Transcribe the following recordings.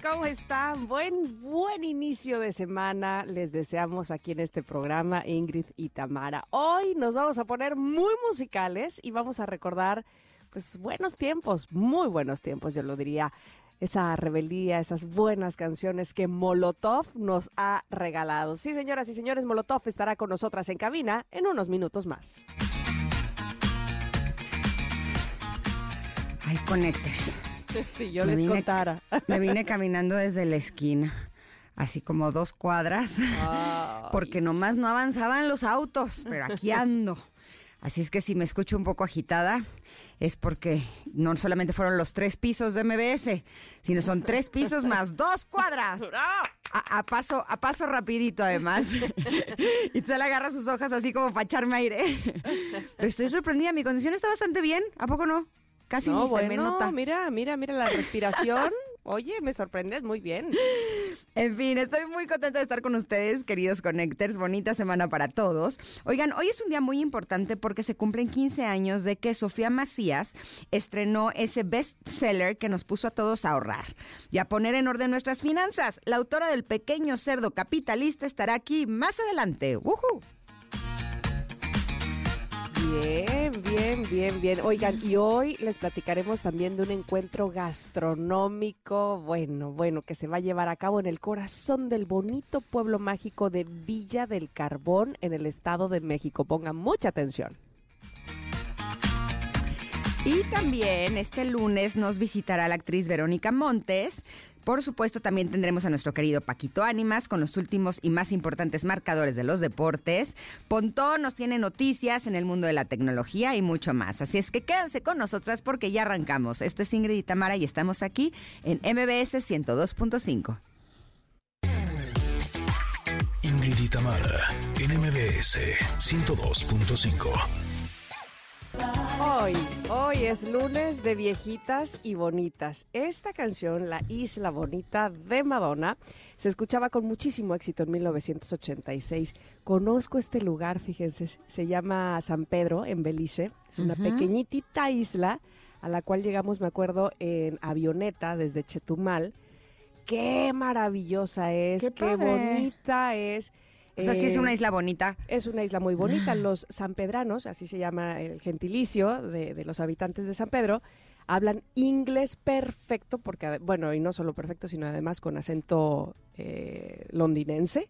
¿Cómo están? Buen, buen inicio de semana les deseamos aquí en este programa, Ingrid y Tamara. Hoy nos vamos a poner muy musicales y vamos a recordar, pues, buenos tiempos, muy buenos tiempos, yo lo diría. Esa rebeldía, esas buenas canciones que Molotov nos ha regalado. Sí, señoras y señores, Molotov estará con nosotras en cabina en unos minutos más. Ay, Connectors. Si yo Me les vine- contara. Me vine caminando desde la esquina, así como dos cuadras, porque nomás no avanzaban los autos, pero aquí ando. Así es que si me escucho un poco agitada, es porque no solamente fueron los tres pisos de MBS, sino son tres pisos más dos cuadras. A, a paso, a paso rapidito además. y se le agarra sus hojas así como para echarme aire. Pero estoy sorprendida, mi condición está bastante bien, ¿a poco no? Casi no, ni se me bueno, nota. mira, mira, mira la respiración. Oye, me sorprendes muy bien. En fin, estoy muy contenta de estar con ustedes, queridos Connectors. Bonita semana para todos. Oigan, hoy es un día muy importante porque se cumplen 15 años de que Sofía Macías estrenó ese bestseller que nos puso a todos a ahorrar y a poner en orden nuestras finanzas. La autora del Pequeño Cerdo Capitalista estará aquí más adelante. ¡Woohoo! Bien, bien, bien, bien. Oigan, y hoy les platicaremos también de un encuentro gastronómico, bueno, bueno, que se va a llevar a cabo en el corazón del bonito pueblo mágico de Villa del Carbón, en el Estado de México. Pongan mucha atención. Y también este lunes nos visitará la actriz Verónica Montes. Por supuesto, también tendremos a nuestro querido Paquito Ánimas con los últimos y más importantes marcadores de los deportes. Pontón nos tiene noticias en el mundo de la tecnología y mucho más. Así es que quédense con nosotras porque ya arrancamos. Esto es Ingrid y Tamara y estamos aquí en MBS 102.5. Ingrid y Tamara en MBS 102.5. Hoy, hoy es lunes de viejitas y bonitas. Esta canción, La Isla Bonita de Madonna, se escuchaba con muchísimo éxito en 1986. Conozco este lugar, fíjense, se llama San Pedro, en Belice. Es una Ujú. pequeñitita isla a la cual llegamos, me acuerdo, en avioneta desde Chetumal. Qué maravillosa es, Qué bonita es. O sea, sí es Eh, una isla bonita. es una isla muy bonita. Los sanpedranos, así se llama el gentilicio de, de los habitantes de San Pedro, hablan inglés perfecto, porque, bueno, y no solo perfecto, sino además con acento eh, londinense.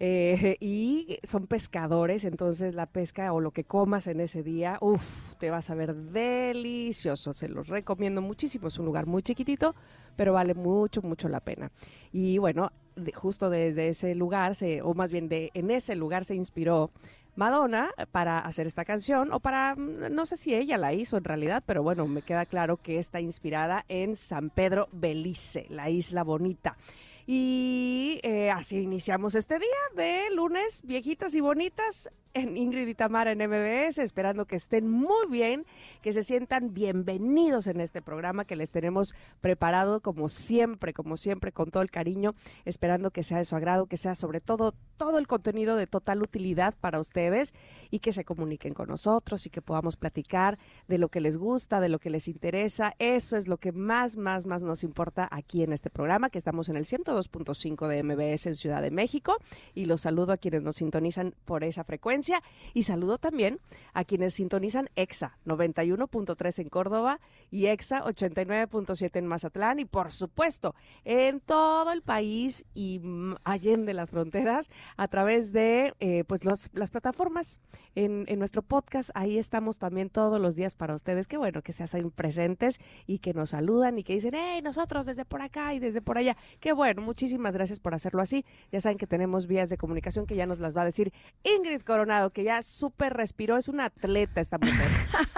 Eh, y son pescadores, entonces la pesca o lo que comas en ese día, uff, te vas a ver delicioso. Se los recomiendo muchísimo. Es un lugar muy chiquitito, pero vale mucho, mucho la pena. Y bueno, de- justo desde ese lugar, se, o más bien en ese lugar se inspiró Madonna para hacer esta canción, o para, mm, no sé si ella la hizo en realidad, pero bueno, me queda claro que está inspirada en San Pedro Belice, la isla bonita. Y eh, así iniciamos este día de lunes, viejitas y bonitas, en Ingrid y Tamara en MBS, esperando que estén muy bien, que se sientan bienvenidos en este programa que les tenemos preparado como siempre, como siempre, con todo el cariño, esperando que sea de su agrado, que sea sobre todo todo el contenido de total utilidad para ustedes y que se comuniquen con nosotros y que podamos platicar de lo que les gusta, de lo que les interesa. Eso es lo que más, más, más nos importa aquí en este programa, que estamos en el 102.5 de MBS en Ciudad de México. Y los saludo a quienes nos sintonizan por esa frecuencia y saludo también a quienes sintonizan EXA 91.3 en Córdoba y EXA 89.7 en Mazatlán y por supuesto en todo el país y allende las fronteras a través de eh, pues las plataformas en, en nuestro podcast. Ahí estamos también todos los días para ustedes. Qué bueno que se hacen presentes y que nos saludan y que dicen, hey, nosotros desde por acá y desde por allá. Qué bueno, muchísimas gracias por hacerlo así. Ya saben que tenemos vías de comunicación que ya nos las va a decir Ingrid Coronado Coronado, que ya súper respiró, es una atleta esta mujer.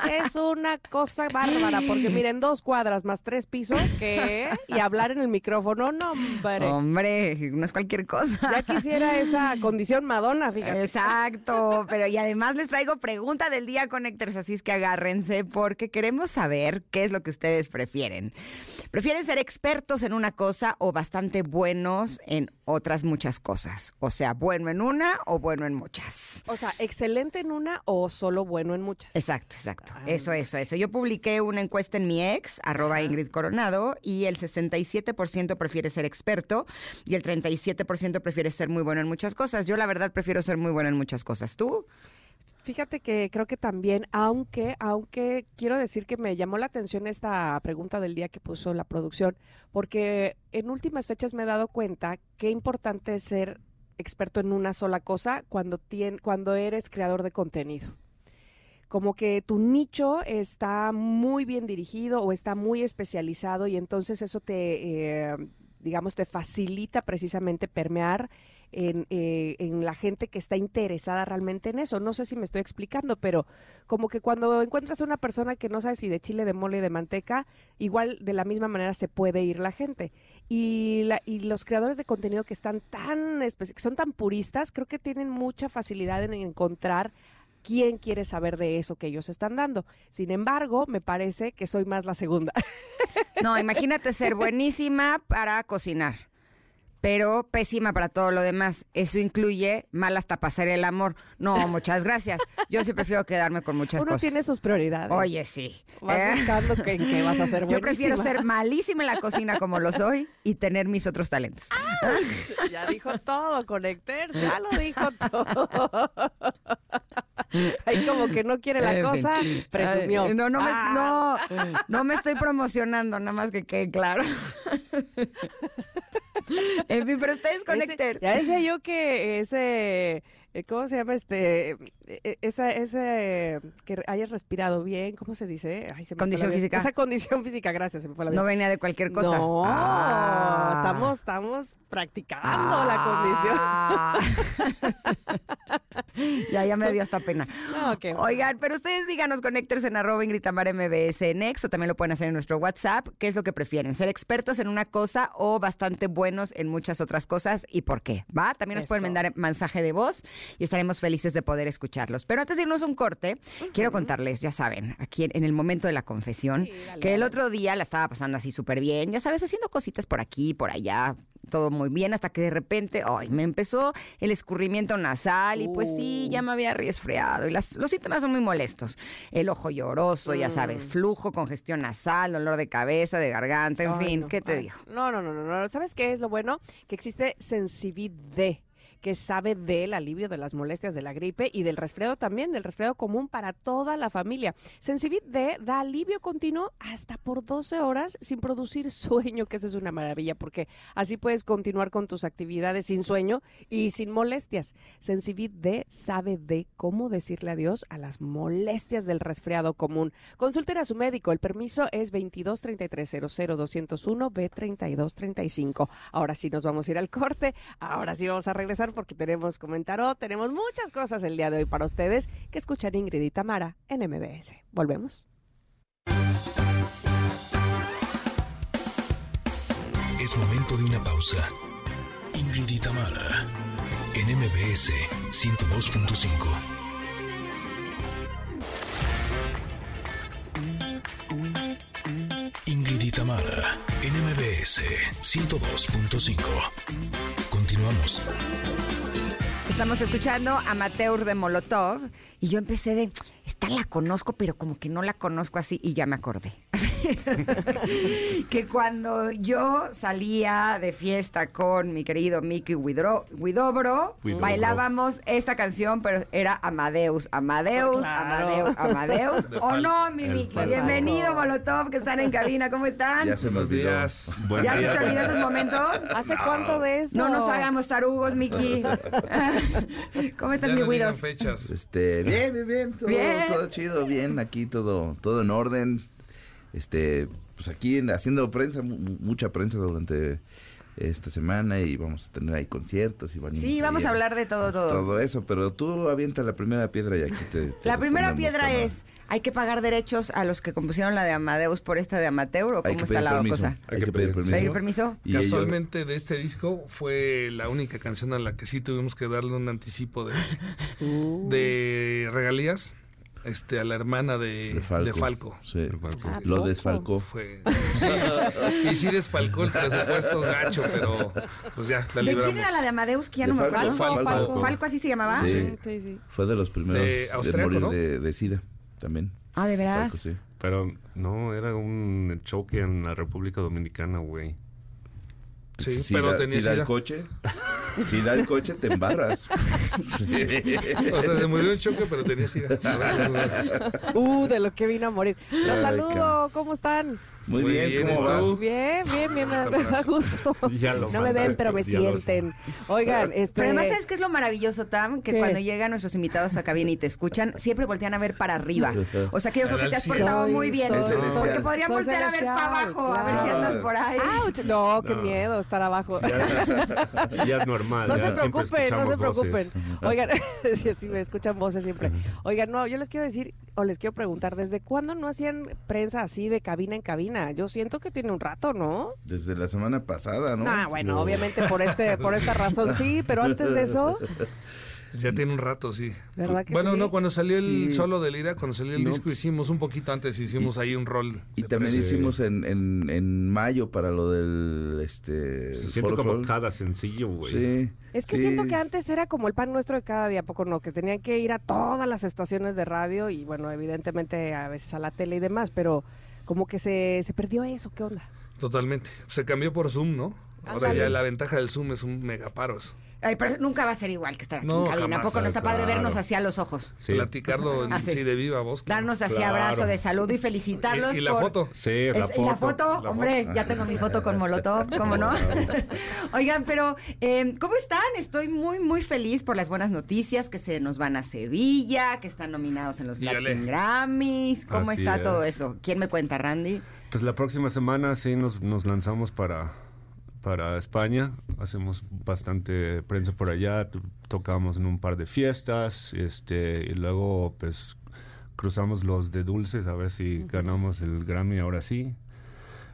es una cosa bárbara, porque miren, dos cuadras más tres pisos, que Y hablar en el micrófono, no, hombre. Hombre, no es cualquier cosa. Ya quisiera esa condición Madonna, fíjate. Exacto, pero y además les traigo pregunta del día, Connectors, así es que agárrense, porque queremos saber qué es lo que ustedes prefieren. ¿Prefieren ser expertos en una cosa o bastante buenos en otras muchas cosas? O sea, bueno en una o bueno en muchas. O sea, excelente en una o solo bueno en muchas. Exacto, exacto. Eso, eso, eso. Yo publiqué una encuesta en mi ex, arroba Ingrid Coronado, y el 67% prefiere ser experto y el 37% prefiere ser muy bueno en muchas cosas. Yo la verdad prefiero ser muy bueno en muchas cosas. ¿Tú? Fíjate que creo que también, aunque, aunque quiero decir que me llamó la atención esta pregunta del día que puso la producción, porque en últimas fechas me he dado cuenta qué importante es ser experto en una sola cosa cuando, cuando eres creador de contenido. Como que tu nicho está muy bien dirigido o está muy especializado y entonces eso te, eh, digamos, te facilita precisamente permear eh, en, la gente que está interesada realmente en eso. No sé si me estoy explicando, pero como que cuando encuentras a una persona que no sabe si de chile, de mole, de manteca, igual de la misma manera se puede ir la gente. Y, la, y los creadores de contenido que están tan, que son tan puristas, creo que tienen mucha facilidad en encontrar quién quiere saber de eso que ellos están dando. Sin embargo, me parece que soy más la segunda. No, imagínate ser buenísima para cocinar pero pésima para todo lo demás. Eso incluye mal hasta pasar el amor. No, muchas gracias. Yo sí prefiero quedarme con muchas Uno cosas. tiene sus prioridades. Oye, sí. Vas ¿Eh? buscando que, en qué vas a ser buenísima. Yo prefiero ser malísima en la cocina como lo soy y tener mis otros talentos. ya dijo todo, Conecter. Ya lo dijo todo. Ahí como que no quiere la cosa, presumió. no, no me, ah. no, no me estoy promocionando, nada más que quede claro. En fin, pero ustedes conecten. Ya decía yo que ese ¿cómo se llama este? E, esa, ese, que hayas respirado bien, ¿cómo se dice? condición física. Esa condición física, gracias, se me fue la vida. No venía de cualquier cosa. No, ah. estamos, estamos practicando la condición. ya, ya me dio hasta pena. Oigan, pero ustedes díganos, conéctense en arroba Ingritamar MBS en Ex, o también lo pueden hacer en nuestro WhatsApp. ¿Qué es lo que prefieren? ¿Ser expertos en una cosa o bastante buenos en muchas otras cosas? ¿Y por qué? ¿Va? También nos pueden mandar mensaje de voz y estaremos felices de poder escucharlos. Pero antes de irnos a un corte, quiero contarles, ya saben, aquí en, el momento de la confesión, que el otro día la estaba pasando así súper bien, ya sabes, haciendo cositas por aquí, por allá, todo muy bien, hasta que de repente, ay, me empezó el escurrimiento nasal y pues sí, ya uh. me había resfriado. Y las, los síntomas son muy molestos. El ojo lloroso, ya sabes, mm. flujo, congestión nasal, dolor de cabeza, de garganta, en fin, ¿qué te digo? No, no, no, no, no. ¿Sabes qué es lo bueno? Que existe sensibilidad que sabe del alivio de las molestias de la gripe y del resfriado también, del resfriado común para toda la familia. Sensibit D da alivio continuo hasta por 12 horas sin producir sueño, que eso es una maravilla, porque así puedes continuar con tus actividades sin sueño y sin molestias. Sensibit D sabe de cómo decirle adiós a las molestias del resfriado común. Consulten a su médico. El permiso es 22 33 201 B 32 35. Ahora sí nos vamos a ir al corte. Ahora sí vamos a regresar porque tenemos comentaró, tenemos muchas cosas el día de hoy para ustedes que escuchan Ingrid y Tamara en MBS. Volvemos. Es momento de una pausa. Ingrid y Tamara en MBS 102.5. Ingrid y Tamara, NMBS 102.5. Estamos escuchando a Amateur de Molotov y yo empecé de, esta la conozco, pero como que no la conozco así y ya me acordé. que cuando yo salía de fiesta con mi querido Mickey Widobro, bailábamos esta canción, pero era Amadeus, Amadeus, Amadeus, Amadeus. ¿O no, mi Mickey? Bienvenido, Molotov, que están en cabina. ¿Cómo están? Ya se me olvidó. ¿Ya se te olvidó esos momentos? ¿Hace cuánto de eso? No nos hagamos tarugos, Mickey. ¿Cómo estás, mi Widos? fechas. Este, Bien, bien, bien. Todo, chido, bien. Aquí todo, todo en orden. Este, pues aquí haciendo prensa, mucha prensa durante esta semana y vamos a tener ahí conciertos y van Sí, vamos a hablar de todo, todo. Todo eso, pero tú avienta la primera piedra y aquí te... la primera piedra es, ¿hay que pagar derechos a los que compusieron la de Amadeus por esta de Amateur o cómo está la cosa? Hay, que pedir permiso. ¿Pedir permiso? Casualmente de este disco fue la única canción a la que sí tuvimos que darle un anticipo de, uh. de regalías este a la hermana de, Falco. Sí. Lo desfalcó. Fue, y sí desfalcó el presupuesto gacho, pero pues ya, la libramos. ¿De quién era la de Amadeus? Que ya no me acuerdo. Falco, Falco. así se llamaba? Sí, sí, sí. Fue de los primeros de morir ¿no? de, de, SIDA también. Ah, ¿de verdad? Pero no, era un choque en la República Dominicana, güey. Sí, si pero tenía si da el coche, si da el coche te embarras. O sea, se murió en choque, pero tenía sida. uh, de lo que vino a morir. Los saludo, ¿cómo están? Muy, bien, ¿cómo vas? Bien, bien, bien, me da gusto. no me ven, pero me sienten. Oigan, este... Pero además, ¿sabes qué es lo maravilloso, Tam? Que cuando llegan nuestros invitados a cabina y te escuchan, siempre voltean a ver para arriba. O sea, que yo creo que te has portado muy bien. porque podrían voltear a ver para abajo, a ver si andas por ahí. No, qué miedo estar abajo. Ya, es normal. No se preocupen, no se preocupen. Oigan, si me escuchan voces siempre. Oigan, no, yo les quiero decir, o les quiero preguntar, ¿desde cuándo no hacían prensa así de cabina en cabina? Yo siento que tiene un rato, ¿no? Desde la semana pasada, ¿no? Ah, bueno, obviamente por este, por esta razón sí, pero antes de eso. Ya tiene un rato, sí. bueno, no, cuando salió el solo de Lira, cuando salió el disco, hicimos un poquito antes, hicimos ahí un rol. Y también hicimos en, en, en, mayo para lo del. este Se siente como cada sencillo, güey. Sí. Es que siento que antes era como el pan nuestro de cada día, poco no, que tenían que ir a todas las estaciones de radio y, bueno, evidentemente a veces a la tele y demás, pero como que se, se perdió eso, ¿qué onda? Totalmente. Se cambió por Zoom, ¿no? Ahora ya la ventaja del Zoom es un megaparos. Ay, pero nunca va a ser igual que estar aquí en cabina. ¿A poco no está padre vernos hacia los ojos? Sí. Platicarlo en, sí. de viva voz. Darnos así abrazo de salud y felicitarlos. ¿Y, la foto? Sí, la foto. ¿Y la foto? Hombre, ya tengo mi foto con Molotov, ¿cómo no? Oigan, pero eh, ¿cómo están? Estoy muy, muy feliz por las buenas noticias que se nos van a Sevilla, que están nominados en los Latin Grammys. ¿Cómo está todo eso? ¿Quién me cuenta, Randy? Pues la próxima semana sí nos, nos lanzamos para para España. Hacemos bastante prensa por allá, tocamos en un par de fiestas, este, y luego pues cruzamos los de dulces a ver si ganamos el Grammy ahora sí.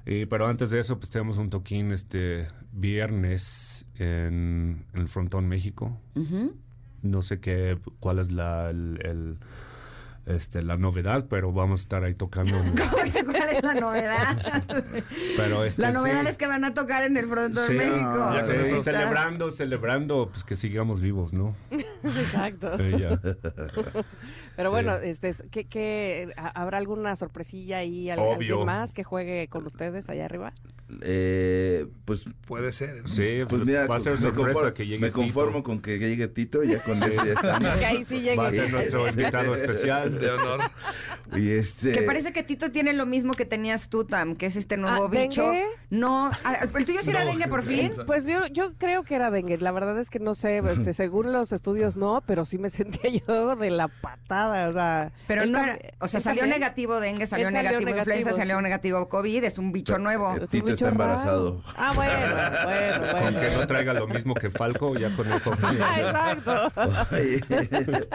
pero antes de eso, pues tenemos un toquín este viernes en, el Frontón México. No sé qué, cuál es la, el este, la novedad, pero vamos a estar ahí tocando. ¿Cuál es la novedad? pero este, la novedad es que van a tocar en el Frontón de México. sí, celebrando, celebrando, pues que sigamos vivos, ¿no? Exacto. pero bueno, este, ¿qué, qué, habrá alguna sorpresilla ahí? ¿Alguien más que juegue con ustedes allá arriba? Eh, pues puede ser. Sí, pues, mira, va a ser sorpresa conformo, que llegue Me conformo con que llegue Tito y ya con eso ya estamos. Que ahí sí llegue. Va a ser nuestro invitado especial de honor. Y este... Que parece que Tito tiene lo mismo que tenías tú, Tam, que es este nuevo ah, bicho. No, ah, ¿el tuyo sí era dengue por fin? Pues yo, yo creo que era dengue. La verdad es que no sé, este, según los estudios no, pero sí me sentía yo de la patada, o sea... Pero no o sea, salió negativo dengue, salió, negativo, influenza, salió negativo COVID, es un bicho nuevo. Tito está embarazado. Ah, bueno, bueno, bueno. Con que no traiga lo mismo que Falco, ya con el Exacto.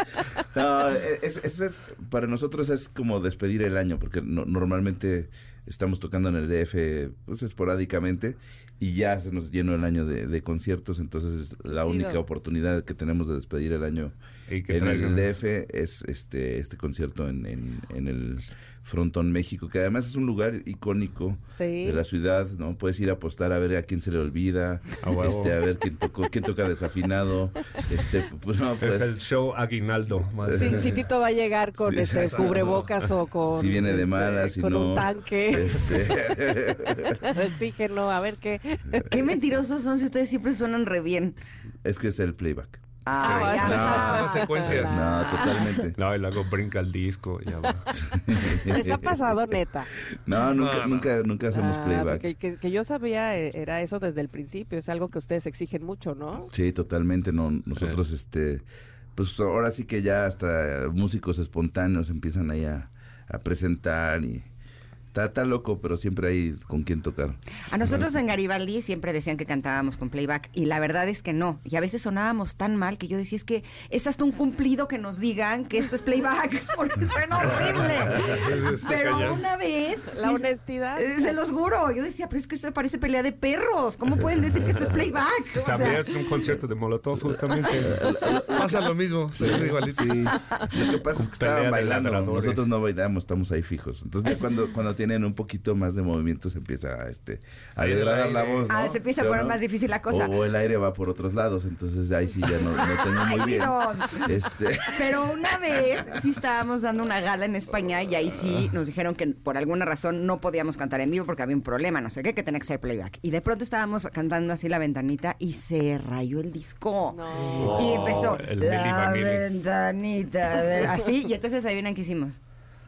no, es, es, para nosotros es como despedir el año, porque normalmente estamos tocando en el DF pues esporádicamente y ya se nos llenó el año de, conciertos, entonces la única oportunidad que tenemos de despedir el año en el DF es este este concierto en, en, el Frontón México, que además es un lugar icónico de la ciudad, ¿no? Puedes ir a apostar a ver a quién se le olvida, a, este, a ver quién tocó, quién toca desafinado, este, pues, no, pues, es el show Aguinaldo. Más si Tito va a llegar con este cubrebocas o con si viene de este, malas, con un tanque, este... oxígeno, a ver qué. Qué mentirosos son si ustedes siempre suenan re bien. Es que es el playback. Ah, ya. No, son secuencias. No, totalmente. No, y luego brinca el disco. Ya va. ¿Les ha pasado, neta? No, nunca, nunca, nunca hacemos ah, playback. Que, que, yo sabía eh, era eso desde el principio. Es algo que ustedes exigen mucho, ¿no? Sí, totalmente. No, nosotros, este, pues ahora sí que ya hasta músicos espontáneos empiezan ahí a, a presentar y Está, loco, pero siempre hay con quien tocar. A nosotros en Garibaldi siempre decían que cantábamos con playback y la verdad es que no. Y a veces sonábamos tan mal que yo decía, es que es hasta un cumplido que nos digan que esto es playback, porque suena horrible. pero una vez... La honestidad. Eh, se los juro. Yo decía, pero es que esto parece pelea de perros. ¿Cómo pueden decir que esto es playback? También es un concierto de Molotov, justamente. Pasa lo mismo. Sí, igualito. Lo que pasa es que estaban bailando. Nosotros no bailamos, estamos ahí fijos. Entonces ya cuando, cuando tienen un poquito más de movimiento se empieza este, a degradar la voz. Ah, se empieza a poner más difícil la cosa. O, el aire va por otros lados, entonces ahí sí ya no, no tengo muy bien. Este... Pero una vez sí estábamos dando una gala en España y ahí sí nos dijeron que por alguna razón no podíamos cantar en vivo porque había un problema, no sé qué, que tenía que ser playback. Y de pronto estábamos cantando así la ventanita y se rayó el disco. Y empezó la ventanita, así, y entonces ahí vienen que hicimos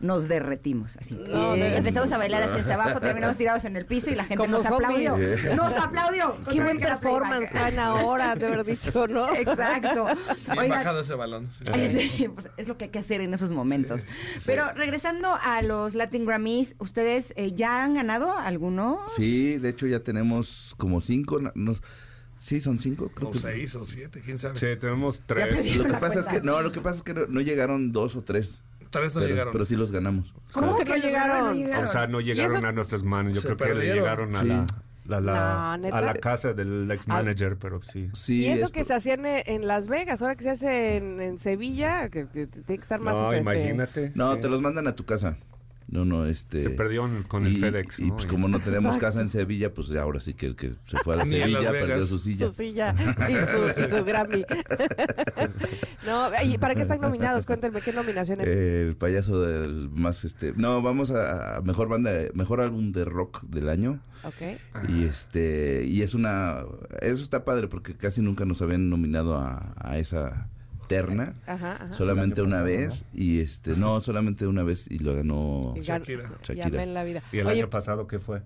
nos derretimos así. empezamos a bailar así hacia abajo, terminamos tirados en el piso y la gente nos aplaudió. Nos aplaudió. Qué buen performance están ahora, de haber dicho, ¿no? Exacto. Bien bajado ese balón. Pues, es lo que hay que hacer en esos momentos. Pero regresando a los Latin Grammys, ¿ustedes eh, ya han ganado algunos? Sí, de hecho ya tenemos como cinco. Nos, Sí, son cinco. Creo o seis o siete, quién sabe. Sí, tenemos tres. Lo que pasa es que no, lo que pasa es que no llegaron dos o tres no pero, llegaron. Pero sí los ganamos. ¿Cómo que no llegaron? O sea, no llegaron a nuestras manos. Yo creo que llegaron a la... La, a la casa del ex manager, pero sí. sí. Y eso que se hacía en, Las Vegas, ahora que se hace en, Sevilla, que tiene que estar más... No, este, imagínate. No, te los mandan a tu casa. No, no, este... Se perdió con el FedEx, Y pues como no tenemos casa en Sevilla, pues ahora sí que el que se fue a la Sevilla perdió su silla. Su silla y su, Grammy. no, ¿y para qué están nominados? Cuéntenme, ¿qué nominaciones? el payaso del más, este... No, vamos a, mejor banda, mejor álbum de rock del año. Ok. Y este, y es una... Eso está padre porque casi nunca nos habían nominado a, a esa terna, solamente una vez y este no solamente una vez y lo ganó Shakira. Shakira. En la vida. ¿Y el año pasado qué fue?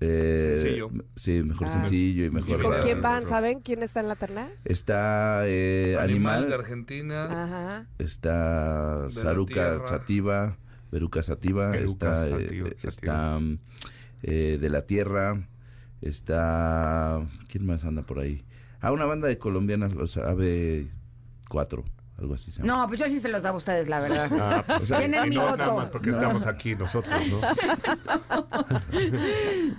Eh, sencillo. Sí, mejor ah. sencillo y mejor. ¿Con quién van? ¿Saben quién está en la terna? Está eh, Animal, de Argentina. Ajá. Está Saruca Sativa, Veruca Sativa, está, eh, está eh, de la Tierra, está ¿quién más anda por ahí? Ah, una banda de colombianas, los Ave cuatro. Algo así No, pues yo sí se los daba a ustedes, la verdad. Ah, pues, Tienen mi voto. Nada más porque estamos aquí nosotros, ¿no?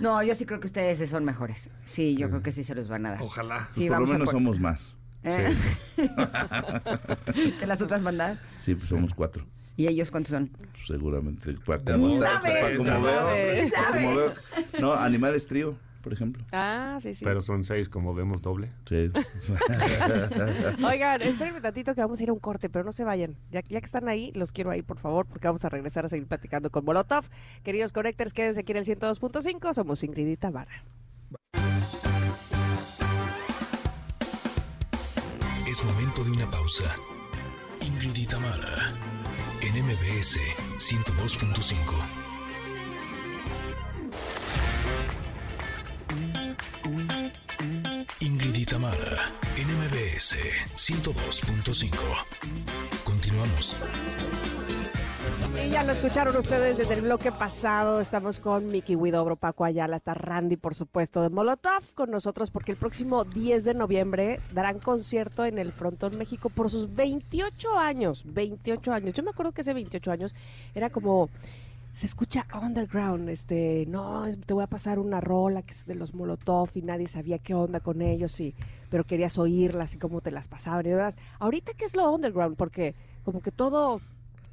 no, yo sí creo que ustedes son mejores. Sí, yo creo que sí se los van a dar. Ojalá. Sí, pues por lo menos somos más. ¿Eh? Sí. ¿Que las otras bandas? Sí, pues somos cuatro. ¿Y ellos cuántos son? Seguramente cuatro. Como, como, veo, como veo. No, Animales Trío por ejemplo. Ah, sí, sí. Pero son seis, como vemos, doble. Sí. Oigan, espérenme tantito que vamos a ir a un corte, pero no se vayan. Ya, ya, que están ahí, los quiero ahí, por favor, porque vamos a regresar a seguir platicando con Molotov. Queridos Connectors, quédense aquí en el 102.5. Somos Ingrid y Tamara. Es momento de una pausa. Ingrid y Tamara, en MBS 102.5. Ingrid Itamara, NMBS 102.5. Continuamos. Y ya lo escucharon ustedes desde el bloque pasado. Estamos con Miki Widobro, Paco Ayala, está Randy, por supuesto, de Molotov con nosotros porque el próximo 10 de noviembre darán concierto en el Frontón México por sus 28 años. 28 años. Yo me acuerdo que ese 28 años era como se escucha underground, este, no, te voy a pasar una rola que es de los Molotov y nadie sabía qué onda con ellos, y, pero querías oírlas y cómo te las pasaban y demás. Ahorita, ¿qué es lo underground? Porque como que todo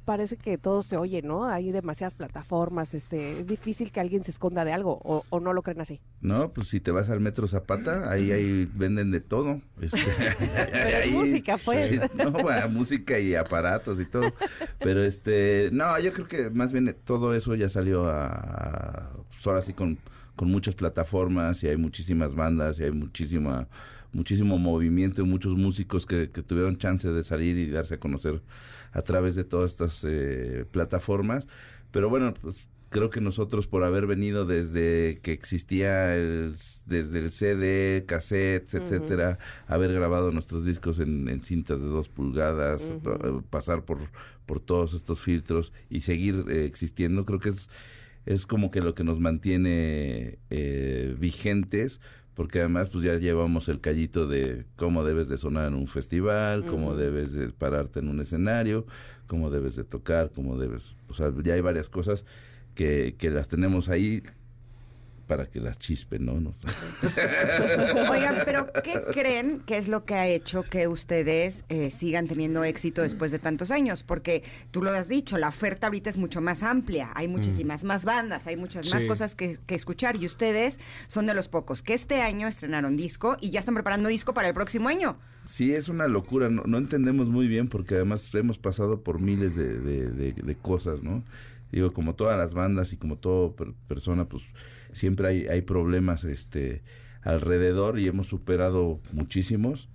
parece que todo se oye, ¿no? Hay demasiadas plataformas, este, es difícil que alguien se esconda de algo, o, no lo creen así. No, pues si te vas al Metro Zapata, ahí, ahí venden de todo. Este, Pero música, pues. no, bueno, música y aparatos y todo. Pero este, no, yo creo que más bien todo eso ya salió a, pues ahora sí con, con muchas plataformas y hay muchísimas bandas y hay muchísima muchísimo movimiento y muchos músicos que, que, tuvieron chance de salir y darse a conocer a través de todas estas eh, plataformas. Pero bueno, pues creo que nosotros por haber venido desde que existía el, desde el CD, cassettes, etcétera, haber grabado nuestros discos en, cintas de dos pulgadas, pasar por, por todos estos filtros y seguir eh, existiendo, creo que es es como que lo que nos mantiene eh, vigentes porque además pues ya llevamos el callito de cómo debes de sonar en un festival, cómo debes de pararte en un escenario, cómo debes de tocar, cómo debes, o sea, ya hay varias cosas que, que las tenemos ahí para que las chispen, ¿no? no. Oigan, pero ¿qué creen que es lo que ha hecho que ustedes eh, sigan teniendo éxito después de tantos años? Porque tú lo has dicho, la oferta ahorita es mucho más amplia, hay muchísimas mm. más bandas, hay muchas más cosas que, escuchar y ustedes son de los pocos que este año estrenaron disco y ya están preparando disco para el próximo año. Sí, es una locura, no, entendemos muy bien porque además hemos pasado por miles de, de cosas, ¿no? Digo, como todas las bandas y como toda persona, pues siempre hay, hay problemas este, alrededor y hemos superado muchísimos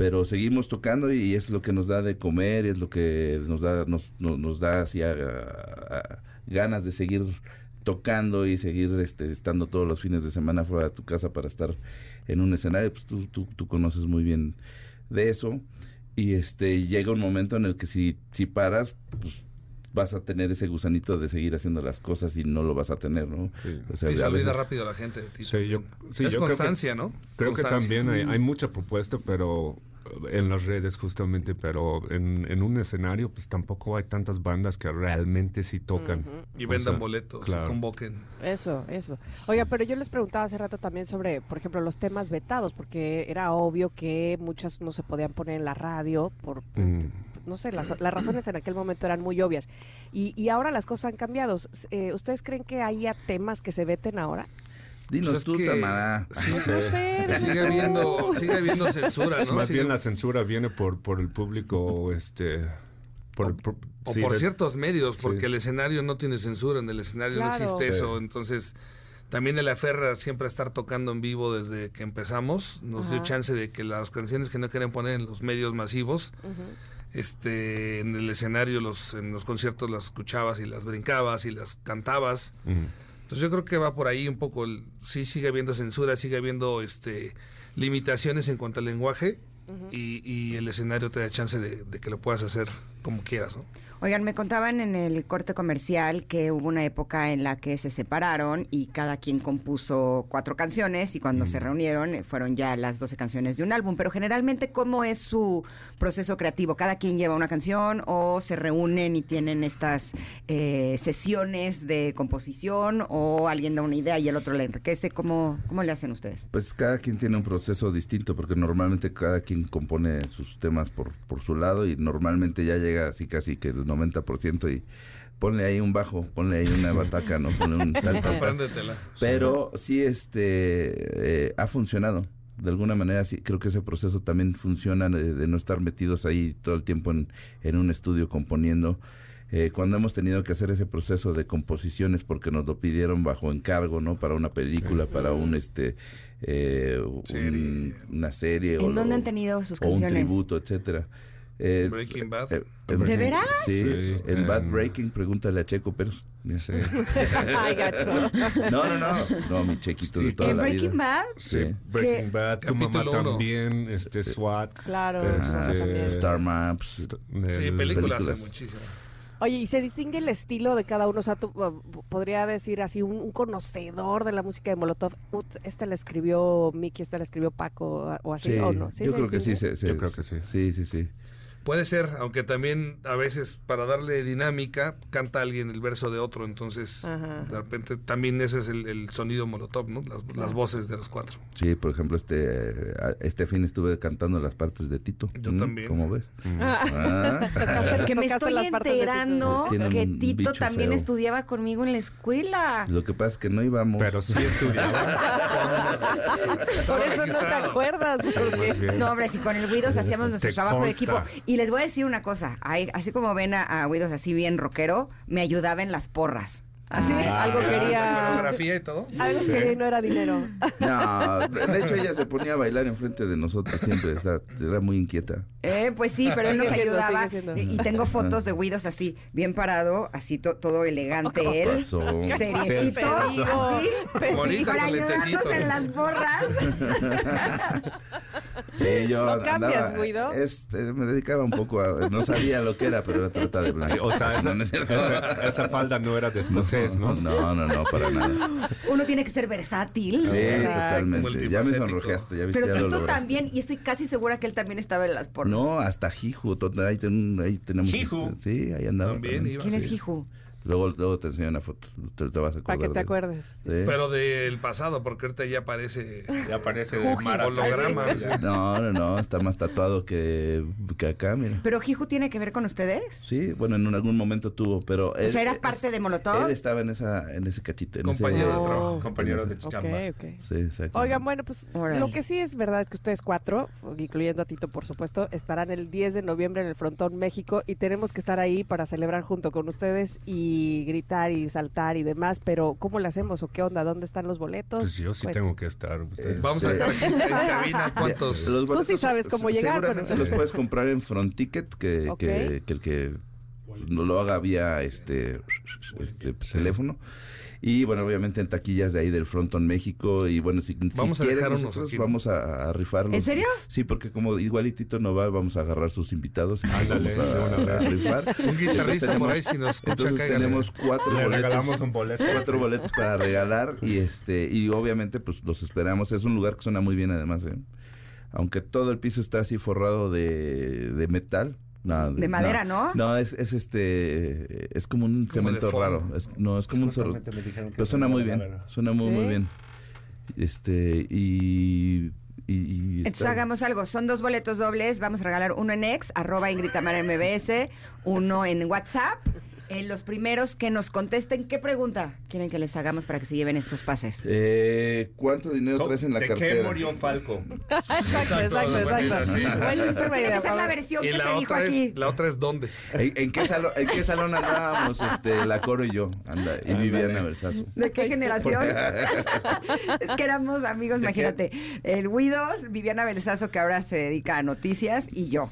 pero seguimos tocando y es lo que nos da de comer, es lo que nos da, nos, nos, da así ganas de seguir tocando y seguir este, estando todos los fines de semana fuera de tu casa para estar en un escenario. Pues tú, tú, tú conoces muy bien de eso. Y este llega un momento en el que si, si paras, pues vas a tener ese gusanito de seguir haciendo las cosas y no lo vas a tener, ¿no? Sí. O sea, y se olvida rápido la gente. Sí, yo, es constancia, ¿no? Creo que también hay, hay, mucha propuesta, pero en las redes justamente, pero en, en, un escenario pues tampoco hay tantas bandas que realmente sí tocan. Y vendan boletos, convoquen. Eso, eso. Oiga, pero yo les preguntaba hace rato también sobre, por ejemplo, los temas vetados, porque era obvio que muchas no se podían poner en la radio por... Pues, mm. No sé, las, las, razones en aquel momento eran muy obvias. Y, y ahora las cosas han cambiado. Eh, ¿Ustedes creen que haya temas que se veten ahora? Dinos pues tú, Tamara. sigue habiendo, sigue habiendo censura, ¿no? Más bien la censura viene por, por el público, este... Por, o por ciertos medios, porque el escenario no tiene censura, en el escenario no existe eso, entonces también el aferra siempre a estar tocando en vivo desde que empezamos, nos dio chance de que las canciones que no quieren poner en los medios masivos, este, en el escenario, los, en los conciertos las escuchabas y las brincabas y las cantabas. Entonces yo creo que va por ahí un poco, el, sí sigue habiendo censura, sigue habiendo este limitaciones en cuanto al lenguaje y, y, el escenario te da chance de, de que lo puedas hacer como quieras, ¿no? Oigan, me contaban en el corte comercial que hubo una época en la que se separaron y cada quien compuso cuatro canciones y cuando se reunieron eh, fueron ya las doce canciones de un álbum. Pero generalmente, ¿cómo es su proceso creativo? ¿Cada quien lleva una canción o se reúnen y tienen estas eh, sesiones de composición o alguien da una idea y el otro la enriquece? ¿Cómo, ¿Cómo le hacen ustedes? Pues cada quien tiene un proceso distinto porque normalmente cada quien compone sus temas por, por su lado y normalmente ya llega así casi que el 90% y ponle ahí un bajo, ponle ahí una bataca, ¿no? Ponle un tal, Pero sí, este, eh, ha funcionado. De alguna manera, sí, creo que ese proceso también funciona de, no estar metidos ahí todo el tiempo en, en un estudio componiendo. Eh, cuando hemos tenido que hacer ese proceso de composiciones porque nos lo pidieron bajo encargo, ¿no? Para una película, para un este eh, una serie ¿En dónde han tenido sus canciones? O un tributo, etcétera. Eh, Breaking Bad. Eh, ¿De veras? Sí, en Bad Breaking, pregúntale a Checo pero Ay, gacho. No, no, no. No, mi chequito de toda ¿En la Breaking Bad? Sí. Breaking Bad, tu mamá también, este, SWAT. Claro. Este, Star Maps. sí, películas, películas. muchísimas. Oye, ¿y se distingue el estilo de cada uno? O sea, tú uh, podría decir así, un, conocedor de la música de Molotov, este la escribió Mickey, este la escribió Paco, o así, ¿o no? ¿Sí yo creo que sí, yo creo que sí. Sí, sí, sí. Puede ser, aunque también a veces para darle dinámica canta alguien el verso de otro, entonces de repente también ese es el, sonido molotov, ¿no? Las, voces de los cuatro. Sí, por ejemplo, este este fin estuve cantando las partes de Tito. Yo también. ¿Cómo ves? Ah. Ah. que me estoy enterando que Tito también estudiaba conmigo en la escuela. Lo que pasa es que no íbamos. Pero sí estudiaba. por eso no te acuerdas. No, hombre, si con el Guidos hacíamos nuestro trabajo de equipo y les voy a decir una cosa, así como ven a, a así bien rockero, me ayudaba en las porras. Así, ah, algo quería. coreografía y todo. Algo quería y no era dinero. No, de hecho ella se ponía a bailar enfrente de nosotros siempre, era muy inquieta. Eh, pues sí, pero él nos ayudaba. Y, tengo fotos de Guidos así, bien parado, así todo elegante él. Seriecito, así. Bonito, para ayudarnos en las borras. Sí, yo ¿No cambias, Guido? Este, me dedicaba un poco a... No sabía lo que era, pero era trata de blanco. O sea, esa, esa, falda no era de ¿no? No, no, no, para nada. Uno tiene que ser versátil. Sí, totalmente. Ya me sonrojeaste, ya viste, Pero tú también, y estoy casi segura que él también estaba en las porras. No, hasta Jiju. Ahí, ahí tenemos... Jiju. Este, sí, ahí andaba. También, ¿Quién es Jiju? Luego, luego te enseño una foto, te, te vas a acordar. Para que te acuerdes. Pero del pasado, porque ahorita ya aparece... Ya aparece de holograma. No, no, no, está más tatuado que, que acá, mira. ¿Pero Jiju tiene que ver con ustedes? Sí, bueno, en algún momento tuvo, pero... Él, o sea, ¿era parte de Molotov? Él estaba en, esa, en ese cachito. En compañero ese, de trabajo. Oh, compañero de chamba. Okay, okay. Sí, exacto. Oigan, bueno, pues lo que sí es verdad es que ustedes cuatro, incluyendo a Tito, por supuesto, estarán el 10 de noviembre en el Frontón México y tenemos que estar ahí para celebrar junto con ustedes y gritar y saltar y demás, pero ¿cómo lo hacemos o qué onda? ¿Dónde están los boletos? Pues yo sí tengo que estar. Ustedes. Vamos a dejar aquí en cabina cuántos. Los Tú sí sabes cómo llegar. Seguramente los puedes comprar en Front Ticket, que, okay. que, que el que no lo haga vía este, este teléfono. Y bueno, obviamente en taquillas de ahí del Fronton México. Y bueno, si, vamos si a quieren, nosotros vamos a, a, rifarlos. ¿En serio? Sí, porque como igualitito no va, vamos a agarrar sus invitados. Vamos a, a, rifar. Un guitarrista por ahí si nos escucha, Entonces tenemos cuatro Le boletos. regalamos un boleto. Cuatro boletos para regalar. Y este y obviamente pues los esperamos. Es un lugar que suena muy bien además. ¿eh? Aunque todo el piso está así forrado de, de metal. No, de madera, ¿no? No, es, es este, es como un Como cemento raro. Es, no, es como un solo. Pero suena muy bien, suena muy, muy bien. Este, y... y, y Entonces está- hagamos algo, son dos boletos dobles, vamos a regalar uno en ex, arroba Ingrid MBS, uno en WhatsApp. Eh, los primeros que nos contesten, ¿qué pregunta quieren que les hagamos para que se lleven estos pases? Eh, ¿Cuánto dinero traes en la ¿De qué cartera? murió Falco? exacto, exacto, exacto. Que ser la versión que se dijo otra, aquí. es, la otra es dónde. ¿En, en qué salón, ¿En qué salón andábamos, este, la Coro y yo? Anda, y Viviana Versazo. ¿De qué generación? es que éramos amigos, imagínate. El Guidos, Viviana Belsazo, que ahora se dedica a noticias, y yo.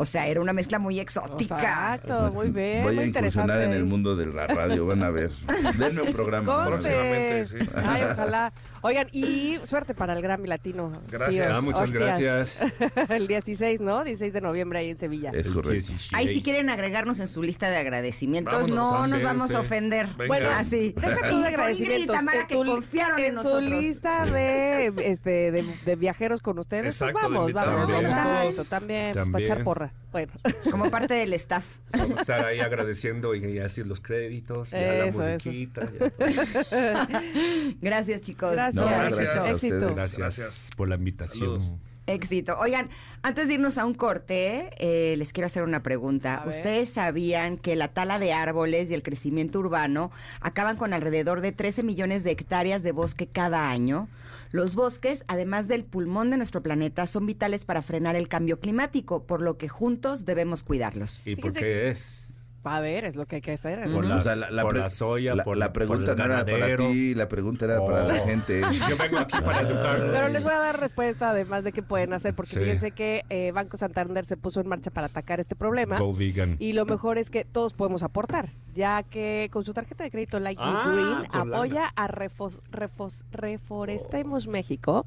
O sea, era una mezcla muy exótica. Exacto, muy bien, Voy muy a incursionar en el mundo de la radio, van a ver. Denme un programa. Próximamente, sí. Ay, ojalá. Oigan, y suerte para el Grammy Latino. Gracias. Ah, muchas Hostias. gracias. el 16, ¿no? 16 de noviembre ahí en Sevilla. Es correcto. Ahí si quieren agregarnos en su lista de agradecimientos, Vámonos, no nos también, vamos sí. a ofender. Venga. Bueno, Así. Deja Y por agradecimientos. Ingrid y Tamara que tu- confiaron en, en nosotros. su lista de, este, de, de viajeros con ustedes. pues Exacto, de vamos, vamos. Vamos Exacto, todos. también, pues, para También. echar porra. Bueno, Como parte del staff. Vamos a estar ahí agradeciendo y, y así los créditos, la Eso, eso. musiquita. ya todo. Gracias, chicos. gracias. No, gracias Éxito. Gracias, Gracias. por la invitación. Saludos. Éxito. Oigan, antes de irnos a un corte, eh, les quiero hacer una pregunta. ¿Ustedes sabían que la tala de árboles y el crecimiento urbano acaban con alrededor de 13 millones de hectáreas de bosque cada año? Los bosques, además del pulmón de nuestro planeta, son vitales para frenar el cambio climático, por lo que juntos debemos cuidarlos. ¿Y por qué es? A ver, es lo que hay que hacer. Por, Ujú. la, O sea, la, la por la soya, la- por, la pregunta por no era para ti, la pregunta era para la Oh. gente. Yo vengo aquí para educar. Pero les voy a dar respuesta además de qué pueden hacer, porque Sí. fíjense que eh, Banco Santander se puso en marcha para atacar este problema. Go vegan. Y lo mejor es que todos podemos aportar, ya que con su tarjeta de crédito You Ah, Green apoya a Refos- Refos- Reforestemos México.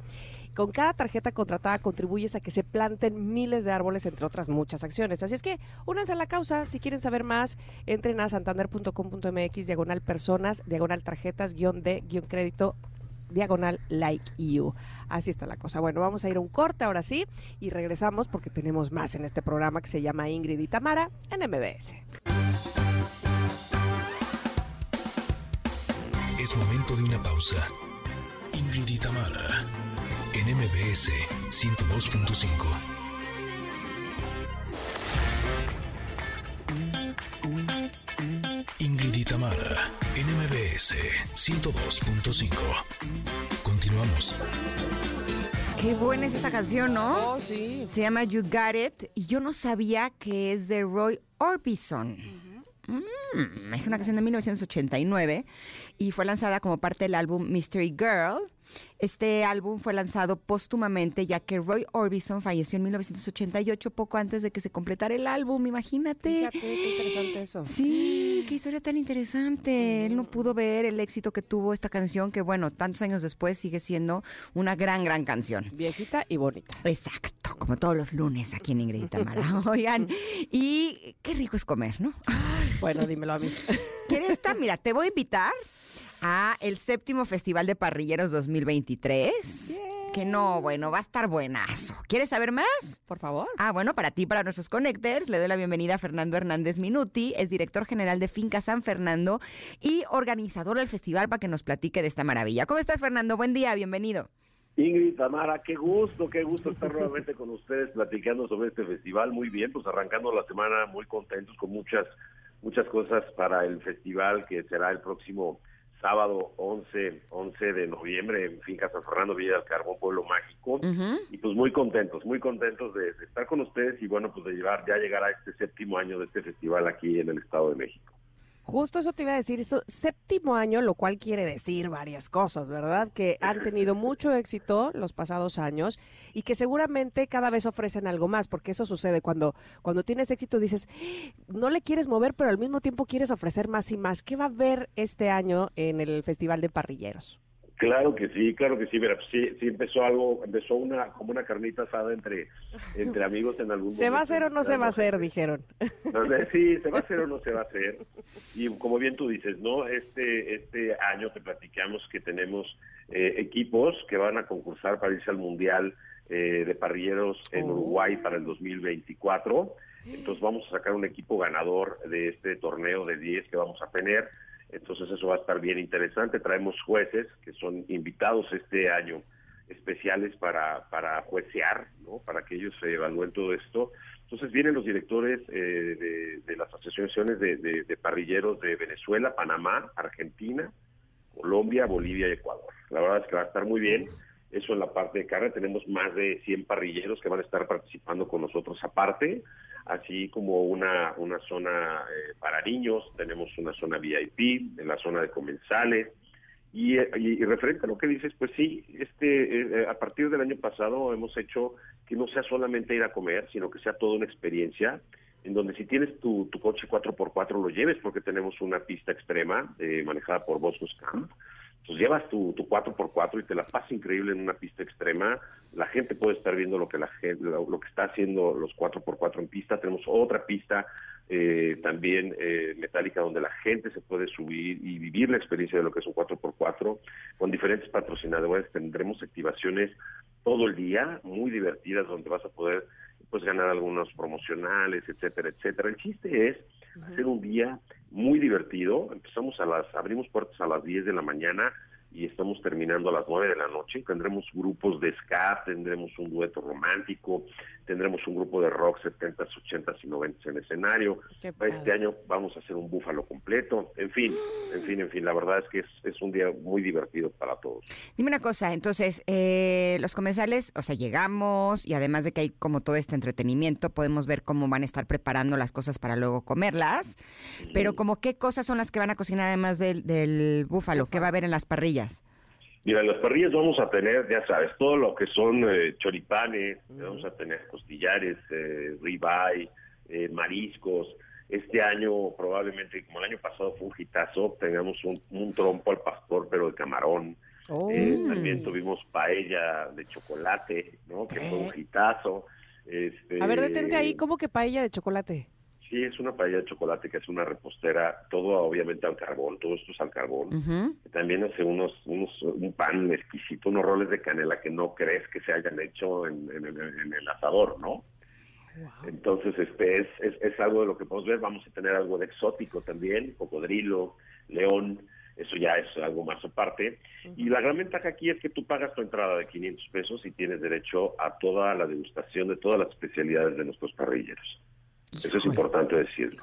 Con cada tarjeta contratada contribuyes a que se planten miles de árboles, entre otras muchas acciones. Así es que únanse a la causa. Si quieren saber más, entren a santander.com.mx, diagonal personas, diagonal tarjetas, guion de, guion crédito, diagonal like you. Así está la cosa. Bueno, vamos a ir a un corte ahora sí y regresamos porque tenemos más en este programa que se llama Ingrid y Tamara en MBS. Momento de una pausa. Ingrid y Tamara, en MBS 102.5. Ingrid y Tamara, en MBS 102.5. Continuamos. Qué buena es esta canción, ¿no? Oh, sí. Se llama You Got It y yo no sabía que es de Roy Orbison. Mm, es una canción de 1989 y fue lanzada como parte del álbum Mystery Girl. Este álbum fue lanzado póstumamente ya que Roy Orbison falleció en 1988, poco antes de que se completara el álbum, imagínate. Fíjate, qué interesante eso. Sí, qué historia tan interesante. Él no pudo ver el éxito que tuvo esta canción, que bueno, tantos años después sigue siendo una gran, gran canción. Viejita y bonita. Exacto. como todos los lunes aquí en Ingrid y Tamara. Oigan, y qué rico es comer, ¿no? Bueno, dímelo a mí. ¿Quieres estar? Mira, te voy a invitar a el séptimo Festival de Parrilleros 2023. Que no, bueno, va a estar buenazo. ¿Quieres saber más? Por favor. Ah, bueno, para ti, para nuestros connectors, le doy la bienvenida a Fernando Hernández Minuti, es director general de Finca San Fernando y organizador del festival para que nos platique de esta maravilla. ¿Cómo estás, Fernando? Buen día, bienvenido. Ingrid, Tamara, qué gusto, qué gusto estar nuevamente con ustedes platicando sobre este festival. Muy bien, pues arrancando la semana muy contentos con muchas, muchas cosas para el festival que será el próximo sábado 11, 11 de noviembre en Finca San Fernando, Villa del Carbón, Pueblo Mágico. Y pues muy contentos, muy contentos de, estar con ustedes y bueno, pues de llevar, ya llegar a este séptimo año de este festival aquí en el Estado de México. Justo eso te iba a decir, eso, séptimo año, lo cual quiere decir varias cosas, ¿verdad? Que han tenido mucho éxito los pasados años y que seguramente cada vez ofrecen algo más, porque eso sucede cuando, cuando tienes éxito, dices, no le quieres mover, pero al mismo tiempo quieres ofrecer más y más. ¿Qué va a haber este año en el Festival de Parrilleros? Claro que sí, claro que sí, pero sí, sí empezó algo, empezó una como una carnita asada entre entre amigos en algún ¿Se va a hacer o no se va a hacer? Dijeron. sí, se va a hacer o no se va a hacer. Y como bien tú dices, ¿no? Este este año te platicamos que tenemos eh, equipos que van a concursar para irse al Mundial eh, de Parrilleros en oh. Uruguay para el 2024. Entonces vamos a sacar un equipo ganador de este torneo de 10 que vamos a tener entonces eso va a estar bien interesante. Traemos jueces que son invitados este año especiales para, para juecear, ¿no? para que ellos evalúen todo esto. Entonces vienen los directores eh, de, las asociaciones de, parrilleros de Venezuela, Panamá, Argentina, Colombia, Bolivia y Ecuador. La verdad es que va a estar muy bien. Eso en la parte de carne. Tenemos más de 100 parrilleros que van a estar participando con nosotros aparte así como una, una zona eh, para niños, tenemos una zona VIP, en la zona de comensales, y, y, referente a lo que dices, pues sí, este, eh, a partir del año pasado hemos hecho que no sea solamente ir a comer, sino que sea toda una experiencia, en donde si tienes tu, tu coche 4x4 lo lleves, porque tenemos una pista extrema eh, manejada por Boscos Camp, pues llevas tu, tu 4x4 y te la pasas increíble en una pista extrema. La gente puede estar viendo lo que la gente, lo, que está haciendo los 4x4 en pista. Tenemos otra pista eh, también eh, metálica donde la gente se puede subir y vivir la experiencia de lo que es un 4x4 con diferentes patrocinadores. Tendremos activaciones todo el día, muy divertidas, donde vas a poder pues ganar algunos promocionales, etcétera, etcétera. El chiste es hacer un día muy divertido. Empezamos a las, abrimos puertas a las 10 de la mañana y estamos terminando a las 9 de la noche. Tendremos grupos de ska, tendremos un dueto romántico, tendremos un grupo de rock 70s, 80s y 90s en escenario. Este año vamos a hacer un búfalo completo. En fin, en fin, en fin, la verdad es que es, un día muy divertido para todos. Dime una cosa, entonces, eh, los comensales, o sea, llegamos y además de que hay como todo este entretenimiento, podemos ver cómo van a estar preparando las cosas para luego comerlas, pero como qué cosas son las que van a cocinar además del, del búfalo, ¿qué va a haber en las parrillas? Mira, en las parrillas vamos a tener, ya sabes, todo lo que son eh, choripanes, vamos a tener costillares, eh, ribeye, eh, mariscos. Este año, probablemente, como el año pasado fue un hitazo, tengamos un, trompo al pastor, pero de camarón. Oh. Eh, también tuvimos paella de chocolate, ¿no? Que fue un hitazo. Este, a ver, detente ahí, ¿cómo que paella de chocolate? Sí, es una paella de chocolate que es una repostera, todo obviamente al carbón, todo esto es al carbón. También hace unos, unos, un pan exquisito, unos roles de canela que no crees que se hayan hecho en, el asador, ¿no? Entonces, este es, es, algo de lo que podemos ver. Vamos a tener algo de exótico también, cocodrilo, león, eso ya es algo más aparte. Y la gran ventaja aquí es que tú pagas tu entrada de 500 pesos y tienes derecho a toda la degustación de todas las especialidades de nuestros parrilleros. Eso es importante decirlo.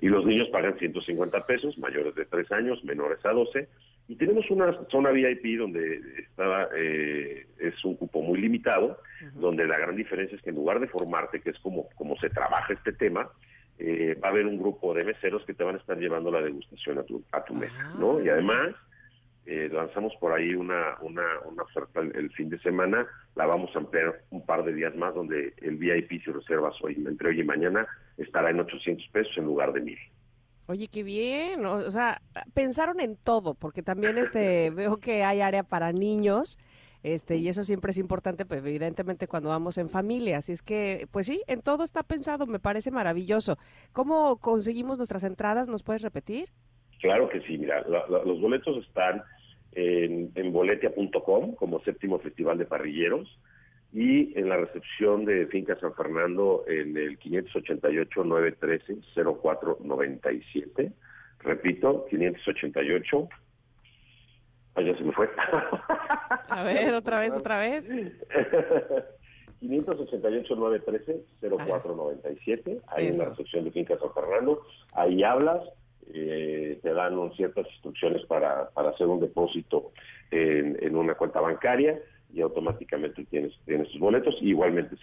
Y los niños pagan 150 pesos, mayores de 3 años, menores a 12. Y tenemos una zona VIP donde está, eh, es un cupo muy limitado, donde la gran diferencia es que en lugar de formarte, que es como, como se trabaja este tema, eh, va a haber un grupo de meseros que te van a estar llevando la degustación a tu, a tu mesa, ¿no? Y ah. además eh, lanzamos por ahí una, una, una oferta el, fin de semana, la vamos a ampliar un par de días más, donde el VIP, si reservas hoy, entre hoy y mañana, estará en 800 pesos en lugar de 1000. Oye, qué bien, o, sea, pensaron en todo, porque también este veo que hay área para niños, Este, y eso siempre es importante, pues evidentemente cuando vamos en familia. Así es que, pues sí, en todo está pensado, me parece maravilloso. ¿Cómo conseguimos nuestras entradas? ¿Nos puedes repetir? Claro que sí, mira, los boletos están en, en boletia.com como séptimo festival de parrilleros y en la recepción de Finca San Fernando en el 588-913-0497. Repito, 588. Ay, ya se me fue. A ver, otra vez, otra vez. 588-913-0497, ahí en la recepción de Finca San Fernando. Ahí hablas, eh, te dan ciertas instrucciones para, para hacer un depósito en, una cuenta bancaria y automáticamente tienes, tienes tus boletos. igualmente,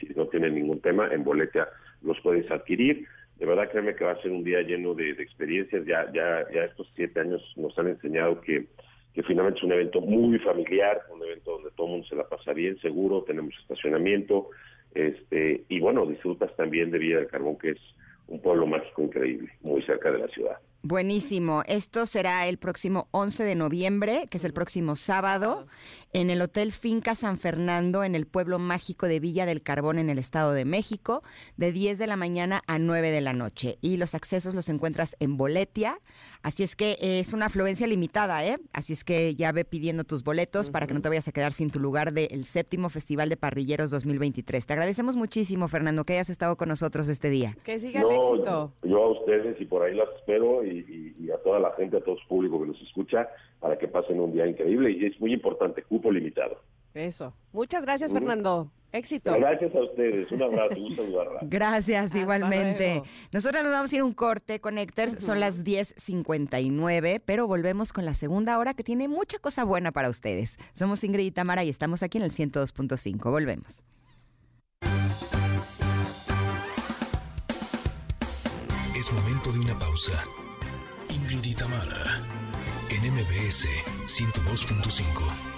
si, no tienen ningún tema, en Boletia los puedes adquirir. De verdad, créeme que va a ser un día lleno de, experiencias. Ya, ya, ya estos siete años nos han enseñado que, que finalmente es un evento muy familiar, un evento donde todo el mundo se la pasa bien, seguro, tenemos estacionamiento, este, y bueno, disfrutas también de Villa del Carbón, que es un pueblo mágico increíble, muy cerca de la ciudad. Buenísimo. Esto será el próximo 11 de noviembre, que es el próximo sábado, en el Hotel Finca San Fernando, en el pueblo mágico de Villa del Carbón, en el Estado de México, de 10 de la mañana a 9 de la noche. Y los accesos los encuentras en Boletia. Así es que es una afluencia limitada, ¿eh? Así es que ya ve pidiendo tus boletos para que no te vayas a quedar sin tu lugar del séptimo Festival de Parrilleros 2023. Te agradecemos muchísimo, Fernando, que hayas estado con nosotros este día. Que siga el éxito. Yo a ustedes y por ahí las espero y y, a toda la gente, a todo su público que nos escucha, para que pasen un día increíble. Y es muy importante, cupo limitado. Eso. Muchas gracias, Fernando. Éxito. Gracias a ustedes. Un abrazo. Gracias, igualmente. Nosotros nos vamos a ir a un corte, Connectors. Son las 10.59, pero volvemos con la segunda hora que tiene mucha cosa buena para ustedes. Somos Ingrid y Tamara y estamos aquí en el 102.5. Volvemos. Es momento de una pausa. Ingrid y Tamara, en MBS 102.5.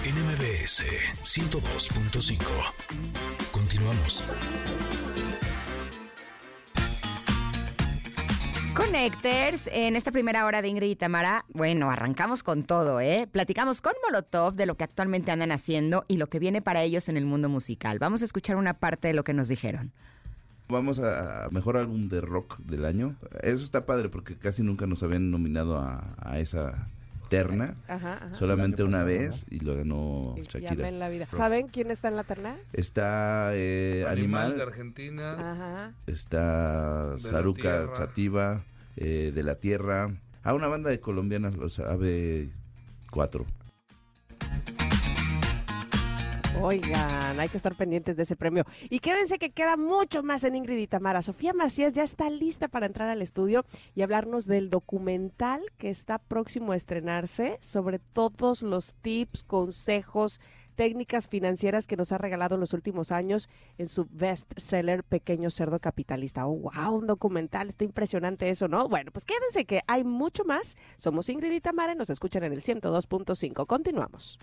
Tamara, en MBS 102.5. Continuamos. Connectors, en esta primera hora de Ingrid y Tamara, bueno, arrancamos con todo, ¿eh? Platicamos con Molotov de lo que actualmente andan haciendo y lo que viene para ellos en el mundo musical. Vamos a escuchar una parte de lo que nos dijeron. Vamos a mejor álbum de rock del año. Eso está padre porque casi nunca nos habían nominado a, esa terna. Solamente una vez y lo ganó Shakira. la vida. ¿Saben quién está en la terna? Está eh, Animal, de Argentina. Ajá. Está Saruca Sativa eh, de la Tierra. A ah, una banda de colombianas, o sea, AB4. Oigan, hay que estar pendientes de ese premio. Y quédense que queda mucho más en Ingrid y Tamara. Sofía Macías ya está lista para entrar al estudio y hablarnos del documental que está próximo a estrenarse sobre todos los tips, consejos, técnicas financieras que nos ha regalado en los últimos años en su bestseller Pequeño Cerdo Capitalista. Oh, wow, un documental, está impresionante eso, ¿no? Bueno, pues quédense que hay mucho más. Somos Ingrid y Tamara y nos escuchan en el 102.5. Continuamos.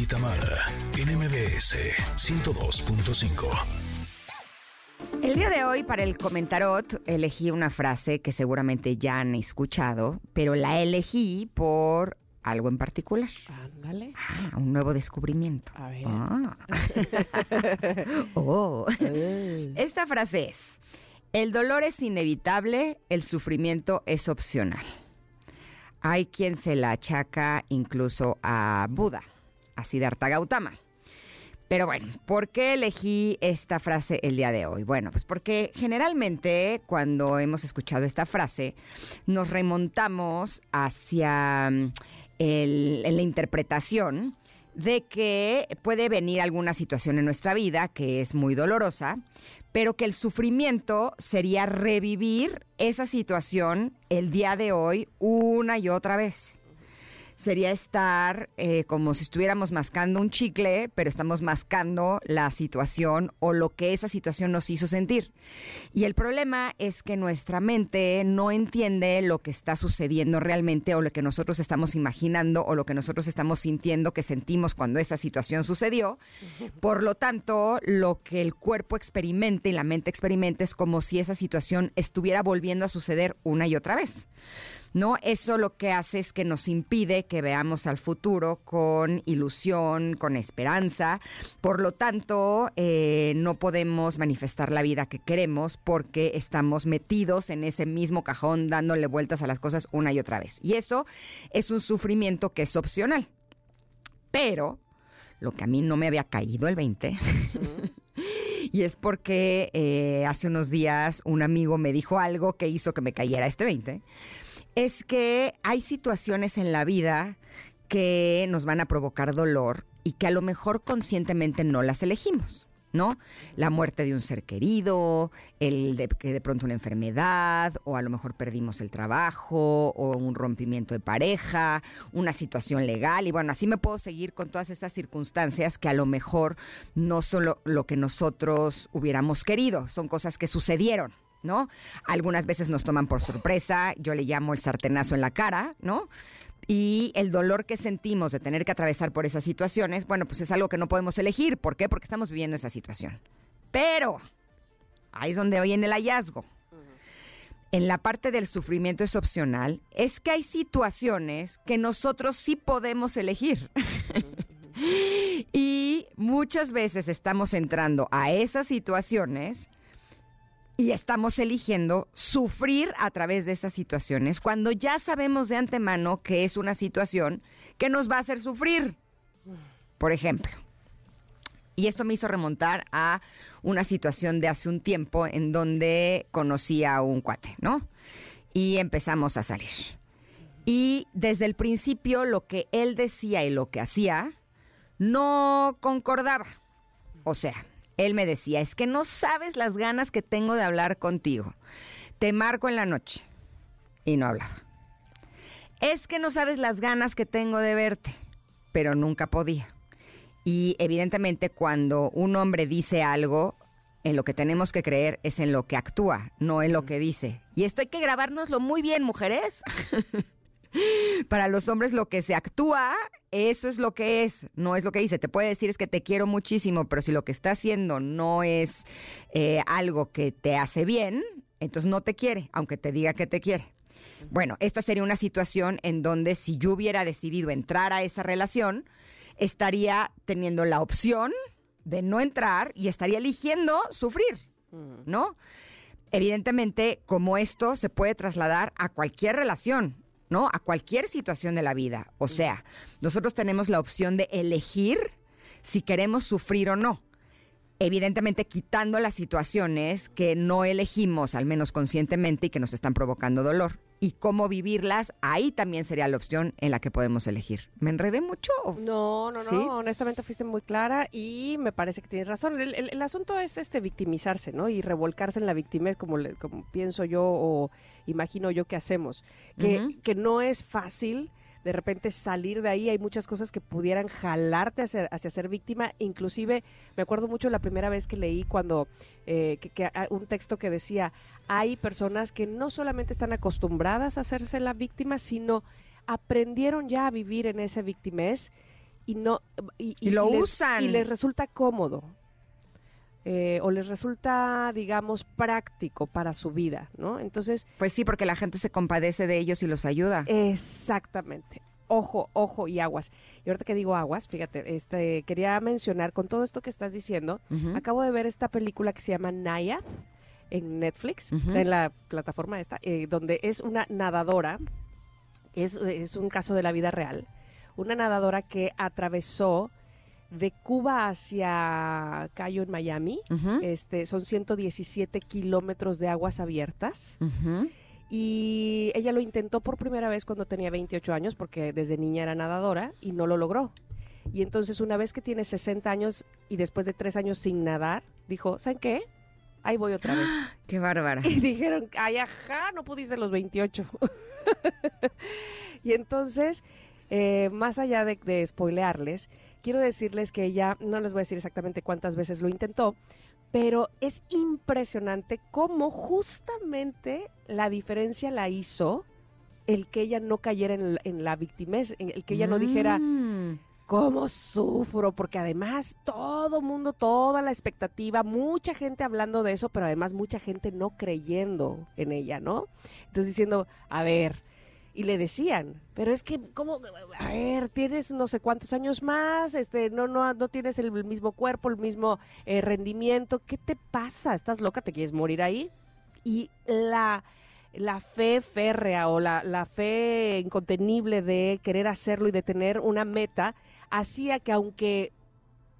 Ingrid Tamara, NMBS 102.5. El día de hoy, para el comentarot, elegí una frase que seguramente ya han escuchado, pero la elegí por algo en particular. Ándale. Ah, un nuevo descubrimiento. A ver. Ah. oh. Esta frase es: El dolor es inevitable, el sufrimiento es opcional. Hay quien se la achaca incluso a Buda Siddhartha Gautama. Pero bueno, ¿por qué elegí esta frase el día de hoy? Bueno, pues porque generalmente cuando hemos escuchado esta frase nos remontamos hacia mm, la interpretación de que puede venir alguna situación en nuestra vida que es muy dolorosa, pero que el sufrimiento sería revivir esa situación el día de hoy una y otra vez. Sería estar eh, como si estuviéramos mascando un chicle, pero estamos mascando la situación o lo que esa situación nos hizo sentir. Y el problema es que nuestra mente no entiende lo que está sucediendo realmente o lo que nosotros estamos imaginando o lo que nosotros estamos sintiendo que sentimos cuando esa situación sucedió. Por lo tanto, lo que el cuerpo experimente y la mente experimente es como si esa situación estuviera volviendo a suceder una y otra vez. ¿No? Eso lo que hace es que nos impide que veamos al futuro con ilusión, con esperanza. Por lo tanto, eh, no podemos manifestar la vida que queremos porque estamos metidos en ese mismo cajón dándole vueltas a las cosas una y otra vez. Y eso es un sufrimiento que es opcional. Pero lo que a mí no me había caído el 20. y es porque eh, hace unos días un amigo me dijo algo que hizo que me cayera este 20 es que hay situaciones en la vida que nos van a provocar dolor y que a lo mejor conscientemente no las elegimos. ¿no? La muerte de un ser querido, el de que de pronto una enfermedad, o a lo mejor perdimos el trabajo, o un rompimiento de pareja, una situación legal, y bueno, así me puedo seguir con todas estas circunstancias que a lo mejor no son lo que nosotros hubiéramos querido, son cosas que sucedieron, ¿no? Algunas veces nos toman por sorpresa, yo le llamo el sartenazo en la cara, ¿no? Y el dolor que sentimos de tener que atravesar por esas situaciones, bueno, pues es algo que no podemos elegir. ¿Por qué? Porque estamos viviendo esa situación. Pero, ahí es donde viene el hallazgo. En la parte del sufrimiento es opcional, es que hay situaciones que nosotros sí podemos elegir. y muchas veces estamos entrando a esas situaciones y estamos eligiendo sufrir a través de esas situaciones cuando ya sabemos de antemano que es una situación que nos va a hacer sufrir. Por ejemplo, y esto me hizo remontar a una situación de hace un tiempo en donde conocí a un cuate, ¿no? Y empezamos a salir. Y desde el principio lo que él decía y lo que hacía no concordaba. O sea, él me decía, es que no sabes las ganas que tengo de hablar contigo. Te marco en la noche. Y no hablaba. Es que no sabes las ganas que tengo de verte. Pero nunca podía. Y evidentemente cuando un hombre dice algo, en lo que tenemos que creer es en lo que actúa, no en lo que dice. Y esto hay que grabárnoslo muy bien, mujeres. Para los hombres lo que se actúa, eso es lo que es, no es lo que dice. Te puede decir es que te quiero muchísimo, pero si lo que está haciendo no es eh, algo que te hace bien, entonces no te quiere, aunque te diga que te quiere. Bueno, esta sería una situación en donde si yo hubiera decidido entrar a esa relación, estaría teniendo la opción de no entrar y estaría eligiendo sufrir, ¿no? Evidentemente, como esto se puede trasladar a cualquier relación, ¿no? A cualquier situación de la vida. O sea, nosotros tenemos la opción de elegir si queremos sufrir o no. Evidentemente quitando las situaciones que no elegimos, al menos conscientemente, y que nos están provocando dolor. Y cómo vivirlas, ahí también sería la opción en la que podemos elegir. ¿Me enredé mucho? No, no, no, honestamente fuiste muy clara y me parece que tienes razón. El, asunto es este victimizarse, ¿no? Y revolcarse en la víctima, como, como pienso yo o imagino yo que hacemos. Que, que no es fácil de repente salir de ahí. Hay muchas cosas que pudieran jalarte hacia, hacia ser víctima. Inclusive me acuerdo mucho la primera vez que leí cuando eh, que, un texto que decía, hay personas que no solamente están acostumbradas a hacerse la víctima, sino aprendieron ya a vivir en ese victimez y no y, lo usan y les resulta cómodo eh, o les resulta, digamos, práctico para su vida, ¿no? Entonces... Pues sí, porque la gente se compadece de ellos y los ayuda. Exactamente. Ojo, ojo y aguas. Y ahorita que digo aguas, fíjate, este, quería mencionar con todo esto que estás diciendo, acabo de ver esta película que se llama Nayad en Netflix, en la plataforma esta, eh, donde es una nadadora, es, es un caso de la vida real, una nadadora que atravesó de Cuba hacia Cayo en Miami. este, son 117 kilómetros de aguas abiertas. Y ella lo intentó por primera vez cuando tenía 28 años, porque desde niña era nadadora y no lo logró. Y entonces una vez que tiene 60 años y después de tres años sin nadar, dijo, ¿saben qué? Ahí voy otra vez. ¡Qué bárbara! Y dijeron, ay, ajá, no pudiste los 28. y entonces eh, más allá de, de spoilearles, quiero decirles que ella, no les voy a decir exactamente cuántas veces lo intentó, pero es impresionante cómo justamente la diferencia la hizo el que ella no cayera en, la victimez, el que ella no dijera, mm. ¿cómo sufro? Porque además todo mundo, toda la expectativa, mucha gente hablando de eso, pero además mucha gente no creyendo en ella, ¿no? Entonces diciendo, a ver, y le decían, pero es que, ¿cómo? A ver, tienes no sé cuántos años más, este, no, no, no tienes el mismo cuerpo, el mismo eh, rendimiento, ¿qué te pasa? ¿Estás loca? ¿Te quieres morir ahí? Y la, la fe férrea o la, la fe incontenible de querer hacerlo y de tener una meta, hacía que aunque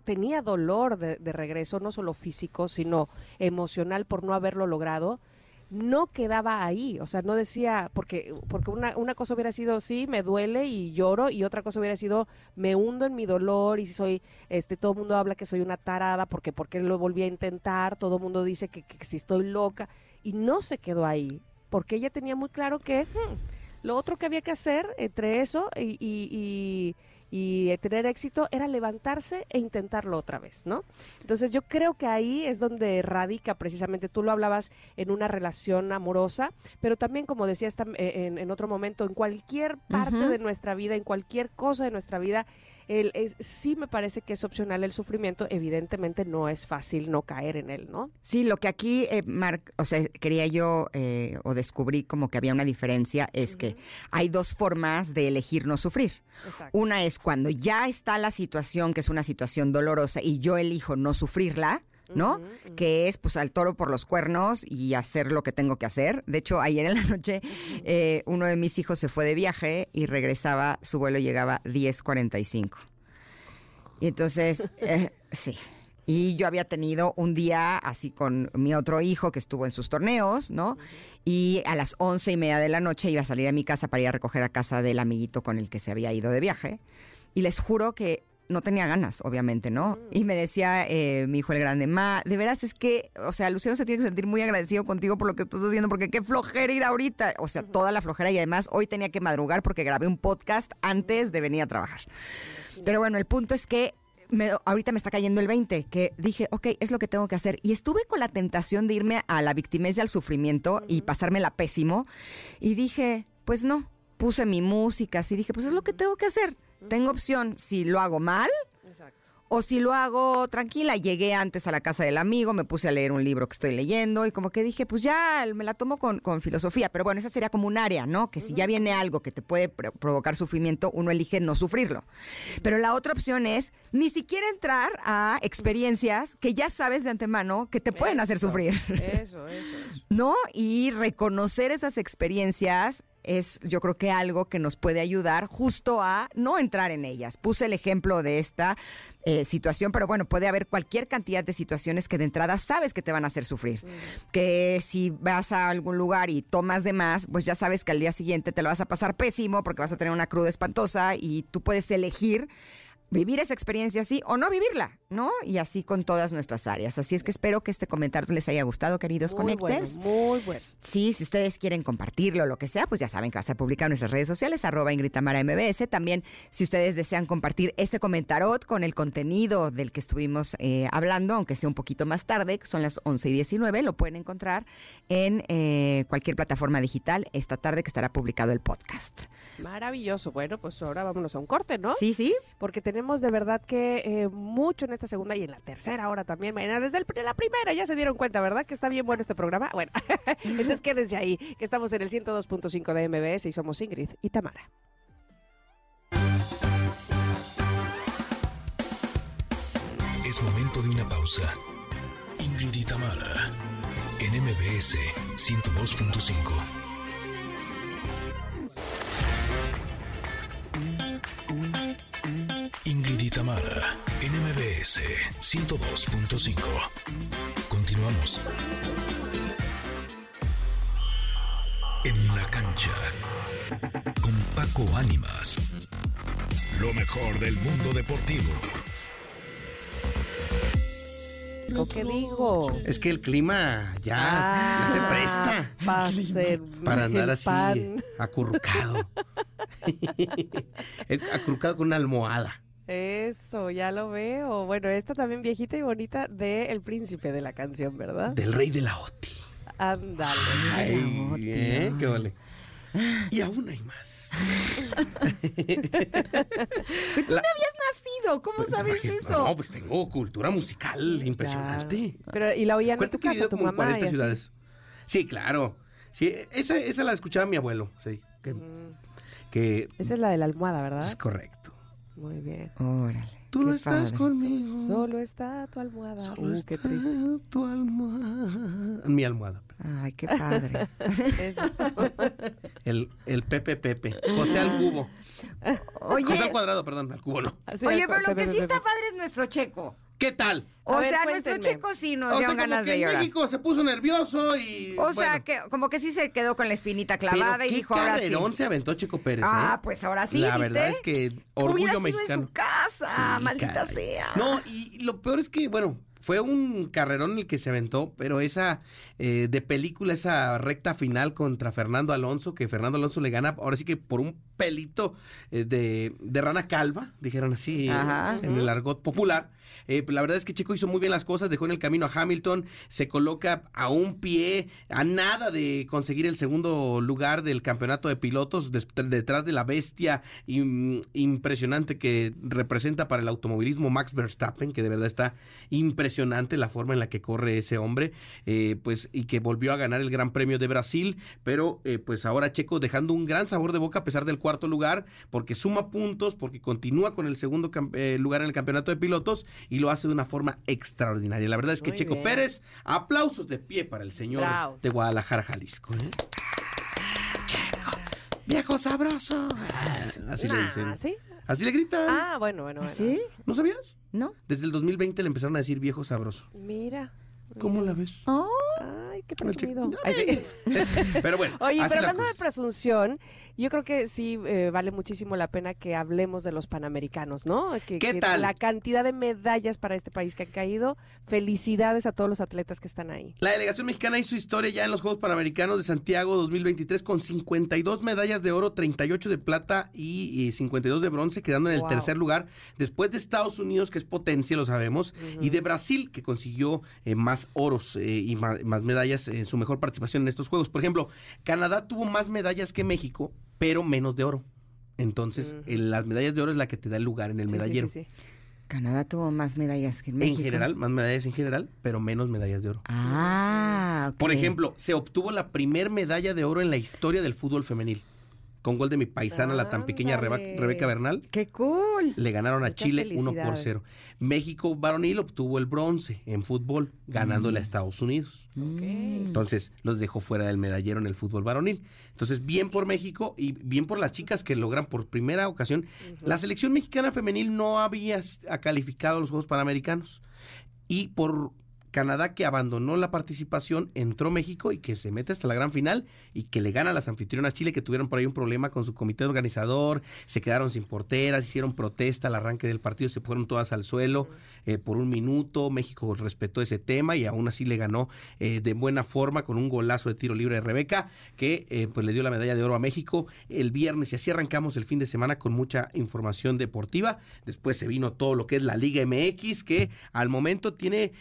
tenía dolor de, de regreso, no solo físico, sino emocional por no haberlo logrado, no quedaba ahí, o sea, no decía, porque, porque una, una cosa hubiera sido, sí, me duele y lloro, y otra cosa hubiera sido, me hundo en mi dolor y soy, este, todo el mundo habla que soy una tarada, porque, porque lo volví a intentar, todo el mundo dice que, que, si estoy loca, y no se quedó ahí, porque ella tenía muy claro que hmm, lo otro que había que hacer entre eso y, y y tener éxito era levantarse e intentarlo otra vez, ¿no? Entonces yo creo que ahí es donde radica precisamente, tú lo hablabas en una relación amorosa, pero también como decías eh, en, en otro momento, en cualquier parte de nuestra vida, en cualquier cosa de nuestra vida, el, es, sí me parece que es opcional el sufrimiento, evidentemente no es fácil no caer en él, ¿no? Sí, lo que aquí, eh, o sea, quería yo eh, o descubrí como que había una diferencia es que hay dos formas de elegir no sufrir. Una es cuando ya está la situación, que es una situación dolorosa, y yo elijo no sufrirla, ¿no? Que es pues al toro por los cuernos y hacer lo que tengo que hacer. De hecho, ayer en la noche eh, uno de mis hijos se fue de viaje y regresaba, su vuelo llegaba 10.45. Y entonces, eh, sí. Y yo había tenido un día así con mi otro hijo que estuvo en sus torneos, ¿no? Y a las once y media de la noche iba a salir a mi casa para ir a recoger a casa del amiguito con el que se había ido de viaje. Y les juro que no tenía ganas, obviamente, ¿no? Mm. Y me decía eh, mi hijo el grande, ma, de veras es que, o sea, Luciano se tiene que sentir muy agradecido contigo por lo que estás haciendo, porque qué flojera ir ahorita. O sea, toda la flojera y además hoy tenía que madrugar porque grabé un podcast antes de venir a trabajar. Pero bueno, el punto es que me, ahorita me está cayendo el 20, que dije, ok, es lo que tengo que hacer. Y estuve con la tentación de irme a la victimez y al sufrimiento y pasármela pésimo. Y dije, pues no, puse mi música, así dije, pues es lo que tengo que hacer. Tengo opción, si lo hago mal, o si lo hago tranquila, llegué antes a la casa del amigo, me puse a leer un libro que estoy leyendo y como que dije, pues ya me la tomo con, filosofía. Pero bueno, esa sería como un área, ¿no? Que si ya viene algo que te puede provocar sufrimiento, uno elige no sufrirlo. Pero la otra opción es ni siquiera entrar a experiencias que ya sabes de antemano que te pueden hacer sufrir. Eso, eso, eso. ¿No? Y reconocer esas experiencias es yo creo que algo que nos puede ayudar justo a no entrar en ellas. Puse el ejemplo de esta eh, situación, pero bueno, puede haber cualquier cantidad de situaciones que de entrada sabes que te van a hacer sufrir. Que si vas a algún lugar y tomas de más, pues ya sabes que al día siguiente te lo vas a pasar pésimo porque vas a tener una cruda espantosa y tú puedes elegir vivir esa experiencia así o no vivirla, ¿no? Y así con todas nuestras áreas. Así es que espero que este comentario les haya gustado, queridos muy Connectors. muy bueno. Sí, si ustedes quieren compartirlo o lo que sea, pues ya saben que va a estar publicado en nuestras redes sociales, arroba Ingrid MBS. También, si ustedes desean compartir este comentarot con el contenido del que estuvimos eh, hablando, aunque sea un poquito más tarde, que son las 11 y 19, lo pueden encontrar en eh, cualquier plataforma digital esta tarde que estará publicado el podcast. Maravilloso. Bueno, pues ahora vámonos a un corte, ¿no? Sí, sí. Porque tenemos de verdad que eh, mucho en esta segunda y en la tercera hora también. Desde el, la primera ya se dieron cuenta, ¿verdad? Que está bien bueno este programa. Bueno, entonces quédense ahí, que estamos en el 102.5 de MBS y somos Ingrid y Tamara. Es momento de una pausa. Ingrid y Tamara en MBS 102.5. Ingrid y Tamara, NMBS 102.5. Continuamos. En la cancha, con Paco Ánimas. Lo mejor del mundo deportivo. Lo que digo. Es que el clima ya, se presta para, para andar así acurrucado. Acurrucado con una almohada. Eso, ya lo veo. Bueno, esta también viejita y bonita de El Príncipe de la canción, ¿verdad? Del Rey de la Oti. Ándale. Ay, ¿eh? qué vale. Y aún hay más. Tú no habías nacido, ¿cómo pues, sabes eso? No, pues tengo cultura musical impresionante. Pero, ¿y la oían en tu casa, tu mamá? 40 ciudades. Sí, claro. Sí, esa, esa la escuchaba mi abuelo, sí. Que, mm. que, esa es la de la almohada, ¿verdad? Es correcto. Muy bien. Órale. Tú no estás conmigo. Solo está tu almohada. Solo uh, qué triste. Tu almohada. Mi almohada. Ay, qué padre. el, el Pepe Pepe. José al cubo. Oye. José al cuadrado, perdón, al cubo no. Oye, pero lo que sí está padre es nuestro checo. ¿Qué tal? O sea, nuestro checo sí nos dio ganas de llorar. México se puso nervioso y. O sea, que como que sí se quedó con la espinita clavada y dijo ahora sí. se aventó Checo Pérez. Ah, ¿eh? pues ahora sí. La verdad es que orgullo sido mexicano. en su casa, maldita sea. No, y lo peor es que, bueno, fue un carrerón el que se aventó, pero esa eh, de película, esa recta final contra Fernando Alonso, que Fernando Alonso le gana, ahora sí que por un pelito eh, de, de, rana calva, dijeron así en el argot popular. Eh, la verdad es que Checo hizo muy bien las cosas, dejó en el camino a Hamilton, se coloca a un pie, a nada de conseguir el segundo lugar del campeonato de pilotos, detrás de la bestia impresionante que representa para el automovilismo Max Verstappen, que de verdad está impresionante la forma en la que corre ese hombre, eh, pues y que volvió a ganar el Gran Premio de Brasil, pero pues ahora Checo dejando un gran sabor de boca a pesar del cuarto lugar, porque suma puntos, porque continúa con el segundo eh, lugar en el campeonato de pilotos y lo hace de una forma extraordinaria. La verdad es que Checo Pérez, aplausos de pie para el señor de Guadalajara, Jalisco. ¿eh? Checo, viejo sabroso. Así le dicen. ¿sí? Así le gritan. Ah, bueno, bueno, bueno. ¿Sí? ¿No sabías? No. Desde el 2020 le empezaron a decir viejo sabroso. Mira. ¿Cómo la ves? Oh. Qué presumido. Pero bueno. Oye, pero hablando de presunción, yo creo que sí eh, vale muchísimo la pena que hablemos de los panamericanos, ¿no? Que, ¿Qué tal? La cantidad de medallas para este país que han caído. Felicidades a todos los atletas que están ahí. La delegación mexicana hizo historia ya en los Juegos Panamericanos de Santiago 2023 con 52 medallas de oro, 38 de plata y, 52 de bronce, quedando en el tercer lugar después de Estados Unidos, que es potencia, lo sabemos, y de Brasil, que consiguió eh, más oros eh, y más, más medallas en su mejor participación en estos Juegos. Por ejemplo, Canadá tuvo más medallas que México pero menos de oro. Entonces, las medallas de oro es la que te da el lugar en el medallero. Canadá tuvo más medallas que México. En general, más medallas en general, pero menos medallas de oro. Ah, Por ejemplo, se obtuvo la primer medalla de oro en la historia del fútbol femenil con gol de mi paisana, la tan pequeña Rebeca Bernal. ¡Qué cool! Le ganaron a Chile 1 por 0. México varonil obtuvo el bronce en fútbol, ganándole a mm. Estados Unidos. Entonces los dejó fuera del medallero en el fútbol varonil. Entonces, bien por México y bien por las chicas que logran por primera ocasión. La selección mexicana femenil no había calificado los Juegos Panamericanos. Y por Canadá que abandonó la participación, entró México y que se mete hasta la gran final y que le gana a las anfitrionas Chile que tuvieron por ahí un problema con su comité organizador, se quedaron sin porteras, hicieron protesta al arranque del partido, se fueron todas al suelo eh, por un minuto, México respetó ese tema y aún así le ganó eh, de buena forma con un golazo de tiro libre de Rebeca que eh, pues le dio la medalla de oro a México el viernes. Y así arrancamos el fin de semana con mucha información deportiva, después se vino todo lo que es la Liga MX que al momento tiene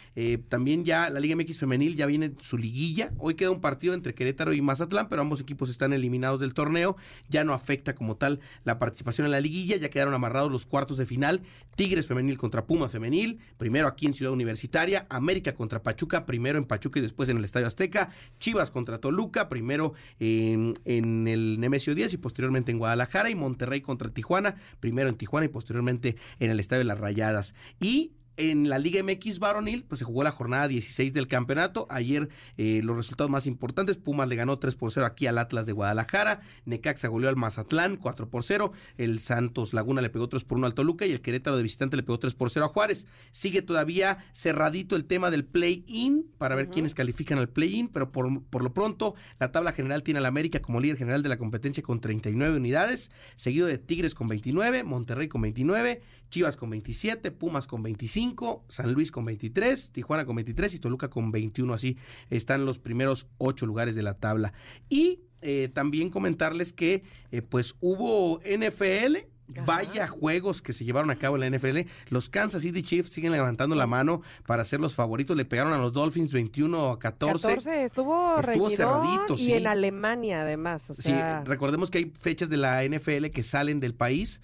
también también ya la Liga MX femenil ya viene su liguilla. Hoy queda un partido entre Querétaro y Mazatlán, pero ambos equipos están eliminados del torneo. Ya no afecta como tal la participación en la liguilla, ya quedaron amarrados los cuartos de final. Tigres femenil contra Puma femenil, primero aquí en Ciudad Universitaria, América contra Pachuca, primero en Pachuca y después en el Estadio Azteca, Chivas contra Toluca, primero en, en el Nemesio 10 y posteriormente en Guadalajara y Monterrey contra Tijuana, primero en Tijuana y posteriormente en el Estadio de las Rayadas. Y en la Liga MX varonil, pues se jugó la jornada 16 del campeonato. Ayer eh, los resultados más importantes, Pumas le ganó 3 por 0 aquí al Atlas de Guadalajara, Necaxa goleó al Mazatlán 4 por 0, el Santos Laguna le pegó 3 por 1 al Toluca y el Querétaro de visitante le pegó 3 por 0 a Juárez. Sigue todavía cerradito el tema del play-in para ver quiénes califican al play-in, pero por, por lo pronto la tabla general tiene al América como líder general de la competencia con 39 unidades, seguido de Tigres con 29, Monterrey con 29, Chivas con 27, Pumas con 25, San Luis con 23, Tijuana con 23 y Toluca con 21. Así están los primeros ocho lugares de la tabla. Y eh, también comentarles que eh, pues hubo NFL Vaya juegos que se llevaron a cabo en la NFL. Los Kansas City Chiefs siguen levantando la mano para ser los favoritos. Le pegaron a los Dolphins 21 a 14. 14 estuvo, estuvo cerradito, y en Alemania además. Sí, recordemos que hay fechas de la NFL que salen del país.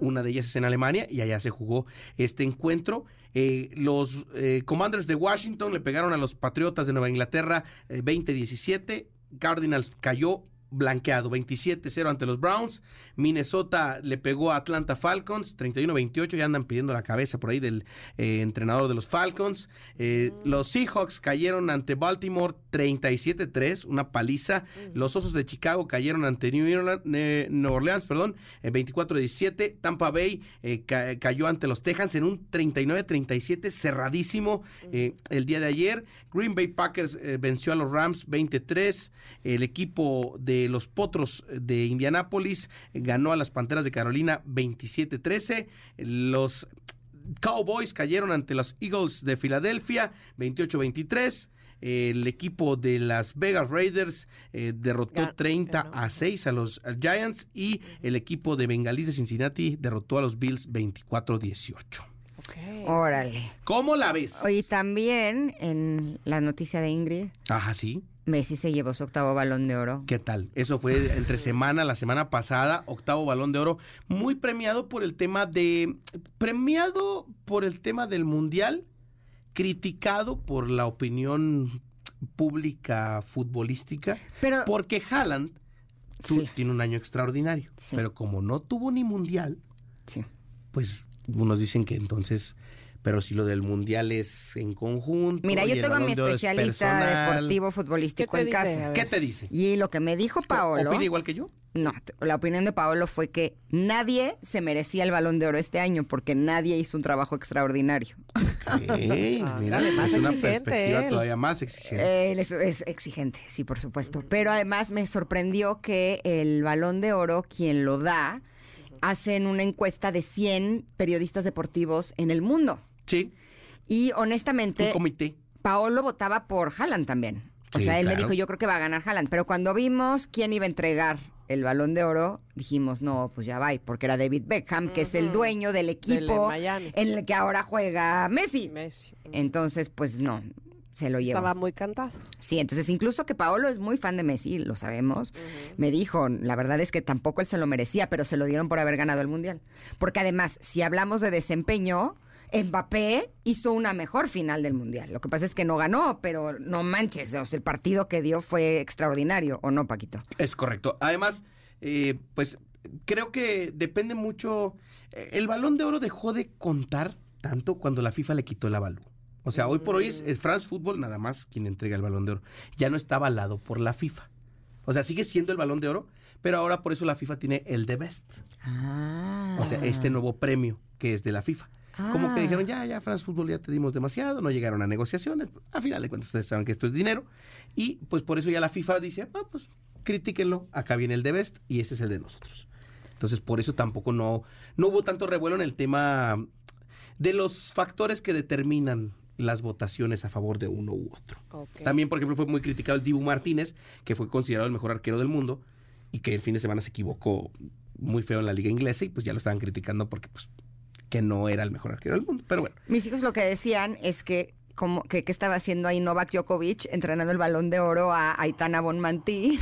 Una de ellas es en Alemania y allá se jugó este encuentro. Eh, los eh, Commanders de Washington le pegaron a los Patriotas de Nueva Inglaterra 20-17. Eh, Cardinals cayó blanqueado, 27-0 ante los Browns. Minnesota le pegó a Atlanta Falcons, 31-28, ya andan pidiendo la cabeza por ahí del eh, entrenador de los Falcons. Eh, mm. Los Seahawks cayeron ante Baltimore 37-3, una paliza. Mm. Los Osos de Chicago cayeron ante New, Orleans, perdón, 24-17. Tampa Bay eh, cayó ante los Texans en un 39-37, cerradísimo mm. el día de ayer. Green Bay Packers venció a los Rams 23. El equipo de los Potros de Indianápolis ganó a las Panteras de Carolina 27-13. Los Cowboys cayeron ante los Eagles de Filadelfia 28-23. El equipo de las Vegas Raiders eh, derrotó 30 a 6 a los Giants y el equipo de Bengalís de Cincinnati derrotó a los Bills 24-18. Órale. ¿Cómo la ves? Y también en la noticia de Ingrid. Ajá, sí. Messi se llevó su octavo balón de oro. ¿Qué tal? Eso fue entre semana, la semana pasada, octavo balón de oro, muy premiado por el tema de, premiado por el tema del mundial, criticado por la opinión pública futbolística, pero, porque Haaland tiene un año extraordinario, pero como no tuvo ni mundial, pues unos dicen que entonces pero si lo del mundial es en conjunto. Mira, yo tengo a mi especialista deportivo futbolístico en casa. ¿Qué te dice? Y lo que me dijo Paolo. ¿Opina igual que yo? No, la opinión de Paolo fue que nadie se merecía el balón de oro este año porque nadie hizo un trabajo extraordinario. mira, es una perspectiva todavía más exigente. es, exigente, sí, por supuesto. Pero además me sorprendió que el balón de oro, quien lo da, hacen una encuesta de 100 periodistas deportivos en el mundo. Sí. Y honestamente. Un comité. Paolo votaba por Haaland también. O sea, él me dijo, yo creo que va a ganar Haaland. Pero cuando vimos quién iba a entregar el balón de oro, dijimos, no, pues ya va, porque era David Beckham, que es el dueño del equipo en el que ahora juega Messi. Messi. Entonces, pues no, se lo llevó. Estaba muy cantado. Sí, entonces incluso que Paolo es muy fan de Messi, lo sabemos, me dijo, la verdad es que tampoco él se lo merecía, pero se lo dieron por haber ganado el Mundial. Porque además, si hablamos de desempeño, Mbappé hizo una mejor final del Mundial. Lo que pasa es que no ganó, pero no manches, o sea, el partido que dio fue extraordinario, ¿o no, Paquito? Es correcto. Además, eh, pues creo que depende mucho. Eh, el balón de oro dejó de contar tanto cuando la FIFA le quitó el avalú. O sea, hoy por hoy es, France Football nada más quien entrega el balón de oro. Ya no está avalado por la FIFA. O sea, sigue siendo el balón de oro, pero ahora por eso la FIFA tiene el The Best. Ah. O sea, este nuevo premio que es de la FIFA. Como que dijeron, ya, ya, France Football ya te dimos demasiado, no llegaron a negociaciones. A final de cuentas, ustedes saben que esto es dinero. Y pues por eso ya la FIFA dice, ah, pues critíquenlo, acá viene el de Best y ese es el de nosotros. Entonces, por eso tampoco no, no hubo tanto revuelo en el tema de los factores que determinan las votaciones a favor de uno u otro. También, por ejemplo, fue muy criticado el Dibu Martínez, que fue considerado el mejor arquero del mundo y que el fin de semana se equivocó muy feo en la liga inglesa y pues ya lo estaban criticando porque pues que no era el mejor arquero del mundo. Pero bueno. Mis hijos lo que decían es que como que, estaba haciendo ahí Novak Djokovic entrenando el balón de oro a Aitana Bonmantí.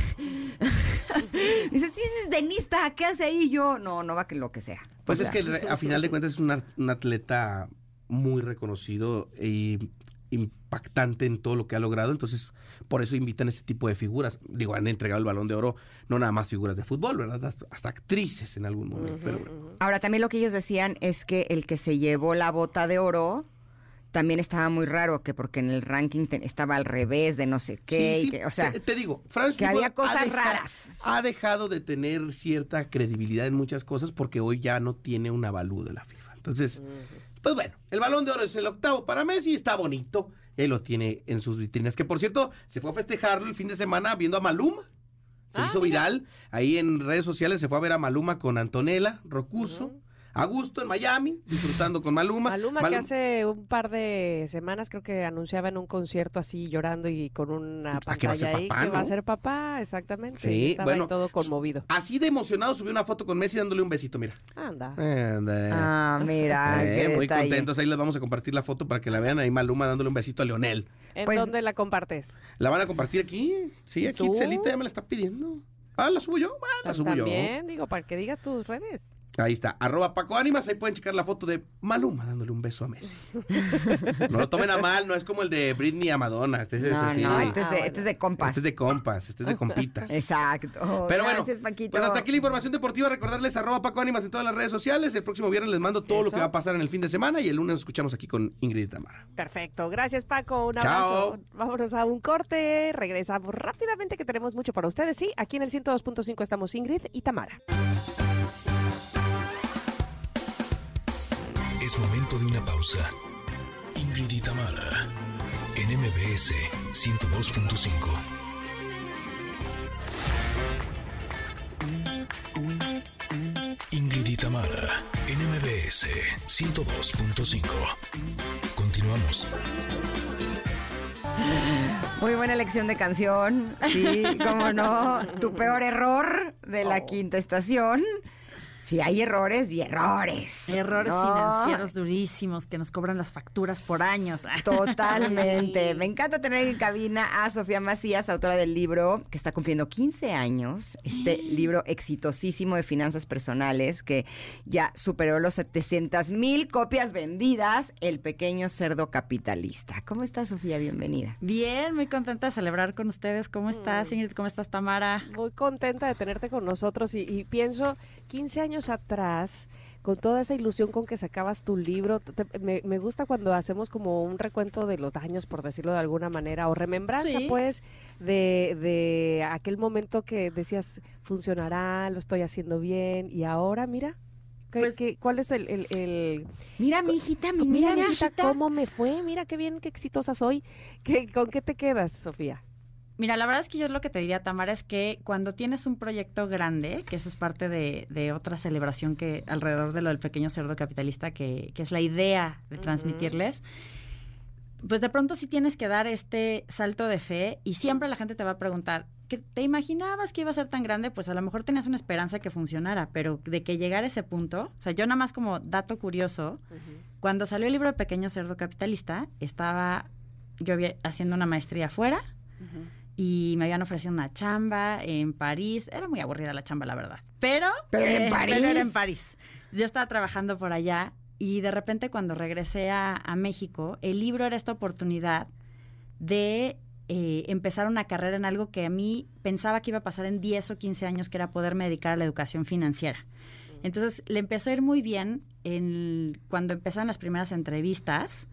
Dice, sí, es tenista, ¿qué hace ahí yo? No, Novak lo que sea. Pues es que a final de cuentas es un, un atleta muy reconocido y impactante en todo lo que ha logrado, entonces por eso invitan este tipo de figuras. Digo, han entregado el balón de oro, no nada más figuras de fútbol, ¿verdad? Hasta actrices en algún momento. pero Ahora, también lo que ellos decían es que el que se llevó la bota de oro también estaba muy raro, que porque en el ranking estaba al revés de no sé qué. o sea, te, digo, que había cosas raras. Ha dejado de tener cierta credibilidad en muchas cosas porque hoy ya no tiene un avalú de la FIFA. Entonces, pues bueno, el balón de oro es el octavo para Messi, está bonito. Él lo tiene en sus vitrinas. Que por cierto, se fue a festejarlo el fin de semana viendo a Maluma. Se ah, hizo viral. Ahí en redes sociales se fue a ver a Maluma con Antonella Rocuso. A gusto en Miami, disfrutando con Maluma. Maluma, que hace un par de semanas creo que anunciaba en un concierto así llorando y con una pantalla ahí que va a ser papá, exactamente. Sí, Estaba bueno, todo conmovido. Así de emocionado subió una foto con Messi dándole un besito, mira. Anda. Ah, mira. Eh, muy contentos, ahí les vamos a compartir la foto para que la vean ahí Maluma dándole un besito a Leonel. ¿En pues, dónde la compartes? La van a compartir aquí. Sí, aquí Celita ya me la está pidiendo. Ah, la subo yo. Ah, la pues subo yo. También, digo, para que digas tus redes. Ahí está, arroba Paco Ánimas, ahí pueden checar la foto de Maluma dándole un beso a Messi. no lo tomen a mal, no es como el de Britney a Madonna. Este es, no, no, este, es de, este es de compas. Este es de compas, este es de compitas. Exacto. Pero Gracias, bueno, pues hasta aquí la información deportiva. Recordarles arroba Paco Ánimas en todas las redes sociales. El próximo viernes les mando todo lo que va a pasar en el fin de semana y el lunes nos escuchamos aquí con Ingrid y Tamara. Perfecto, gracias Paco, un abrazo. Vámonos a un corte, regresamos rápidamente que tenemos mucho para ustedes. Sí, aquí en el 102.5 estamos Ingrid y Tamara. Momento de una pausa. Ingrid y Tamara, en MBS 102.5. Ingrid y Tamara, en MBS 102.5. Continuamos. Muy buena elección de canción. Sí, cómo no. Tu peor error de la oh. quinta estación. Sí, hay errores y errores. Errores financieros durísimos que nos cobran las facturas por años. Totalmente. Me encanta tener en cabina a Sofía Macías, autora del libro que está cumpliendo 15 años. Este libro exitosísimo de finanzas personales que ya superó los 700 mil copias vendidas. El pequeño cerdo capitalista. ¿Cómo estás, Sofía? Bienvenida. Bien, muy contenta de celebrar con ustedes. ¿Cómo estás, mm. Ingrid? ¿Cómo estás, Tamara? Muy contenta de tenerte con nosotros y, y pienso 15 años atrás, con toda esa ilusión con que sacabas tu libro, me, gusta cuando hacemos como un recuento de los daños, por decirlo de alguna manera, o remembranza, pues, de, de aquel momento que decías, funcionará, lo estoy haciendo bien, y ahora, mira, pues ¿Cuál es el, el, Mira, mi hijita, mi mira, mi hijita, cómo me fue, mira qué bien, qué exitosa soy. ¿Qué, ¿Con qué te quedas, Sofía? Mira, la verdad es que yo lo que te diría, Tamara, es que cuando tienes un proyecto grande, que eso es parte de, otra celebración que alrededor de lo del pequeño cerdo capitalista, que, es la idea de transmitirles, pues de pronto sí tienes que dar este salto de fe y siempre la gente te va a preguntar, ¿te imaginabas que iba a ser tan grande? Pues a lo mejor tenías una esperanza que funcionara, pero de que llegara a ese punto, o sea, yo nada más como dato curioso, cuando salió el libro de Pequeño Cerdo Capitalista, estaba yo haciendo una maestría afuera y me habían ofrecido una chamba en París. Era muy aburrida la chamba, la verdad. Pero, pero en París. era en París. Yo estaba trabajando por allá y de repente cuando regresé a, México, el libro era esta oportunidad de eh, empezar una carrera en algo que a mí pensaba que iba a pasar en 10 o 15 años, que era poderme dedicar a la educación financiera. Entonces le empezó a ir muy bien en, cuando empezaron las primeras entrevistas.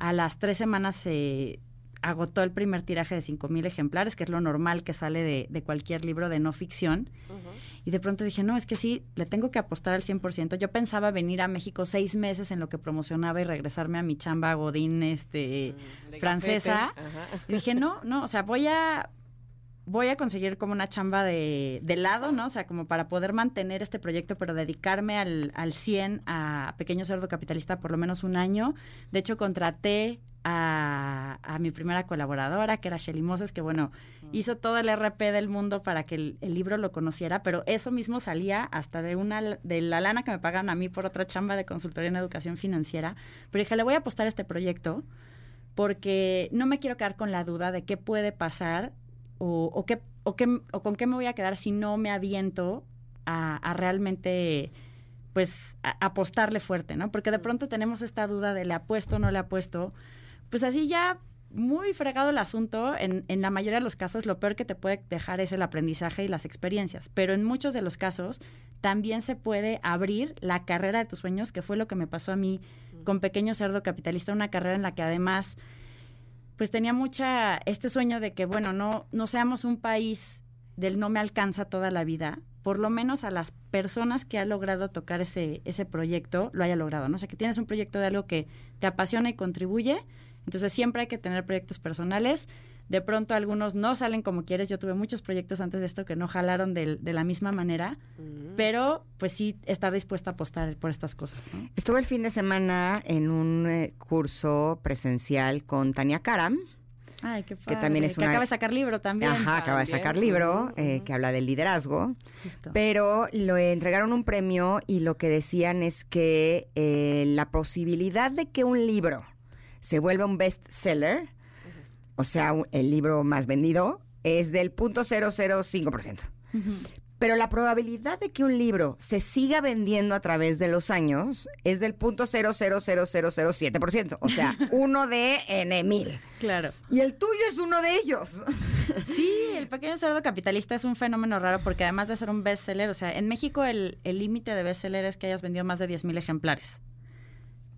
A las tres semanas se agotó el primer tiraje de 5.000 ejemplares, que es lo normal que sale de, cualquier libro de no ficción. Y de pronto dije, no, es que sí, le tengo que apostar al 100%. Yo pensaba venir a México seis meses en lo que promocionaba y regresarme a mi chamba Godín este, mm, francesa. Y dije, no, no, o sea, voy a voy a conseguir como una chamba de, de, lado, ¿no? O sea, como para poder mantener este proyecto, pero dedicarme al, al 100 a Pequeño Cerdo Capitalista por lo menos un año. De hecho, contraté a, mi primera colaboradora, que era Shelly Moses, que bueno, hizo todo el RP del mundo para que el, libro lo conociera, pero eso mismo salía hasta de una de la lana que me pagan a mí por otra chamba de consultoría en educación financiera. Pero dije, le voy a apostar a este proyecto porque no me quiero quedar con la duda de qué puede pasar o, o, qué, o, qué, o con qué me voy a quedar si no me aviento a, realmente pues apostarle fuerte, ¿no? Porque de pronto tenemos esta duda de le apuesto o no le apuesto. Pues así ya muy fregado el asunto, en, en, la mayoría de los casos lo peor que te puede dejar es el aprendizaje y las experiencias, pero en muchos de los casos también se puede abrir la carrera de tus sueños, que fue lo que me pasó a mí con Pequeño Cerdo Capitalista, una carrera en la que además pues tenía mucha este sueño de que bueno, no no seamos un país del no me alcanza toda la vida, por lo menos a las personas que han logrado tocar ese ese proyecto lo haya logrado, ¿no? O sea, que tienes un proyecto de algo que te apasiona y contribuye, Entonces siempre hay que tener proyectos personales. De pronto algunos no salen como quieres. Yo tuve muchos proyectos antes de esto que no jalaron de, la misma manera, mm. pero pues sí estar dispuesta a apostar por estas cosas. Estuve el fin de semana en un eh, curso presencial con Tania Karam. Ay, qué padre. Que también es una... acaba de sacar libro también. Ajá, acaba de sacar libro eh, que habla del liderazgo. Pero lo entregaron un premio y lo que decían es que eh, la posibilidad de que un libro se vuelva un bestseller o sea, el libro más vendido, es del 0.005%. Pero la probabilidad de que un libro se siga vendiendo a través de los años es del punto O sea, uno de N mil. Claro. Y el tuyo es uno de ellos. Sí, el pequeño cerdo capitalista es un fenómeno raro porque además de ser un bestseller, o sea, en México el límite de bestseller es que hayas vendido más de 10 mil ejemplares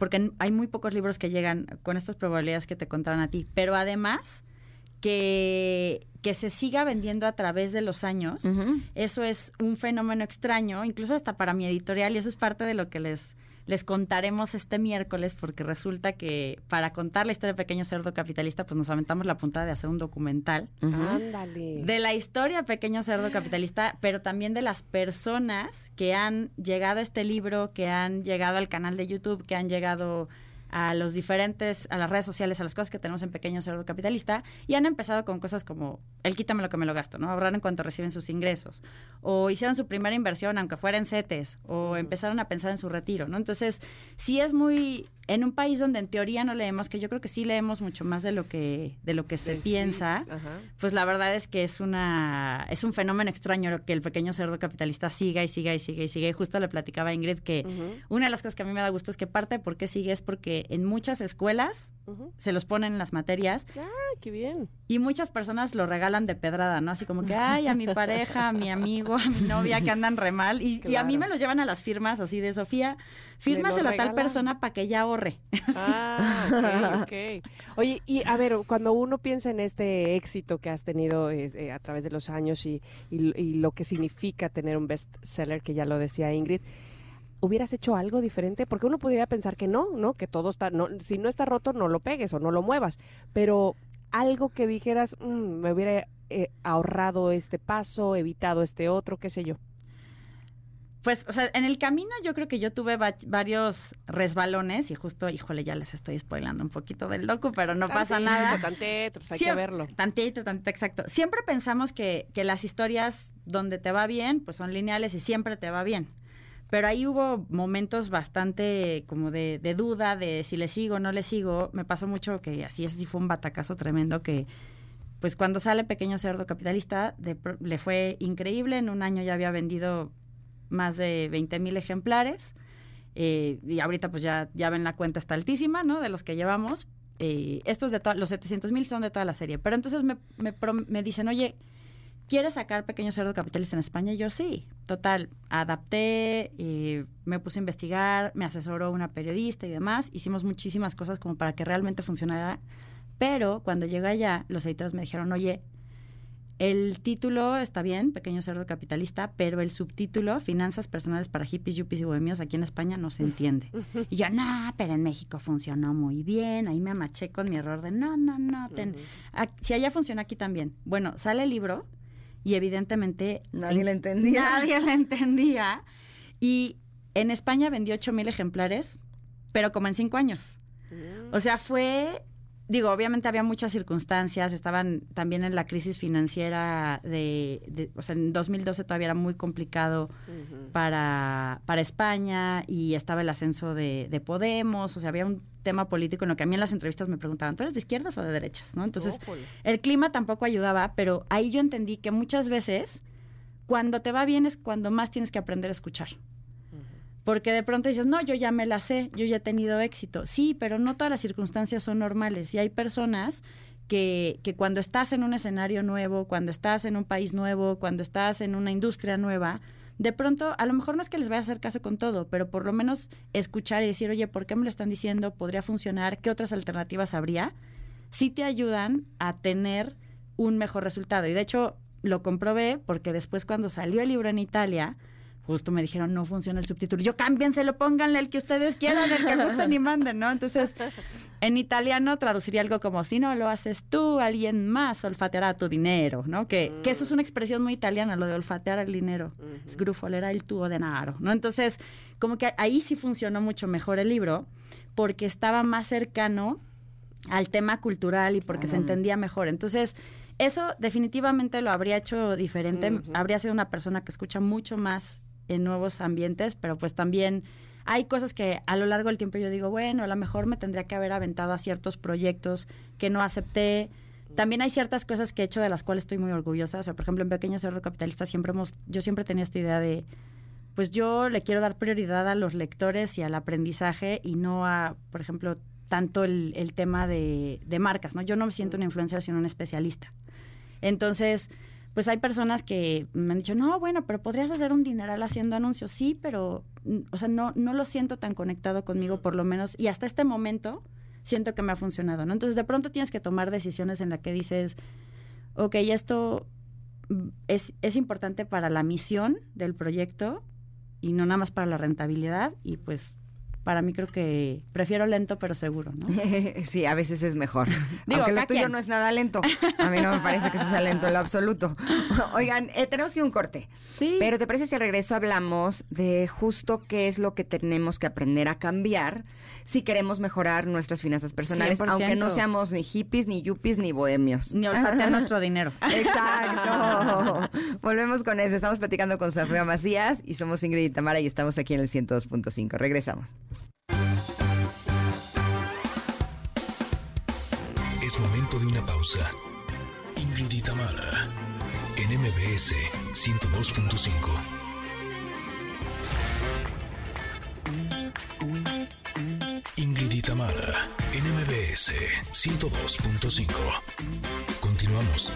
porque hay muy pocos libros que llegan con estas probabilidades que te contaron a ti, pero además que, que se siga vendiendo a través de los años, eso es un fenómeno extraño, incluso hasta para mi editorial, y eso es parte de lo que les les contaremos este miércoles porque resulta que para contar la historia de Pequeño Cerdo Capitalista, pues nos aventamos la puntada de hacer un documental. De la historia de Pequeño Cerdo Capitalista, pero también de las personas que han llegado a este libro, que han llegado al canal de YouTube, que han llegado a los diferentes, a las redes sociales, a las cosas que tenemos en Pequeño Cerdo Capitalista, y han empezado con cosas como el quítame lo que me lo gasto, ¿no? Ahorrar en cuanto reciben sus ingresos, o hicieron su primera inversión, aunque fuera en CETES, o empezaron a pensar en su retiro, ¿no? Entonces, sí es muy, en un país donde en teoría no leemos, que yo creo que sí leemos mucho más de lo que, de lo que se piensa, pues la verdad es que es una, es un fenómeno extraño que el pequeño cerdo capitalista siga y siga y siga y siga. Y justo le platicaba a Ingrid que una de las cosas que a mí me da gusto es que parte de por qué sigue es porque en muchas escuelas se los ponen en las materias. Ah, qué bien. Y muchas personas lo regalan de pedrada, ¿no? Así como que, ay, a mi pareja, a mi amigo, a mi novia que andan re mal. Y, a mí me los llevan a las firmas así de Sofía, fírmaselo a tal persona para que ella ahorre. Ah, ok, Oye, y a ver, cuando uno piensa en este éxito que has tenido eh, a través de los años y, y lo que significa tener un bestseller, que ya lo decía Ingrid, hubieras hecho algo diferente? Porque uno podría pensar que no, ¿no? Que todo está, no, si no está roto, no lo pegues o no lo muevas. Pero algo que dijeras, mm, me hubiera eh, ahorrado este paso, evitado este otro, qué sé yo. Pues, o sea, en el camino yo creo que yo tuve varios resbalones y justo, híjole, ya les estoy spoilando un poquito del docu, pero no pasa nada. Tantito, pues hay que verlo. Tantito, tantito, exacto. Siempre pensamos que, que las historias donde te va bien, pues son lineales y siempre te va bien. Pero ahí hubo momentos bastante como de, duda, de si le sigo o no le sigo. Me pasó mucho que así, así fue un batacazo tremendo que, pues cuando sale Pequeño Cerdo Capitalista, le fue increíble. En un año ya había vendido más de 20 mil ejemplares. Eh, y ahorita pues ya, ya ven la cuenta está altísima, ¿no? De los que llevamos. Eh, estos de los 700 mil son de toda la serie. Pero entonces me, me, me dicen, oye, ¿quieres sacar Pequeño Cerdo Capitalista en España? Y yo sí, total, adapté, me puse a investigar, me asesoró una periodista y demás, hicimos muchísimas cosas como para que realmente funcionara, pero cuando llegué allá, los editores me dijeron, oye, el título está bien, Pequeño Cerdo Capitalista, pero el subtítulo, Finanzas Personales para Hippies, Yuppies y Bohemios, aquí en España no se entiende. Y yo, no, pero en México funcionó muy bien. Ahí me amaché con mi error de, no, no, no. si allá funciona, aquí también. Bueno, sale el libro y evidentemente... Nadie le entendía. Nadie le entendía. Y en España vendió 8 mil ejemplares, pero como en cinco años. Mm. O sea, fue digo, obviamente había muchas circunstancias, estaban también en la crisis financiera de, o sea, en 2012 todavía era muy complicado para, para España y estaba el ascenso de, Podemos, o sea, había un tema político en lo que a mí en las entrevistas me preguntaban, ¿tú eres de izquierdas o de derechas? ¿no? Entonces, el clima tampoco ayudaba, pero ahí yo entendí que muchas veces cuando te va bien es cuando más tienes que aprender a escuchar. Porque de pronto dices, no, yo ya me la sé, yo ya he tenido éxito. Sí, pero no todas las circunstancias son normales. Y hay personas que, que cuando estás en un escenario nuevo, cuando estás en un país nuevo, cuando estás en una industria nueva, de pronto, a lo mejor no es que les vaya a hacer caso con todo, pero por lo menos escuchar y decir, oye, ¿por qué me lo están diciendo? ¿Podría funcionar? ¿Qué otras alternativas habría? Sí te ayudan a tener un mejor resultado. Y de hecho, lo comprobé porque después cuando salió el libro en Italia, justo me dijeron, no funciona el subtítulo. Yo cámbienselo, pónganle el que ustedes quieran, el que gusten y manden, ¿no? Entonces, en italiano traduciría algo como, si no lo haces tú, alguien más olfateará tu dinero, ¿no? Que, que eso es una expresión muy italiana, lo de olfatear el dinero. Es grufolera el tuo denaro, ¿no? Entonces, como que ahí sí funcionó mucho mejor el libro, porque estaba más cercano al tema cultural y porque se entendía mejor. Entonces, eso definitivamente lo habría hecho diferente. Habría sido una persona que escucha mucho más en nuevos ambientes, pero pues también hay cosas que a lo largo del tiempo yo digo, bueno, a lo mejor me tendría que haber aventado a ciertos proyectos que no acepté. También hay ciertas cosas que he hecho de las cuales estoy muy orgullosa. O sea, por ejemplo, en Pequeño Cerro Capitalista siempre hemos, yo siempre tenía esta idea de, pues yo le quiero dar prioridad a los lectores y al aprendizaje y no a, por ejemplo, tanto el, tema de, marcas, ¿no? Yo no me siento una influencer, sino un especialista. Entonces, pues hay personas que me han dicho, no, bueno, pero podrías hacer un dineral haciendo anuncios. Sí, pero, o sea, no, no lo siento tan conectado conmigo, por lo menos, y hasta este momento siento que me ha funcionado, ¿no? Entonces, de pronto tienes que tomar decisiones en las que dices, ok, esto es, es importante para la misión del proyecto y no nada más para la rentabilidad, y pues para mí creo que prefiero lento pero seguro, ¿no? sí, a veces es mejor. Digo, Aunque lo tuyo no es nada lento. A mí no me parece que eso sea lento en lo absoluto. Oigan, eh, tenemos que ir un corte. Sí. Pero ¿te parece si al regreso hablamos de justo qué es lo que tenemos que aprender a cambiar si queremos mejorar nuestras finanzas personales, aunque no seamos ni hippies, ni yuppies, ni bohemios. Ni olfatear nuestro dinero. Exacto. Volvemos con eso. Estamos platicando con Sofía Macías y somos Ingrid y Tamara y estamos aquí en el 102.5. Regresamos. Es momento de una pausa. Ingrid y Tamara en MBS 102.5. y Tamara en MBS 102.5. Continuamos.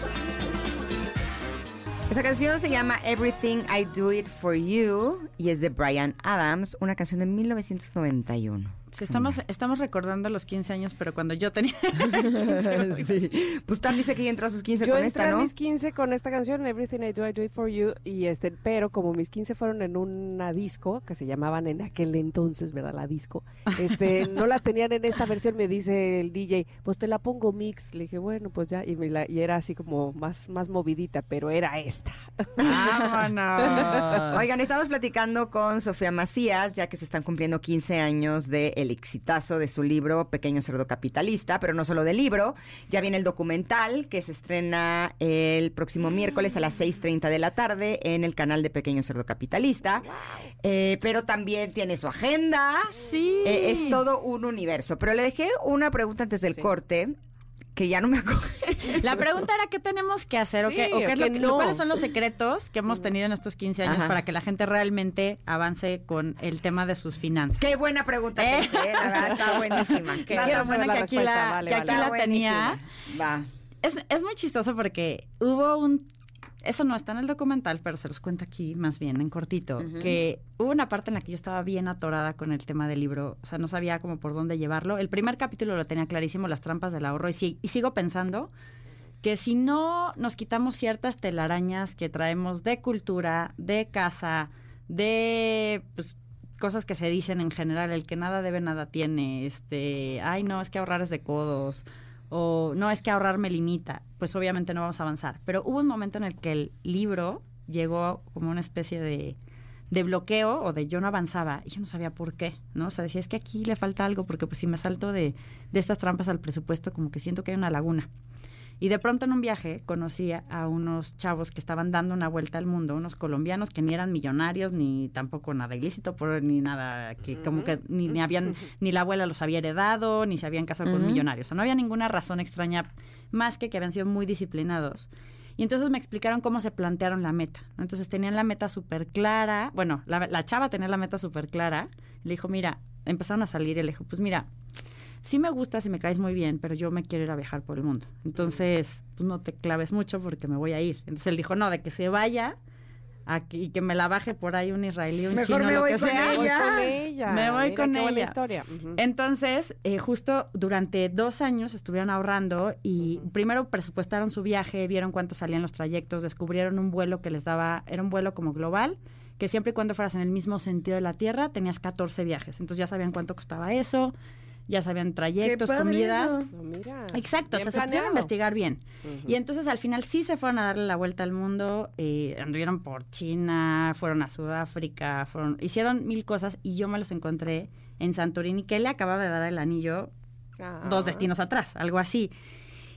Esta canción se llama Everything I Do It For You y es de Brian Adams, una canción de 1991 estamos, estamos recordando los 15 años, pero cuando yo tenía 15 Pues Tam dice que ya entró a sus 15 con esta, ¿no? a mis 15 con esta canción, Everything I Do, I Do It For You, y este, pero como mis 15 fueron en una disco, que se llamaban en aquel entonces, ¿verdad? La disco, este, no la tenían en esta versión, me dice el DJ, pues te la pongo mix. Le dije, bueno, pues ya, y, me la, y era así como más, más movidita, pero era esta. ¡Vámonos! Oigan, estamos platicando con Sofía Macías, ya que se están cumpliendo 15 años de el exitazo de su libro Pequeño Cerdo Capitalista, pero no solo del libro, ya viene el documental que se estrena el próximo miércoles a las 6.30 de la tarde en el canal de Pequeño Cerdo Capitalista, eh, pero también tiene su agenda, sí. Eh, es todo un universo. Pero le dejé una pregunta antes del corte que ya no me acuerdo. La pregunta era qué tenemos que hacer o, qué, cuáles son los secretos que hemos tenido en estos 15 años para que la gente realmente avance con el tema de sus finanzas. Qué buena pregunta que ¿Eh? la verdad está buenísima. Qué buena que aquí la, que aquí la tenía. Va. Es, es muy chistoso porque hubo un eso no está en el documental, pero se los cuento aquí más bien en cortito, que hubo una parte en la que yo estaba bien atorada con el tema del libro, o sea, no sabía cómo por dónde llevarlo. El primer capítulo lo tenía clarísimo, las trampas del ahorro, y, y sigo pensando que si no nos quitamos ciertas telarañas que traemos de cultura, de casa, de pues, cosas que se dicen en general, el que nada debe, nada tiene, este, ay no, es que ahorrar es de codos, o no es que ahorrar me limita, pues obviamente no vamos a avanzar. Pero hubo un momento en el que el libro llegó como una especie de, de bloqueo o de yo no avanzaba y yo no sabía por qué, ¿no? O sea, decía, es que aquí le falta algo porque pues si me salto de, de estas trampas al presupuesto como que siento que hay una laguna. Y de pronto en un viaje conocí a unos chavos que estaban dando una vuelta al mundo, unos colombianos que ni eran millonarios, ni tampoco nada ilícito, por, ni nada, que como que ni, habían, ni la abuela los había heredado, ni se habían casado con millonarios. O sea, no había ninguna razón extraña más que que habían sido muy disciplinados. Y entonces me explicaron cómo se plantearon la meta. Entonces tenían la meta súper clara. Bueno, la, la, chava tenía la meta súper clara. Le dijo, mira, empezaron a salir y le dijo, pues mira, sí me gustas y me caes muy bien, pero yo me quiero ir a viajar por el mundo. Entonces, pues no te claves mucho porque me voy a ir. Entonces él dijo, no, de que se vaya aquí, y que me la baje por ahí un israelí, un chino, lo que sea. Me voy con ella. Me voy con ella. historia. Entonces, eh, justo durante dos años estuvieron ahorrando y primero presupuestaron su viaje, vieron cuánto salían los trayectos, descubrieron un vuelo que les daba, era un vuelo como global que siempre y cuando fueras en el mismo sentido de la Tierra, tenías 14 viajes. Entonces ya sabían cuánto costaba eso, ya sabían trayectos, comidas. Exacto, se pusieron a investigar bien. Y entonces al final sí se fueron a darle la vuelta al mundo, eh, anduvieron por China, fueron a Sudáfrica, fueron, hicieron mil cosas y yo me los encontré en Santorini, que le acababa de dar el anillo dos ah. destinos atrás, algo así.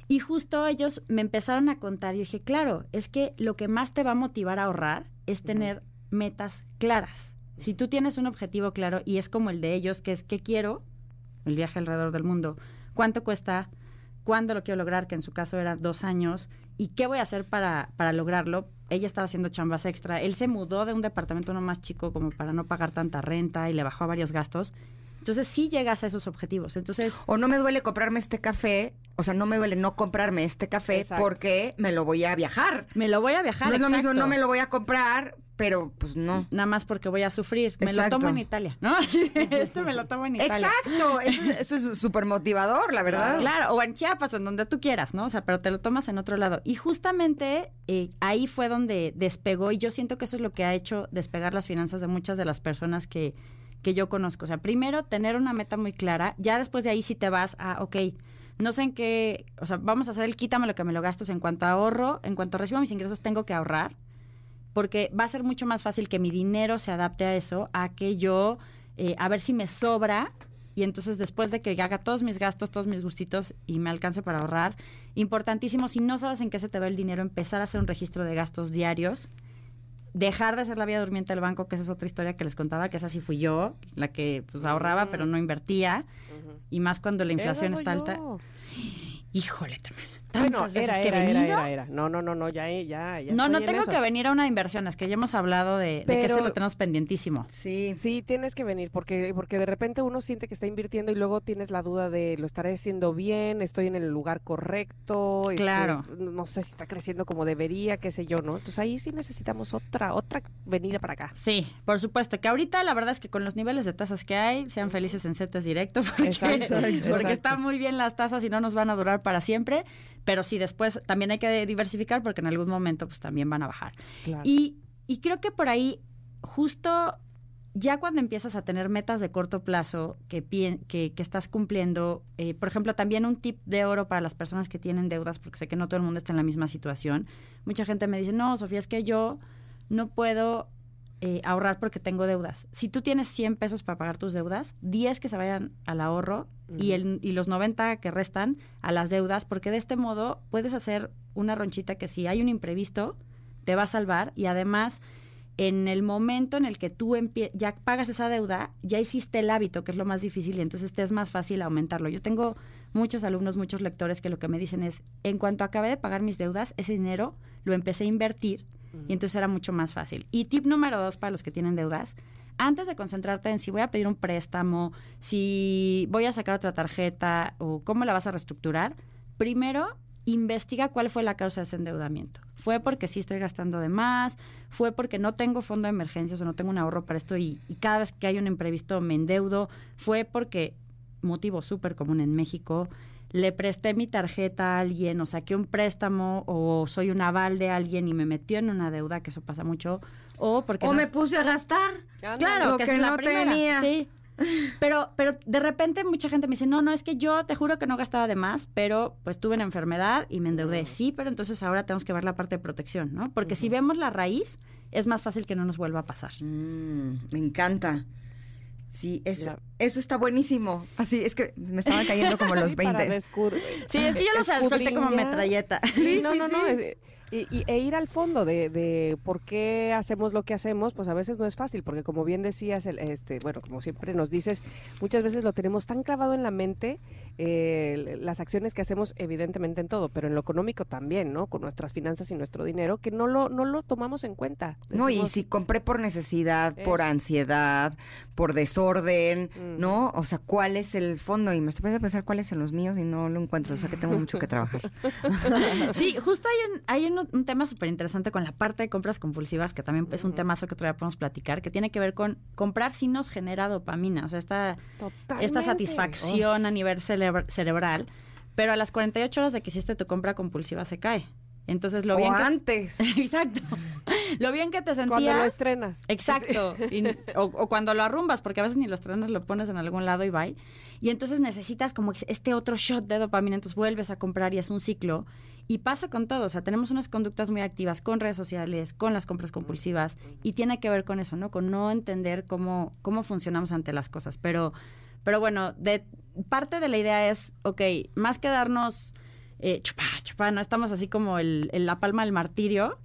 Y justo ellos me empezaron a contar y dije, claro, es que lo que más te va a motivar a ahorrar es tener metas claras. Si tú tienes un objetivo claro y es como el de ellos, que es ¿qué quiero? El viaje alrededor del mundo. ¿Cuánto cuesta? ¿Cuándo lo quiero lograr? Que en su caso era dos años. ¿Y qué voy a hacer para, para lograrlo? Ella estaba haciendo chambas extra. Él se mudó de un departamento no más chico como para no pagar tanta renta y le bajó a varios gastos. Entonces sí llegas a esos objetivos. Entonces o no me duele comprarme este café, o sea, no me duele no comprarme este café porque me lo voy a viajar. Me lo voy a viajar. No es lo mismo, no me lo voy a comprar, pero pues no. Nada más porque voy a sufrir. Me lo tomo en Italia, ¿no? este me lo tomo en Italia. Exacto, eso, es súper motivador, la verdad. Claro, o en Chiapas, en donde tú quieras, ¿no? O sea, pero te lo tomas en otro lado. Y justamente eh, ahí fue donde despegó y yo siento que eso es lo que ha hecho despegar las finanzas de muchas de las personas que que yo conozco. O sea, primero tener una meta muy clara, ya después de ahí si te vas a, ok, no sé en qué, o sea, vamos a hacer el quítame lo que me lo gastos en cuanto ahorro, en cuanto recibo mis ingresos tengo que ahorrar, porque va a ser mucho más fácil que mi dinero se adapte a eso, a que yo, eh, a ver si me sobra y entonces después de que haga todos mis gastos, todos mis gustitos y me alcance para ahorrar, importantísimo, si no sabes en qué se te va el dinero, empezar a hacer un registro de gastos diarios dejar de ser la vida durmiente del banco, que esa es otra historia que les contaba, que esa sí fui yo, la que pues ahorraba pero no invertía, y más cuando la inflación está alta. Híjole, también bueno, era, era, era, era, No, no, no, no, ya, ya, ya No, no tengo que venir a una inversión, es que ya hemos hablado de, de que se lo tenemos pendientísimo. Sí. Sí, tienes que venir, porque, porque de repente uno siente que está invirtiendo y luego tienes la duda de lo estaré haciendo bien, estoy en el lugar correcto. Este, claro. no sé si está creciendo como debería, qué sé yo, ¿no? Entonces ahí sí necesitamos otra, otra venida para acá. Sí, por supuesto, que ahorita la verdad es que con los niveles de tasas que hay, sean felices en CETES directo, porque, porque están muy bien las tasas y no nos van a durar para siempre pero sí después también hay que diversificar porque en algún momento pues también van a bajar. Y, y creo que por ahí justo ya cuando empiezas a tener metas de corto plazo que, que, que estás cumpliendo, eh, por ejemplo, también un tip de oro para las personas que tienen deudas, porque sé que no todo el mundo está en la misma situación. Mucha gente me dice, no, Sofía, es que yo no puedo eh, ahorrar porque tengo deudas. Si tú tienes 100 pesos para pagar tus deudas, 10 que se vayan al ahorro y, el, y los 90 que restan a las deudas, porque de este modo puedes hacer una ronchita que si hay un imprevisto, te va a salvar y además en el momento en el que tú ya pagas esa deuda, ya hiciste el hábito, que es lo más difícil, y entonces te es más fácil aumentarlo. Yo tengo muchos alumnos, muchos lectores que lo que me dicen es, en cuanto acabé de pagar mis deudas, ese dinero lo empecé a invertir y entonces era mucho más fácil. Y tip número dos para los que tienen deudas, antes de concentrarte en si voy a pedir un préstamo, si voy a sacar otra tarjeta o cómo la vas a reestructurar, primero investiga cuál fue la causa de ese endeudamiento. ¿Fue porque sí estoy gastando de más? ¿Fue porque no tengo fondo de emergencias o no tengo un ahorro para esto y, y cada vez que hay un imprevisto me endeudo? ¿Fue porque, motivo súper común en México, le presté mi tarjeta a alguien o saqué un préstamo o soy un aval de alguien y me metió en una deuda, que eso pasa mucho, o porque... O me puse a gastar. Claro, que, no tenía. Sí. Pero, pero de repente mucha gente me dice, no, no, es que yo te juro que no gastaba de más, pero pues tuve una enfermedad y me endeudé. Sí, pero entonces ahora tenemos que ver la parte de protección, ¿no? Porque si vemos la raíz, es más fácil que no nos vuelva a pasar. Mm, me encanta. Sí, eso, eso está buenísimo. Así, es que me estaban cayendo como los 20. sí, es que yo lo solté como metralleta. Sí, no, no, no. Y, e ir al fondo de, de, por qué hacemos lo que hacemos, pues a veces no es fácil, porque como bien decías, el, este, bueno, como siempre nos dices, muchas veces lo tenemos tan clavado en la mente, eh, las acciones que hacemos evidentemente en todo, pero en lo económico también, ¿no? Con nuestras finanzas y nuestro dinero, que no lo, no lo tomamos en cuenta. no, y si compré por necesidad, por ansiedad, por desorden, ¿no? O sea, ¿cuál es el fondo? Y me estoy poniendo a pensar cuál es en los míos y no lo encuentro, o sea que tengo mucho que trabajar. sí, justo hay un, hay un un, tema súper interesante con la parte de compras compulsivas, que también es un temazo que todavía podemos platicar, que tiene que ver con comprar si nos genera dopamina, o sea, esta, esta satisfacción a nivel cerebral, pero a las 48 horas de que hiciste tu compra compulsiva se cae. Entonces lo bien antes. Exacto. lo bien que te sentías. Cuando lo estrenas. Exacto. o, cuando lo arrumbas, porque a veces ni lo estrenas, lo pones en algún lado y va. Y entonces necesitas como este otro shot de dopamina, entonces vuelves a comprar y es un ciclo. Y pasa con todo, o sea, tenemos unas conductas muy activas con redes sociales, con las compras compulsivas, y tiene que ver con eso, ¿no? Con no entender cómo, cómo funcionamos ante las cosas. Pero, pero bueno, de, parte de la idea es, ok, más que darnos eh, chupa, chupa, no estamos así como el, la palma del martirio,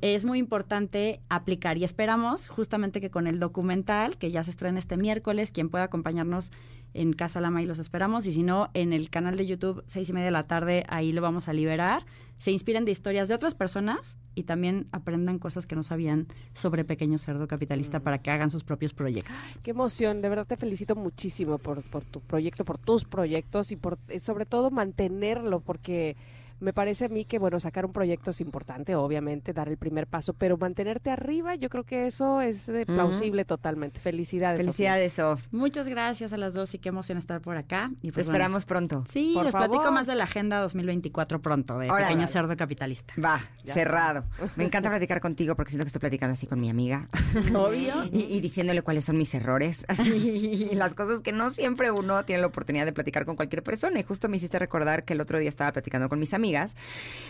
es muy importante aplicar y esperamos justamente que con el documental que ya se estrena este miércoles, quien pueda acompañarnos en Casa Lama y los esperamos. Y si no en el canal de YouTube seis y media de la tarde ahí lo vamos a liberar. Se inspiren de historias de otras personas y también aprendan cosas que no sabían sobre Pequeño Cerdo Capitalista para que hagan sus propios proyectos. qué emoción, de verdad te felicito muchísimo por, por tu proyecto, por tus proyectos y por eh, sobre todo mantenerlo porque me parece a mí que, bueno, sacar un proyecto es importante, obviamente, dar el primer paso, pero mantenerte arriba, yo creo que eso es eh, plausible totalmente. Felicidades. Felicidades, Sof. Muchas gracias a las dos y qué emoción estar por acá. Y pues, esperamos pronto. Sí, les platico más de la agenda 2024 pronto, de Pequeño Cerdo Capitalista. Va, cerrado. Me encanta platicar contigo porque siento que estoy platicando así con mi amiga. Obvio. y, diciéndole cuáles son mis errores. Así, las cosas que no siempre uno tiene la oportunidad de platicar con cualquier persona. Y justo me hiciste recordar que el otro día estaba platicando con mis amigas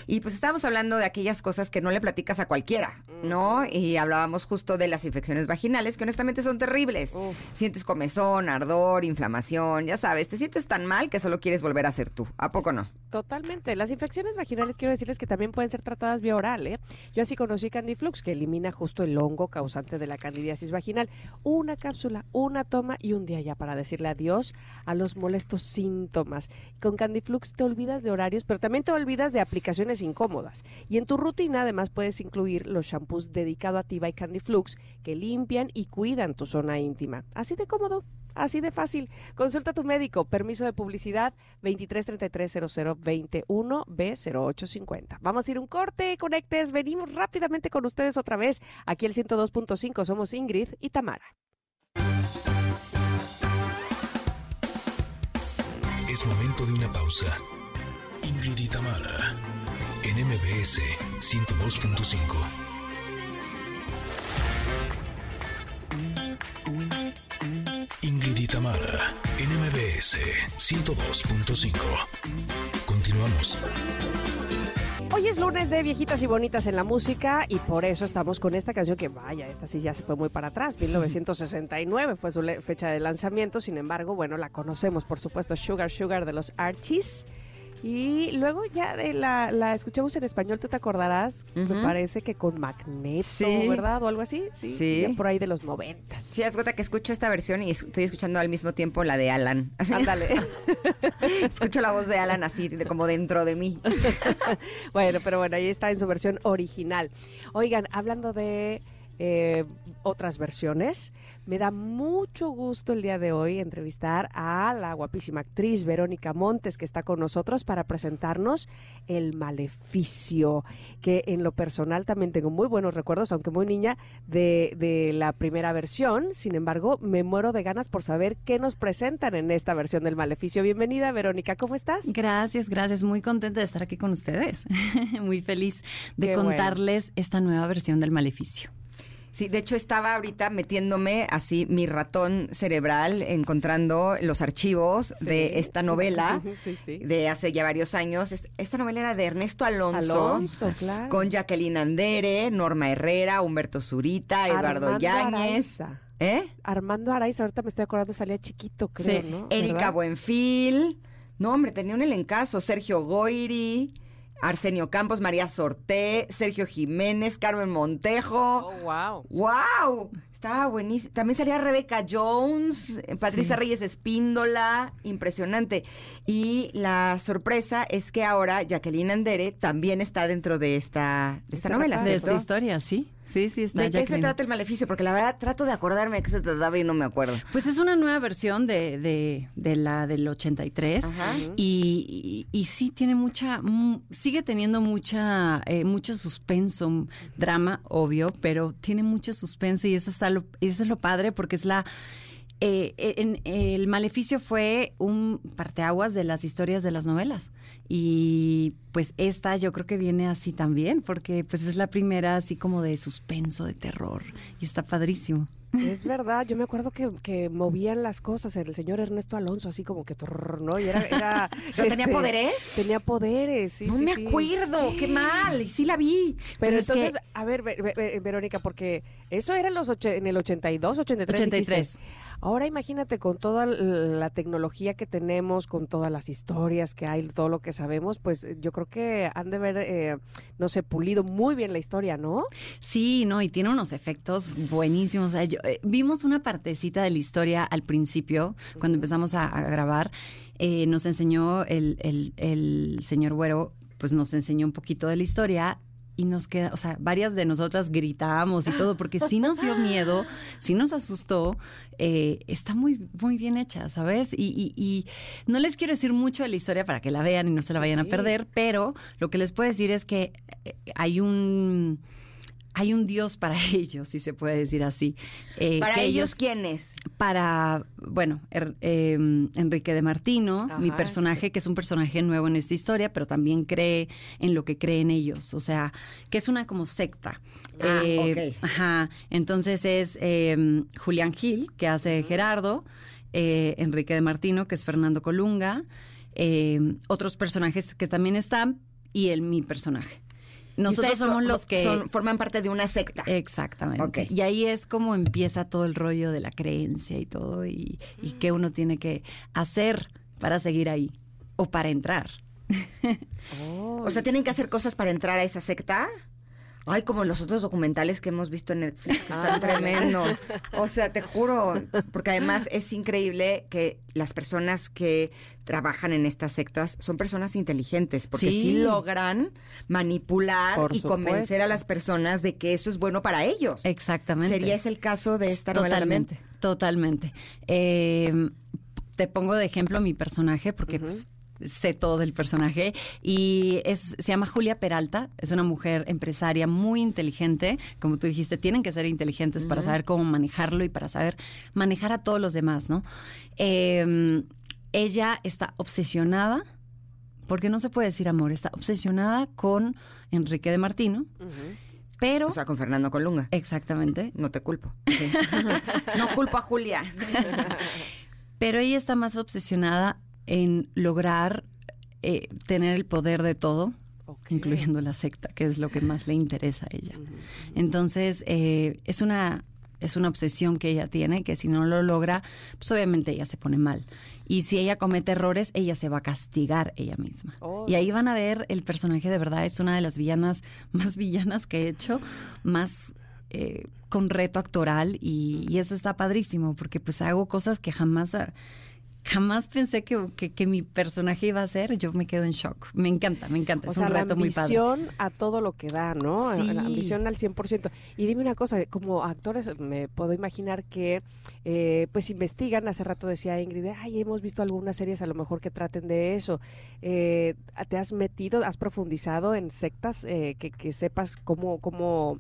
y pues estábamos hablando de aquellas cosas que no le platicas a cualquiera, ¿no? Y hablábamos justo de las infecciones vaginales, que honestamente son terribles. Sientes comezón, ardor, inflamación, ya sabes, te sientes tan mal que solo quieres volver a ser tú. ¿A poco no? Totalmente. Las infecciones vaginales quiero decirles que también pueden ser tratadas vía oral, ¿eh? Yo así conocí Candiflux, que elimina justo el hongo causante de la candidiasis vaginal. Una cápsula, una toma y un día ya para decirle adiós a los molestos síntomas. Con Candiflux te olvidas de horarios, pero también te olvidas de aplicaciones incómodas. Y en tu rutina además puedes incluir los shampoos dedicado a Tiva y Candy Flux que limpian y cuidan tu zona íntima. Así de cómodo, así de fácil. Consulta a tu médico. Permiso de publicidad 23330021B0850. Vamos a ir un corte, conectes. Venimos rápidamente con ustedes otra vez. Aquí el 102.5 somos Ingrid y Tamara. Es momento de una pausa. Ingrid y Tamara en MBS 102.5. Tamara en MBS 102.5. Continuamos. Hoy es lunes de viejitas y bonitas en la música y por eso estamos con esta canción que vaya, esta sí ya se fue muy para atrás, 1969 fue su fecha de lanzamiento, sin embargo, bueno, la conocemos por supuesto, Sugar Sugar de los Archies. Y luego ya la, la escuchamos en español, tú te acordarás, me parece que con Magneto, ¿verdad? O algo así, sí. por ahí de los noventas. Sí, es que escucho esta versión y estoy escuchando al mismo tiempo la de Alan. Ándale. escucho la voz de Alan así, como dentro de mí. bueno, pero bueno, ahí está en su versión original. Oigan, hablando de eh, otras versiones. Me da mucho gusto el día de hoy entrevistar a la guapísima actriz Verónica Montes que está con nosotros para presentarnos El Maleficio, que en lo personal también tengo muy buenos recuerdos, aunque muy niña, de, de la primera versión. Sin embargo, me muero de ganas por saber qué nos presentan en esta versión del Maleficio. Bienvenida, Verónica, ¿cómo estás? Gracias, gracias. Muy contenta de estar aquí con ustedes. muy feliz de contarles esta nueva versión del Maleficio. Sí, de hecho estaba ahorita metiéndome así mi ratón cerebral, encontrando los archivos de esta novela de hace ya varios años. Esta novela era de Ernesto Alonso, con Jacqueline Andere, Norma Herrera, Humberto Zurita, Eduardo Yáñez. ¿Eh? Armando Araiza, ahorita me estoy acordando, salía chiquito, creo, ¿no? Erika Buenfil. No, hombre, tenía un elencazo. Sergio Goiri. Arsenio Campos, María Sorté, Sergio Jiménez, Carmen Montejo. Oh, wow. ¡Wow! Estaba buenísimo. También salía Rebeca Jones, eh, Patricia Reyes Espíndola, impresionante. Y la sorpresa es que ahora Jacqueline Andere también está dentro de esta, de esta novela. De esta historia, sí. Sí, sí, está. ¿De qué se trata el maleficio? Porque la verdad trato de acordarme de qué se trataba y no me acuerdo. Pues es una nueva versión de, de, de la del 83 y, y, sí tiene mucha, sigue teniendo mucha, eh, mucho suspenso, drama, obvio, pero tiene mucho suspenso y eso, está lo, eso es lo padre porque es la eh, en, el Maleficio fue un parteaguas de las historias de las novelas. Y pues esta yo creo que viene así también, porque pues es la primera así como de suspenso, de terror, y está padrísimo. Es verdad, yo me acuerdo que, que, movían las cosas el señor Ernesto Alonso, así como que, ¿no? Y era... era ¿Tenía este, poderes? Tenía poderes, sí, No me acuerdo, qué mal, y sí la vi. Pero pues entonces, a ver, Verónica, porque eso era en, los en el 82, 83. 83. Ahora imagínate con toda la tecnología que tenemos, con todas las historias que hay, todo lo que sabemos, pues yo creo que han de haber, eh, no sé, pulido muy bien la historia, ¿no? Sí, no, y tiene unos efectos buenísimos. Eh, vimos una partecita de la historia al principio, cuando empezamos a, grabar. Eh, nos enseñó el, el, el señor Güero, pues nos enseñó un poquito de la historia y nos queda, o sea, varias de nosotras gritábamos y todo, porque sí nos dio miedo, sí nos asustó, eh, está muy, muy bien hecha, ¿sabes? Y, y, no les quiero decir mucho de la historia para que la vean y no se la vayan a perder, pero lo que les puedo decir es que eh, hay un hay un Dios para ellos, si se puede decir así. Eh, ¿Para ellos, quiénes? Para, bueno, er, em, Enrique de Martino, mi personaje, que es un personaje nuevo en esta historia, pero también cree en lo que creen ellos. O sea, que es una como secta. Ah, eh, Ajá. Entonces es em, Julián Gil, que hace Gerardo, eh, Enrique de Martino, que es Fernando Colunga, em, otros personajes que también están, y el mi personaje. Nosotros somos los que... forman parte de una secta. Exactamente. Y ahí es como empieza todo el rollo de la creencia y todo, y, y qué uno tiene que hacer para seguir ahí o para entrar. O sea, ¿tienen que hacer cosas para entrar a esa secta? Ay, como los otros documentales que hemos visto en Netflix, que están ah, tremendo. O sea, te juro, porque además es increíble que las personas que trabajan en estas sectas son personas inteligentes, porque sí, logran manipular y convencer a las personas de que eso es bueno para ellos. Exactamente. ¿Sería ese el caso de esta Totalmente, totalmente. Eh, te pongo de ejemplo mi personaje, porque pues sé todo del personaje y es, se llama Julia Peralta, es una mujer empresaria muy inteligente, como tú dijiste, tienen que ser inteligentes para saber cómo manejarlo y para saber manejar a todos los demás, ¿no? Em, ella está obsesionada, porque no se puede decir amor, está obsesionada con Enrique de Martino. Pero, o sea, con Fernando Colunga. Exactamente. No te culpo. no culpo a Julia. Pero ella está más obsesionada en lograr eh, tener el poder de todo, incluyendo la secta, que es lo que más le interesa a ella. Entonces, eh, es una es una obsesión que ella tiene, que si no lo logra, pues obviamente ella se pone mal. Y si ella comete errores, ella se va a castigar ella misma. Y ahí van a ver, el personaje de verdad es una de las villanas más villanas que he hecho, más eh, con reto actoral y, y, eso está padrísimo, porque pues hago cosas que jamás jamás pensé que, que, mi personaje iba a ser, yo me quedo en shock. Me encanta, me encanta. O es sea, un reto muy padre. La ambición a todo lo que da, ¿no? Sí. La ambición al 100%. Y dime una cosa, como actores me puedo imaginar que eh, pues investigan, hace rato decía Ingrid, ay, hemos visto algunas series a lo mejor que traten de eso. Eh, ¿Te has metido, has profundizado en sectas eh, que, que sepas cómo, cómo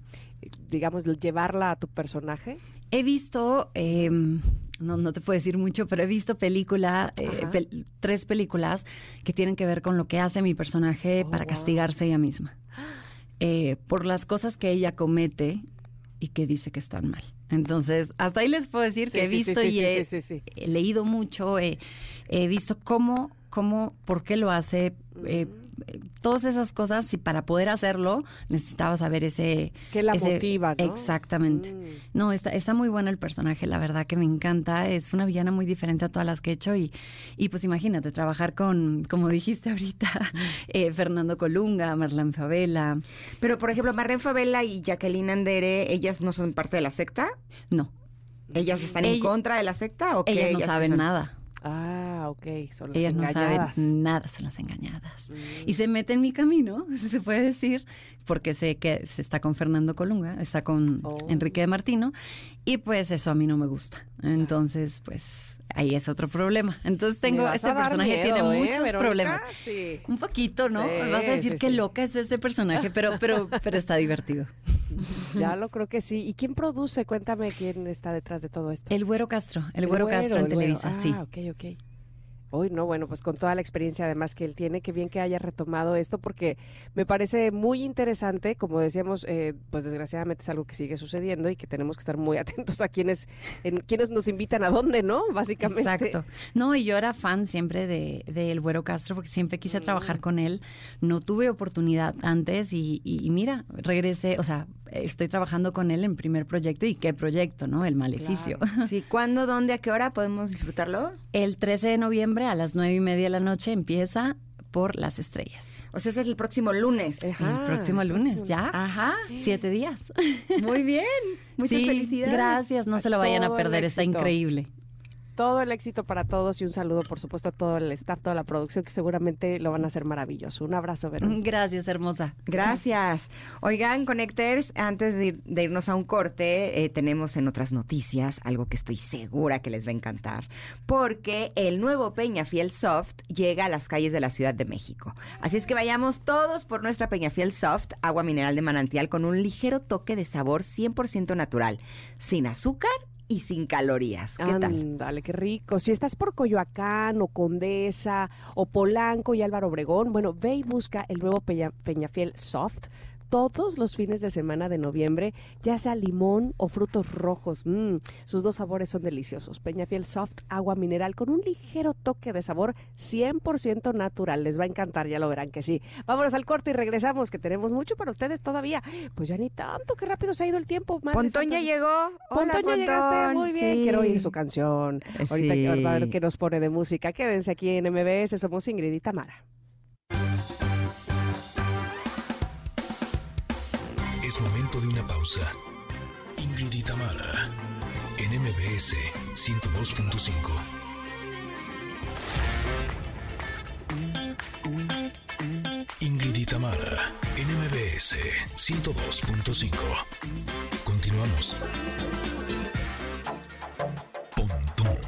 digamos, llevarla a tu personaje? He visto, em, no, no te puedo decir mucho, pero he visto película, eh, tres películas que tienen que ver con lo que hace mi personaje oh, para castigarse ella misma. Eh, por las cosas que ella comete y que dice que están mal. Entonces, hasta ahí les puedo decir que he visto y he, leído mucho, he, visto cómo, cómo, por qué lo hace, eh, todas esas cosas, y para poder hacerlo necesitaba saber ese... Que la motiva, ¿no? Exactamente. Mm. No, está, está muy bueno el personaje, la verdad que me encanta. Es una villana muy diferente a todas las que he hecho y, y pues imagínate, trabajar con, como dijiste ahorita, eh, Fernando Colunga, Marlene Favela. Pero, por ejemplo, Marlene Favela y Jacqueline Andere, ¿ellas no son parte de la secta? No. ¿Ellas están en contra de la secta o qué? Ellas no saben nada. Ah, ok, son las Ellas no saben nada, son las engañadas. Y se mete en mi camino, se puede decir, porque sé que se está con Fernando Colunga, está con oh. Enrique de Martino, y pues eso a mí no me gusta. Entonces, pues ahí es otro problema. Entonces tengo, este personaje tiene ¿eh, muchos problemas. Un poquito, ¿no? Vas a decir qué loca es ese personaje, pero, pero, pero está divertido. Ya lo creo que sí. ¿Y quién produce? Cuéntame quién está detrás de todo esto. El Güero Castro, el, Güero, Castro en Televisa, sí. Ah, ok, ok. Uy, no, bueno, pues con toda la experiencia además que él tiene, qué bien que haya retomado esto porque me parece muy interesante, como decíamos, eh, pues desgraciadamente es algo que sigue sucediendo y que tenemos que estar muy atentos a quienes, en, quienes nos invitan a dónde, ¿no? Básicamente. Exacto. No, y yo era fan siempre de, de El Güero Castro porque siempre quise trabajar mm. con él, no tuve oportunidad antes y, y, mira, regresé, o sea, estoy trabajando con él en primer proyecto y qué proyecto, ¿no? El Maleficio. Sí, ¿cuándo, dónde, a qué hora podemos disfrutarlo? El 13 de noviembre a las nueve y media de la noche empieza por las estrellas. O sea, ese es el próximo lunes. el próximo lunes, ya. Ajá. Siete días. Muy bien. Muchas felicidades. Gracias, no se lo vayan a perder, está increíble todo el éxito para todos y un saludo, por supuesto, a todo el staff, toda la producción, que seguramente lo van a hacer maravilloso. Un abrazo, Verónica. Gracias, hermosa. Gracias. Oigan, Connectors, antes de, irnos a un corte, eh, tenemos en otras noticias algo que estoy segura que les va a encantar, porque el nuevo Peñafiel Soft llega a las calles de la Ciudad de México. Así es que vayamos todos por nuestra Peñafiel Soft, agua mineral de manantial con un ligero toque de sabor 100% natural, sin azúcar y sin calorías. ¿Qué tal? Dale, qué rico. Si estás por Coyoacán o Condesa o Polanco y Álvaro Obregón, bueno, ve y busca el nuevo Peñafiel Soft todos los fines de semana de noviembre, ya sea limón o frutos rojos. Mm, sus dos sabores son deliciosos. Peñafiel Soft, agua mineral con un ligero toque de sabor 100% natural. Les va a encantar, ya lo verán que sí. Vámonos al corte y regresamos, que tenemos mucho para ustedes todavía. Pues ya ni tanto, qué rápido se ha ido el tiempo. Pontón ya llegó. Pontón ya llegaste, muy bien. Quiero oír su canción. Ahorita a ver qué nos pone de música. Quédense aquí en MBS, somos Ingrid y Tamara. Pausa. Ingrid y Tamara, en MBS 102.5. Ingrid y Tamara, en MBS 102.5. Continuamos. Pontón.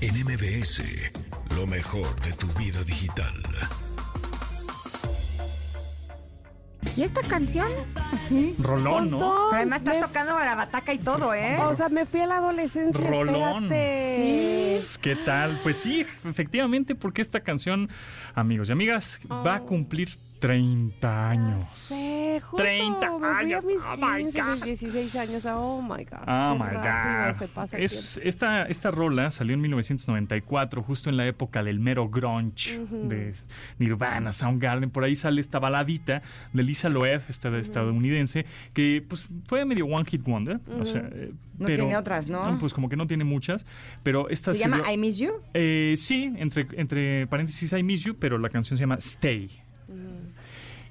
En MBS, lo mejor de tu vida digital. ¿Y esta canción? Así. Rolón, ¿no? Pero además está tocando la bataca y todo, ¿eh? O sea, me fui a la adolescencia. Rolón. Sí. ¿Qué tal? Pues sí, efectivamente, porque esta canción, amigos y amigas, va a oh. cumplir 30 años. Sí, justo, 30 años. mis 15, mis 16 años. Oh my God. Oh my God. Se pasa es, esta, esta rola salió en 1994, justo en la época del mero grunge de Nirvana, Soundgarden. Por ahí sale esta baladita de Lisa Loeb, esta estadounidense, que pues fue medio one hit wonder. o sea, eh, no tiene otras, ¿no? Pues como que no tiene muchas. Pero esta ¿Se llama I Miss You? Eh, sí, entre, entre paréntesis I Miss You, pero la canción se llama Stay.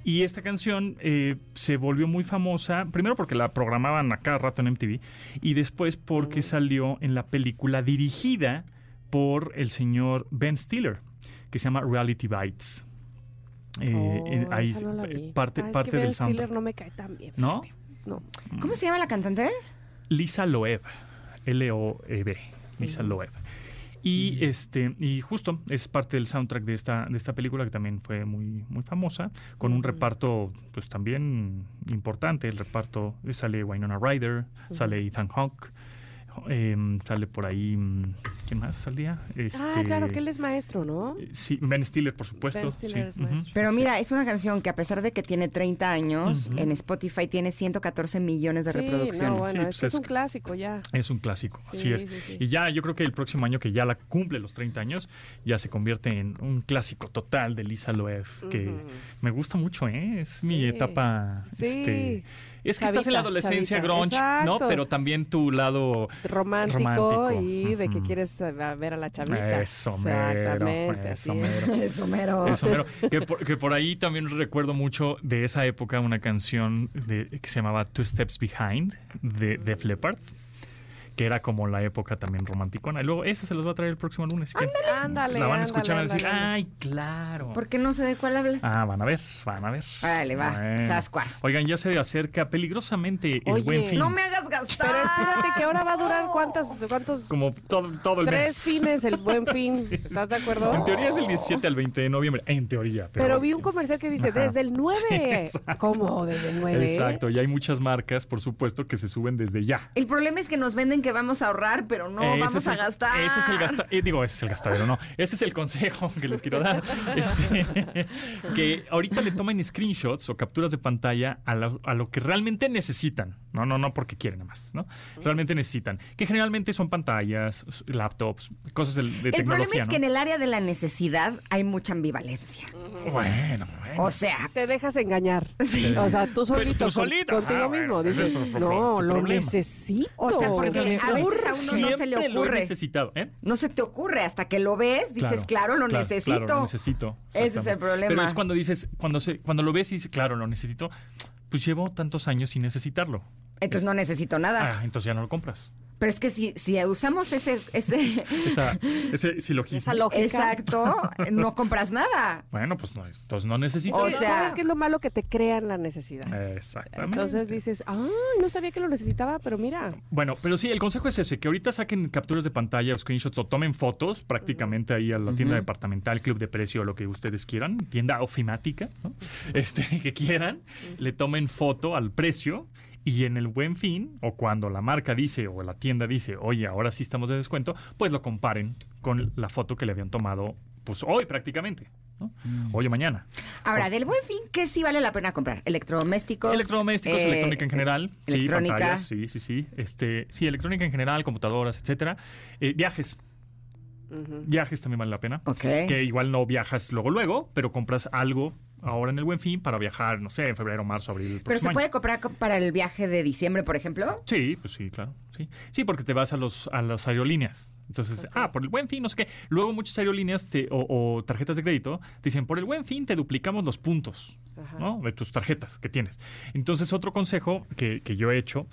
Y esta canción eh, se volvió muy famosa, primero porque la programaban a cada rato en MTV, y después porque mm. salió en la película dirigida por el señor Ben Stiller, que se llama Reality Bites. Eh, oh, ahí no parte, ah, parte del Stiller no me cae tan bien. ¿No? No. ¿Cómo se llama la cantante? Lisa Loeb. L-O-E-B. Lisa Loeb. Y este y justo es parte del soundtrack de esta de esta película que también fue muy muy famosa con un reparto pues también importante. El reparto sale Winona Ryder sale Ethan Hawke Em, sale por ahí, mm, ¿quién más salía? ah, claro, que él es maestro, ¿no? Eh, sí, Ben Stiller, por supuesto. Pero mira, es una canción que a pesar de que tiene 30 años, en Spotify tiene 114 millones de reproducciones. bueno, es, pues es, un clásico ya. Es un clásico, así es. Y ya yo creo que el próximo año que ya la cumple los 30 años, ya se convierte en un clásico total de Lisa Loeb, que me gusta mucho, ¿eh? Es mi etapa... Este, es que estás en la adolescencia grunge, ¿no? Pero también tu lado romántico, y de que quieres ver a la chavita. Eso Exactamente. Eso mero. Eso mero. Eso mero. Que por, que por, ahí también recuerdo mucho de esa época una canción de, que se llamaba Two Steps Behind de Def Leppard que era como la época también romanticona. Y luego esa se los va a traer el próximo lunes. Ándale, La van a escuchar y van a decir, ay, claro. ¿Por qué no sé de cuál hablas? Ah, van a ver, van a ver. Vale, va, sascuas. Oigan, ya se acerca peligrosamente el buen fin. no me hagas gastar. Pero espérate, que ahora va a durar cuántas, cuántos... Como todo, todo el Tres mes. Tres fines el buen fin. ¿Estás de acuerdo? En teoría es del 17 al 20 de noviembre, en teoría. Pero, vi un comercial que dice, desde el 9. ¿Cómo? Desde el 9. Exacto, y hay muchas marcas, por supuesto, que se suben desde ya. El problema es que nos venden que que vamos a ahorrar, pero no vamos a gastar. Ese es el gasta, eh, digo, ese es el gastadero, no. Ese es el consejo que les quiero dar. Este, que ahorita le tomen screenshots o capturas de pantalla a lo, que realmente necesitan. No, no, no porque quieren nada más, ¿no? Realmente necesitan. Que generalmente son pantallas, laptops, cosas de, tecnología. El problema es que en el área de la necesidad hay mucha ambivalencia. Bueno, bueno. O sea. Te dejas engañar. O sea, tú solito, contigo ah, mismo. dices, no, lo necesito. O sea, porque a veces a uno no se le ocurre. necesitado, ¿eh? No se te ocurre hasta que lo ves, dices, claro, lo necesito. Claro, lo necesito. Ese es el problema. Pero es cuando dices, cuando se, cuando lo ves y dices, claro, lo necesito, pues llevo tantos años sin necesitarlo. Entonces no necesito nada. Ah, entonces ya no lo compras. Pero es que si, si usamos ese... ese Esa, ese silogismo. Esa lógica. Exacto, no compras nada. Bueno, pues no, entonces no necesitas. O sea, ¿sabes qué es lo malo? Que te crean la necesidad. Exactamente. Entonces dices, ah, no sabía que lo necesitaba, pero mira. Bueno, pero sí, el consejo es ese, que ahorita saquen capturas de pantalla o screenshots o tomen fotos prácticamente ahí a la tienda departamental, club de precio, o lo que ustedes quieran, tienda ofimática, ¿no? este, que quieran, le tomen foto al precio y en el buen fin, o cuando la marca dice o la tienda dice, oye, ahora sí estamos de descuento, pues lo comparen con la foto que le habían tomado pues hoy prácticamente. ¿no? Mm. Hoy o mañana. Ahora, del buen fin, ¿qué sí vale la pena comprar? ¿Electrodomésticos? Electrodomésticos, eh, electrónica en general. Electrónica. Sí, sí, sí, Este, sí, electrónica en general, computadoras, etcétera. Eh, viajes. Viajes también vale la pena. Ok. Que igual no viajas luego, luego, pero compras algo ahora en el Buen Fin para viajar, no sé, en febrero, marzo, abril. ¿Pero se puede comprar para el viaje de diciembre, por ejemplo? Sí, pues sí, claro. Sí, sí porque te vas a, los, a las aerolíneas. Entonces, ah, por el Buen Fin, no sé qué. Luego muchas aerolíneas o, tarjetas de crédito te dicen, por el Buen Fin te duplicamos los puntos ¿no? de tus tarjetas que tienes. Entonces, otro consejo que, que yo he hecho,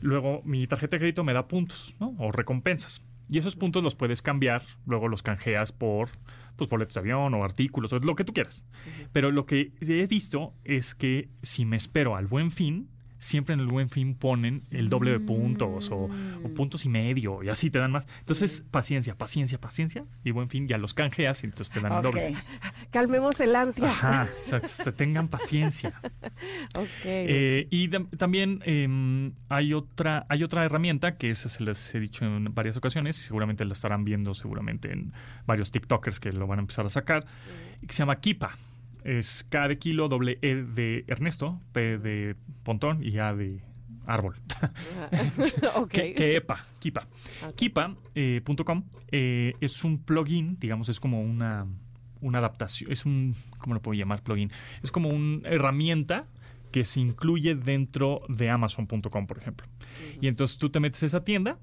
luego mi tarjeta de crédito me da puntos ¿no? o recompensas. Y esos puntos los puedes cambiar, luego los canjeas por pues boletos de avión o artículos, o lo que tú quieras. Pero lo que he visto es que si me espero al buen fin, siempre en el buen fin ponen el doble de puntos o, mm. puntos y medio y así te dan más. Entonces, paciencia, paciencia, paciencia y buen fin ya los canjeas y entonces te dan el doble. Calmemos el ansia. Ajá, o sea, tengan paciencia. Eh, y también em, hay otra hay otra herramienta que esa se les he dicho en varias ocasiones y seguramente la estarán viendo seguramente en varios TikTokers que lo van a empezar a sacar, que se llama Kipa es K de kilo, doble E de Ernesto, P de Pontón y A de árbol. okay. que, EPA, Kipa. Kipa.com eh, eh, es un plugin, digamos, es como una, una adaptación, es un, ¿cómo lo puedo llamar plugin? Es como una herramienta que se incluye dentro de Amazon.com, por ejemplo. Y entonces tú te metes a esa tienda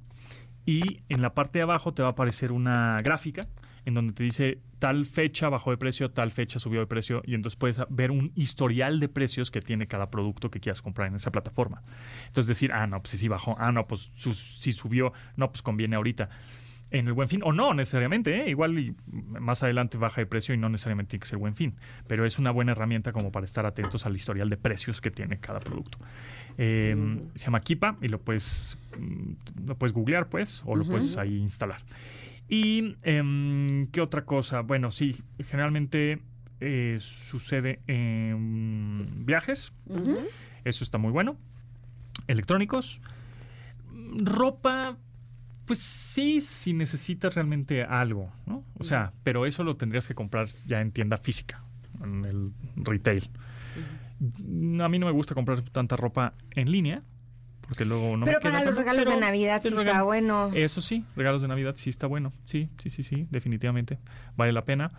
y en la parte de abajo te va a aparecer una gráfica en donde te dice tal fecha bajó de precio, tal fecha subió de precio, y entonces puedes ver un historial de precios que tiene cada producto que quieras comprar en esa plataforma. Entonces decir, ah, no, pues sí bajó, ah, no, pues si subió, no, pues conviene ahorita. En el buen fin, o no necesariamente, ¿eh? igual y más adelante baja de precio y no necesariamente tiene que ser buen fin, pero es una buena herramienta como para estar atentos al historial de precios que tiene cada producto. Em, mm. Se llama Kipa y lo puedes, mm, lo puedes googlear, pues, o lo puedes ahí instalar. ¿Y em, qué otra cosa? Bueno, sí, generalmente eh, sucede en viajes. Eso está muy bueno. Electrónicos. Ropa, pues sí, si necesitas realmente algo, ¿no? O sea, pero eso lo tendrías que comprar ya en tienda física, en el retail. A mí no me gusta comprar tanta ropa en línea, porque luego no pero para los regalos de Navidad sí está bueno. Eso sí, regalos de Navidad sí está bueno. Sí, sí, sí, sí, definitivamente. Vale la pena.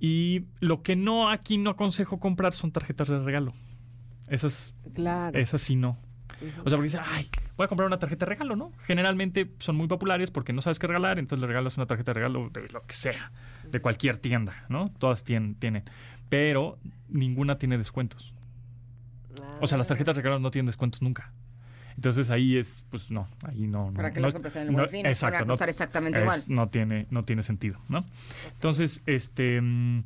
Y lo que no aquí no aconsejo comprar son tarjetas de regalo. Esas, claro. esas sí no. O sea, porque dices, ay, voy a comprar una tarjeta de regalo, ¿no? Generalmente son muy populares porque no sabes qué regalar, entonces le regalas una tarjeta de regalo de lo que sea, de cualquier tienda, ¿no? Todas tienen, tienen. Pero ninguna tiene descuentos. O sea, las tarjetas de regalo no tienen descuentos nunca. Entonces ahí es, pues no, ahí no. ¿Para qué no, las compras en el buen fin? Exacto. a costar exactamente igual. No tiene, no tiene sentido, ¿no? Entonces, este. Mm,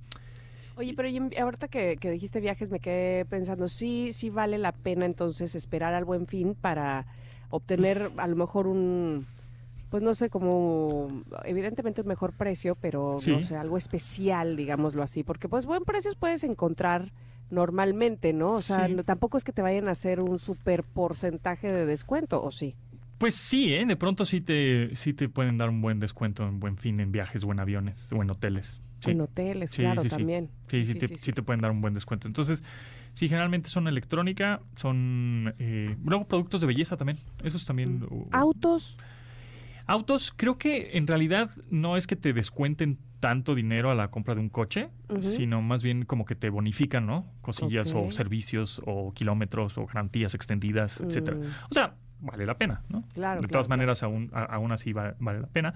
Oye, pero yo, ahorita que, que, dijiste viajes me quedé pensando, sí, sí vale la pena entonces esperar al buen fin para obtener a lo mejor un, pues no sé, como evidentemente un mejor precio, pero no sé, algo especial, digámoslo así, porque pues buen precios puedes encontrar normalmente, ¿no? O sea, tampoco es que te vayan a hacer un super porcentaje de descuento, ¿o sí? Pues sí, ¿eh? de pronto sí te, sí te pueden dar un buen descuento en buen fin en viajes o en aviones o en hoteles. En hoteles, claro, también. Sí sí sí, te, pueden dar un buen descuento. Entonces, sí, generalmente son electrónica, son... Eh, luego productos de belleza también. Esos también... Mm. ¿Autos? Autos, creo que en realidad no es que te descuenten tanto dinero a la compra de un coche, sino más bien como que te bonifican, ¿no? Cosillas o servicios o kilómetros o garantías extendidas, etcétera. Mm. O sea, vale la pena, ¿no? Claro. De todas maneras, aún, aún así vale, la pena.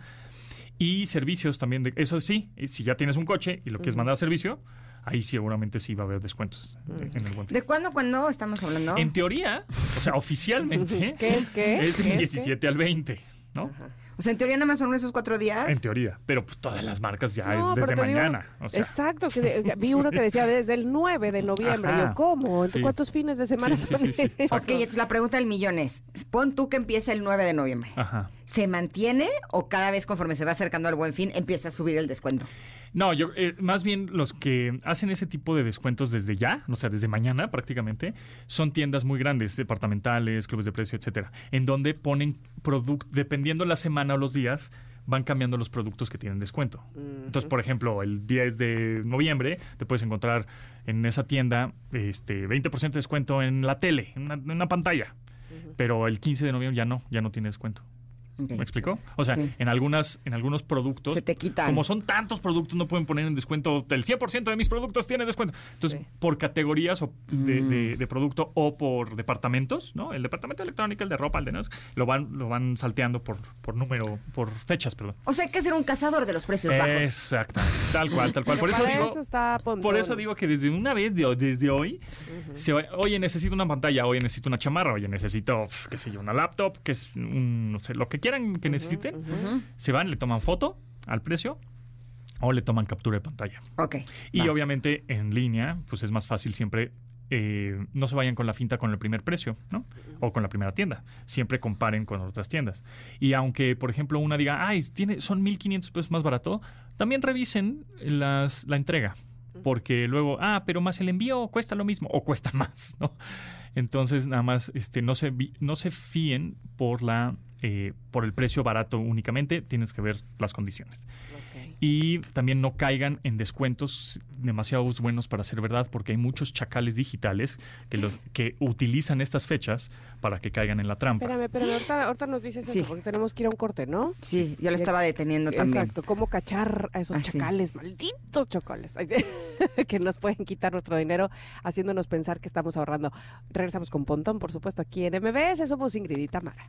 Y servicios también, de, eso sí, si ya tienes un coche y lo quieres mandar a servicio, ahí seguramente sí va a haber descuentos en el buen ¿De cuándo, cuándo estamos hablando? En teoría, o sea, oficialmente. ¿Qué es qué? Es del 17 al 20, ¿no? O sea, en teoría nada más son esos cuatro días. En teoría, pero pues todas las marcas ya es desde mañana. exacto, que vi uno que decía desde el 9 de noviembre. Yo, ¿cómo? ¿Cuántos fines de semana son Ok, entonces la pregunta del millón es, pon tú que empieza el 9 de noviembre. Ajá. ¿Se mantiene o cada vez conforme se va acercando al buen fin empieza a subir el descuento? No, yo eh, más bien los que hacen ese tipo de descuentos desde ya, o sea, desde mañana prácticamente, son tiendas muy grandes, departamentales, clubes de precio, etcétera, en donde ponen productos, dependiendo la semana o los días, van cambiando los productos que tienen descuento. Entonces, por ejemplo, el 10 de noviembre te puedes encontrar en esa tienda este 20% de descuento en la tele, en una, pantalla. Pero el 15 de noviembre ya no, ya no tiene descuento. ¿Me explicó? O sea, en algunas en algunos productos, Se te quitan. como son tantos productos, no pueden poner en descuento, el 100% de mis productos tiene descuento. Entonces, por categorías o de, de, producto o por departamentos, ¿no? El departamento de electrónica, el de ropa, el de no, lo van lo van salteando por, por número, por fechas, perdón. O sea, hay que ser un cazador de los precios bajos. Exactamente, tal cual, tal cual. Por eso digo, por eso digo que desde una vez, desde hoy, oye, necesito una pantalla, oye, necesito una chamarra, oye, necesito, qué sé yo, una laptop, que es un, no sé, lo que quieran que necesiten, se van, le toman foto al precio o le toman captura de pantalla. Ok. Y obviamente en línea, pues es más fácil siempre. Eh, no se vayan con la finta con el primer precio, ¿no? O con la primera tienda. Siempre comparen con otras tiendas. Y aunque, por ejemplo, una diga, ay, tiene, son 1.500 pesos más barato, también revisen las, la entrega. Porque luego, ah, pero más el envío cuesta lo mismo o cuesta más, ¿no? Entonces, nada más, este, no se, no se fíen por la eh, por el precio barato únicamente, tienes que ver las condiciones. Y también no caigan en descuentos demasiado buenos para ser verdad, porque hay muchos chacales digitales que, los, que utilizan estas fechas para que caigan en la trampa. Espérame, pero ahorita, nos dices eso, porque tenemos que ir a un corte, ¿no? Sí, yo le estaba deteniendo también. Exacto, cómo cachar a esos chacales, malditos chacales, que nos pueden quitar nuestro dinero haciéndonos pensar que estamos ahorrando. Regresamos con Pontón, por supuesto, aquí en MBS, somos Ingrid y Tamara.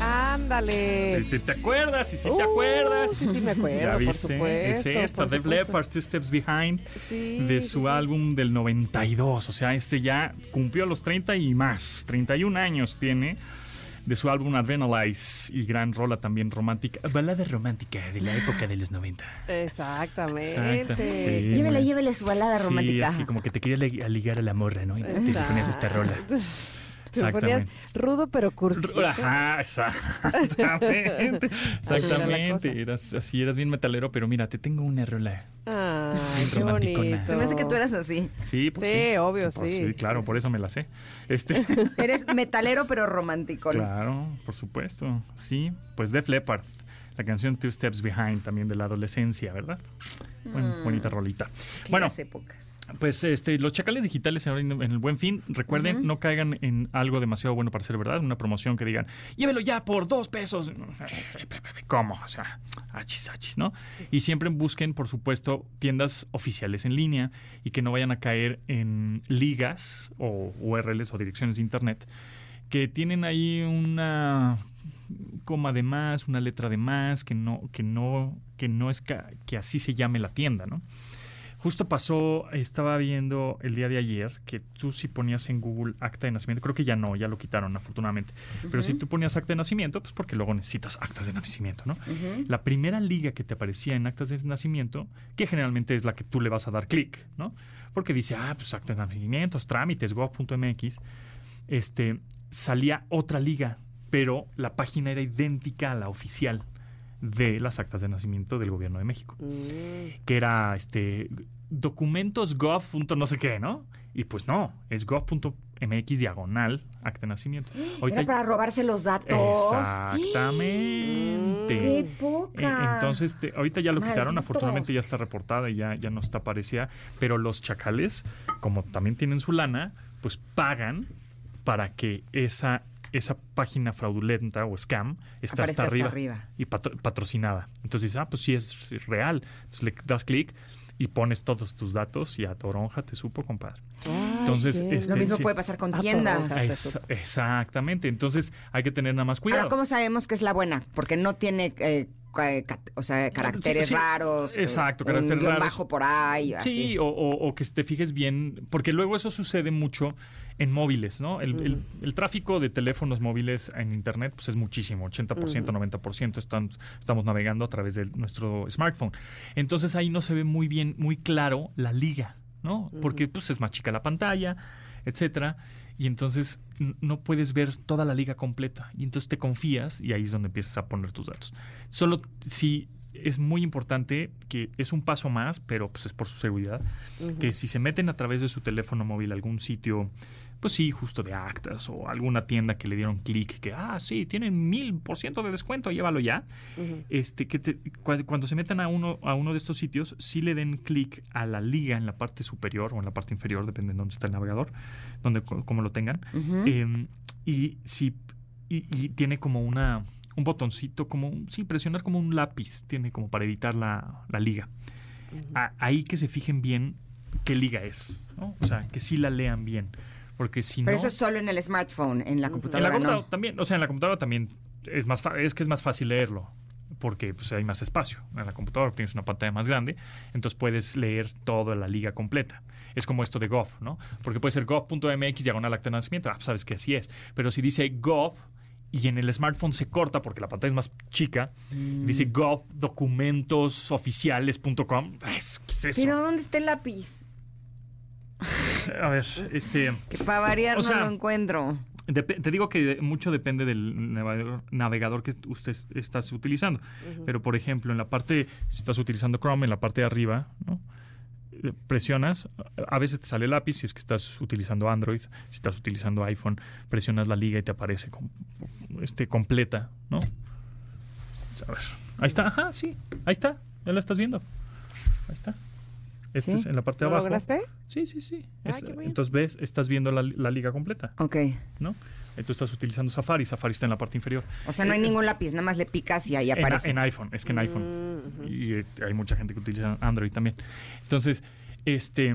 Ándale. Si, te acuerdas, si, si te acuerdas. Sí, sí, me acuerdo. Ya viste. Por supuesto, es esta, Def Leppard, Two Steps Behind, de su álbum del 92. O sea, este ya cumplió los 30 y más. 31 años tiene de su álbum Adrenalize y gran rola también romántica, balada romántica de la época de los 90. Exactamente. llévele, llévele su balada romántica. Sí, así como que te quería ligar a la morra, ¿no? Y te ponías esta rola. Te ponías rudo pero cursi. Ajá, exactamente. exactamente. Eras así, eras bien metalero, pero mira, te tengo una rola. Ah, qué bonito. Se me hace que tú eras así. Sí, pues sí. obvio, sí. sí. claro, por eso me la sé. Este. Eres metalero pero romántico. Claro, por supuesto. Sí, pues Def Leppard. La canción Two Steps Behind también de la adolescencia, ¿verdad? Mm. bonita rolita. Bueno, épocas. Pues este, los chacales digitales en el buen fin, recuerden, no caigan en algo demasiado bueno para ser verdad, una promoción que digan, llévelo ya por dos pesos. ¿Cómo? O sea, achis, achis, ¿no? Y siempre busquen, por supuesto, tiendas oficiales en línea y que no vayan a caer en ligas o URLs o direcciones de internet que tienen ahí una coma de más, una letra de más, que no, que no, que no es que así se llame la tienda, ¿no? Justo pasó, estaba viendo el día de ayer que tú si ponías en Google acta de nacimiento, creo que ya no, ya lo quitaron afortunadamente, pero si tú ponías acta de nacimiento, pues porque luego necesitas actas de nacimiento, ¿no? La primera liga que te aparecía en actas de nacimiento, que generalmente es la que tú le vas a dar clic, ¿no? Porque dice, ah, pues actas de nacimiento, trámites, gov.mx, este, salía otra liga, pero la página era idéntica a la oficial de las actas de nacimiento del gobierno de México. Mm. Que era este documentos gov. no sé qué, ¿no? Y pues no, es gov.mx diagonal acta de nacimiento. Era para robarse los datos. Exactamente. ¡Qué poca! E, entonces, ahorita ya lo quitaron, afortunadamente ya está reportada y ya, ya no está parecida, pero los chacales, como también tienen su lana, pues pagan para que esa esa página fraudulenta o scam está hasta arriba, y patrocinada. Entonces dices, ah, pues sí es real. Entonces le das clic y pones todos tus datos y a Toronja te supo, compadre. Entonces, este, lo mismo puede pasar con tiendas. exactamente. Entonces hay que tener nada más cuidado. Ahora, ¿cómo sabemos que es la buena? Porque no tiene eh, o sea, caracteres raros. Exacto, caracteres raros. bajo por ahí. Sí, o, que te fijes bien, porque luego eso sucede mucho en móviles, ¿no? El, tráfico de teléfonos móviles en Internet pues es muchísimo, 80%, 90% estamos, estamos navegando a través de nuestro smartphone. Entonces ahí no se ve muy bien, muy claro la liga, ¿no? Porque pues es más chica la pantalla, etcétera y entonces no puedes ver toda la liga completa y entonces te confías y ahí es donde empiezas a poner tus datos. Solo si es muy importante que es un paso más, pero pues es por su seguridad, que si se meten a través de su teléfono móvil a algún sitio pues sí, justo de actas o alguna tienda que le dieron clic, que, ah, sí, tienen mil por ciento de descuento, llévalo ya. este, que cuando se metan a uno, a uno de estos sitios, sí le den clic a la liga en la parte superior o en la parte inferior, depende de dónde está el navegador, donde como lo tengan. Em, y si y, tiene como una un botoncito, como, sí, presionar como un lápiz, tiene como para editar la, la liga. ahí que se fijen bien qué liga es, ¿no? O sea, que sí la lean bien. Porque si Pero no, eso es solo en el smartphone, en la computadora. En la computadora también, o sea, en la computadora también es más es que es más fácil leerlo porque pues, hay más espacio. En la computadora tienes una pantalla más grande, entonces puedes leer toda la liga completa. Es como esto de Gov, ¿no? Porque puede ser gov.mx diagonal acta de nacimiento, ah, pues, sabes que así es. Pero si dice Gov y en el smartphone se corta porque la pantalla es más chica, dice mm. gov documentosoficiales.com, ¿qué es eso? Pero ¿dónde está el lápiz? A ver, este... Que para variar no lo encuentro. te digo que mucho depende del navegador, que usted estás utilizando. Pero, por ejemplo, en la parte, si estás utilizando Chrome, en la parte de arriba, ¿no? Eh, presionas, a veces te sale el lápiz si es que estás utilizando Android, si estás utilizando iPhone, presionas la liga y te aparece este, completa, ¿no? A ver, ahí está, ajá, sí, ahí está, ya lo estás viendo. Ahí está. Este es en la parte de abajo. ¿Lo lograste? Sí, sí, sí. Ah, entonces ves, estás viendo la, liga completa. Ok. ¿No? Entonces estás utilizando Safari, Safari está en la parte inferior. O sea, no hay eh, ningún lápiz, nada más le picas y ahí aparece. En, iPhone, es que en iPhone. Mm, y eh, hay mucha gente que utiliza Android también. Entonces, este...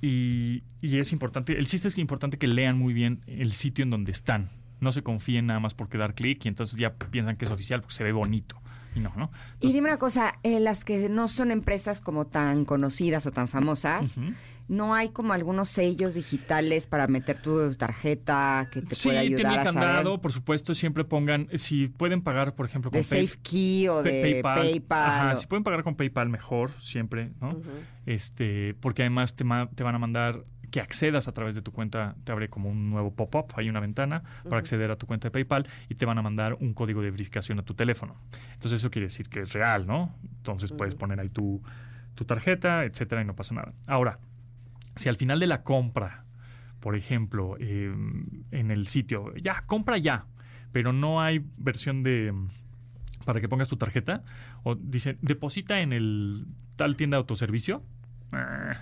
Y, y, es importante, el chiste es que es importante que lean muy bien el sitio en donde están. No se confíen nada más porque dar clic y entonces ya piensan que es oficial porque se ve bonito y no, ¿no? y dime una cosa, eh, las que no son empresas como tan conocidas o tan famosas, ¿no hay como algunos sellos digitales para meter tu tarjeta que te pueda ayudar a candado, por supuesto, siempre pongan, si pueden pagar, por ejemplo, con de SafeKey o de PayPal. Ajá, si pueden pagar con PayPal, mejor, siempre, ¿no? Este, porque además te, te van a mandar que accedas a través de tu cuenta, te abre como un nuevo pop-up, hay una ventana para acceder a tu cuenta de PayPal y te van a mandar un código de verificación a tu teléfono. Entonces eso quiere decir que es real, ¿no? Entonces puedes poner ahí tu, tarjeta, etcétera, y no pasa nada. Ahora, si al final de la compra, por ejemplo, em, en el sitio, ya, compra ya, pero no hay versión de para que pongas tu tarjeta, o dice, deposita en el tal tienda de autoservicio, eh,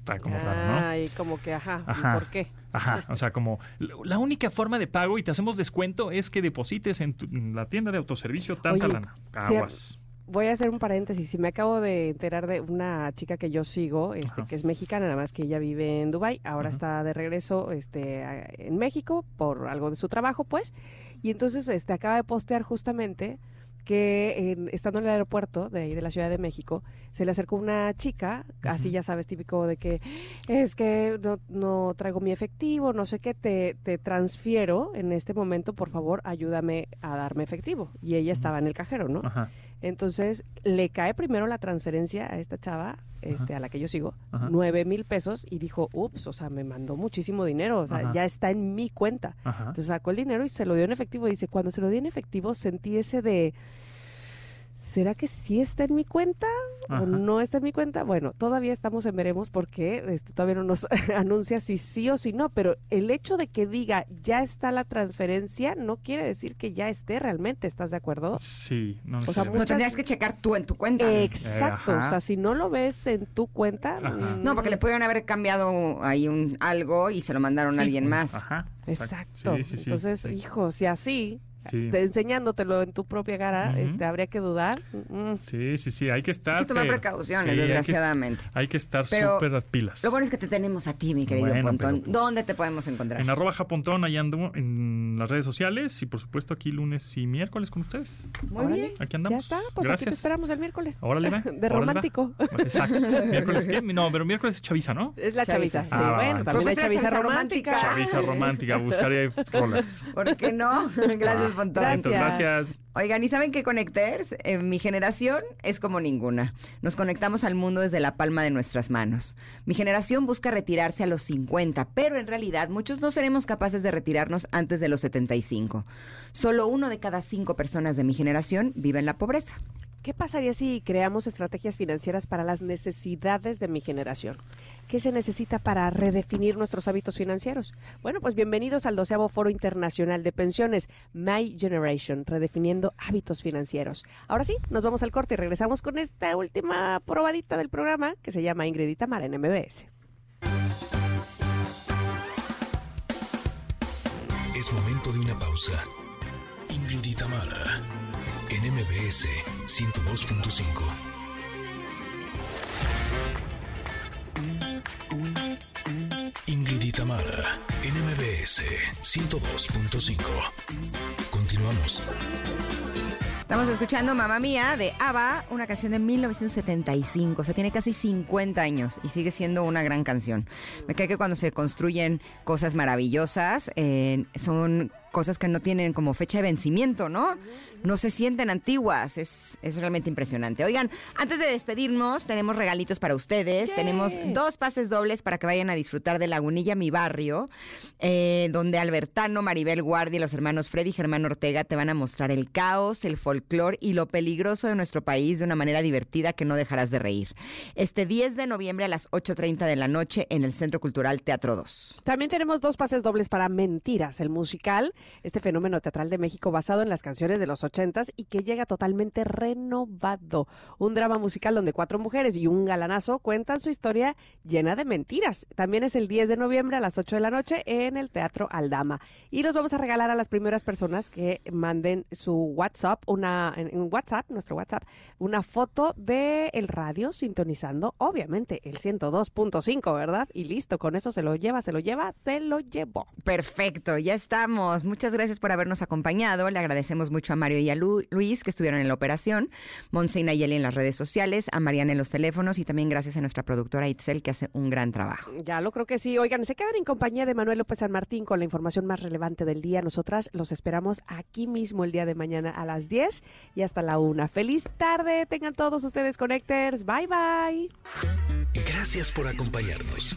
está como raro, ¿no? Ay, como que, ajá, ¿por qué? Ajá, o sea, como la única forma de pago y te hacemos descuento es que deposites en, la tienda de autoservicio tanta lana. Aguas. voy a hacer un paréntesis. Si me acabo de enterar de una chica que yo sigo, este, que es mexicana, nada más que ella vive en Dubai, ahora está de regreso, este, en México por algo de su trabajo, pues, y entonces, este, acaba de postear justamente que estando en el aeropuerto de ahí de la Ciudad de México, se le acercó una chica, así ya sabes, típico de que es que no, traigo mi efectivo, no sé qué, te, te, transfiero en este momento, por favor, ayúdame a darme efectivo. Y ella estaba en el cajero, ¿no? Entonces le cae primero la transferencia a esta chava, este, a la que yo sigo, nueve mil pesos y dijo, ups, o sea, me mandó muchísimo dinero, o sea, ya está en mi cuenta. Entonces sacó el dinero y se lo dio en efectivo. Dice, cuando se lo di en efectivo sentí ese de ¿será que sí está en mi cuenta o no está en mi cuenta? Bueno, todavía estamos en veremos porque este, todavía no nos anuncia si sí o si no, pero el hecho de que diga ya está la transferencia no quiere decir que ya esté realmente, ¿estás de acuerdo? Sí, no o sea, no tendrías que checar tú en tu cuenta. Exacto, o sea, si no lo ves en tu cuenta... Mm, no, porque le pudieron haber cambiado ahí un algo y se lo mandaron a alguien más. Ajá. Exacto. Entonces, hijo, si así enseñándotelo en tu propia cara, este, habría que dudar. Mm. Sí, sí, sí, hay que estar. Hay que tomar precauciones, desgraciadamente. Hay que, estar súper las pilas. Lo bueno es que te tenemos a ti, mi querido Pontón. Pues, ¿Dónde te podemos encontrar? En arroba japontón, ahí ando en las redes sociales y por supuesto aquí lunes y miércoles con ustedes. Muy bien. Aquí andamos. Ya está, pues aquí te esperamos el miércoles. Órale, De romántico. Exacto. ¿Miércoles qué? No, pero miércoles es chaviza, ¿no? Es la chaviza, sí. Ah, bueno, también hay chaviza romántica. Chaviza romántica, buscaré rolas. ¿Por qué no? Gracias, Pontón. Gracias. Gracias. Oigan, ¿y saben qué Connecters? En mi generación es como ninguna. Nos conectamos al mundo desde la palma de nuestras manos. Mi generación busca retirarse a los 50, pero en realidad muchos no seremos capaces de retirarnos antes de los 75. Solo uno de cada cinco personas de mi generación vive en la pobreza. ¿Qué pasaría si creamos estrategias financieras para las necesidades de mi generación? ¿Qué se necesita para redefinir nuestros hábitos financieros? Bueno, pues bienvenidos al doceavo Foro Internacional de Pensiones, My Generation, redefiniendo hábitos financieros. Ahora sí, nos vamos al corte y regresamos con esta última probadita del programa que se llama Ingrid Mar en MBS. Es momento de una pausa. Ingrid Mara en MBS 102.5. y Tamara, en MBS 102.5. Continuamos. Estamos escuchando Mamá Mía de ABBA, una canción de 1975. O sea, tiene casi 50 años y sigue siendo una gran canción. Me cae que cuando se construyen cosas maravillosas, eh, son cosas que no tienen como fecha de vencimiento, ¿no? No se sienten antiguas, es, es realmente impresionante. Oigan, antes de despedirnos, tenemos regalitos para ustedes. Tenemos dos pases dobles para que vayan a disfrutar de Lagunilla, mi barrio, eh, donde Albertano, Maribel Guardia y los hermanos Freddy y Germán Ortega te van a mostrar el caos, el folclore y lo peligroso de nuestro país de una manera divertida que no dejarás de reír. Este 10 de noviembre a las 8.30 de la noche en el Centro Cultural Teatro 2. También tenemos dos pases dobles para Mentiras, el musical este fenómeno teatral de México basado en las canciones de los ochentas y que llega totalmente renovado. Un drama musical donde cuatro mujeres y un galanazo cuentan su historia llena de mentiras. También es el 10 de noviembre a las 8 de la noche en el Teatro Aldama. Y los vamos a regalar a las primeras personas que manden su WhatsApp, una WhatsApp, nuestro WhatsApp, una foto del el radio sintonizando, obviamente, el 102.5, ¿verdad? Y listo, con eso se lo lleva, se lo lleva, se lo llevó. Perfecto, ya estamos. Muchas gracias por habernos acompañado. Le agradecemos mucho a Mario y a Luis que estuvieron en la operación, Monse y Nayeli en las redes sociales, a Mariana en los teléfonos y también gracias a nuestra productora Itzel que hace un gran trabajo. Ya lo creo que sí. Oigan, se quedan en compañía de Manuel López San Martín con la información más relevante del día. Nosotras los esperamos aquí mismo el día de mañana a las 10 y hasta la 1. Feliz tarde. Tengan todos ustedes Connectors. Bye bye. Gracias por acompañarnos.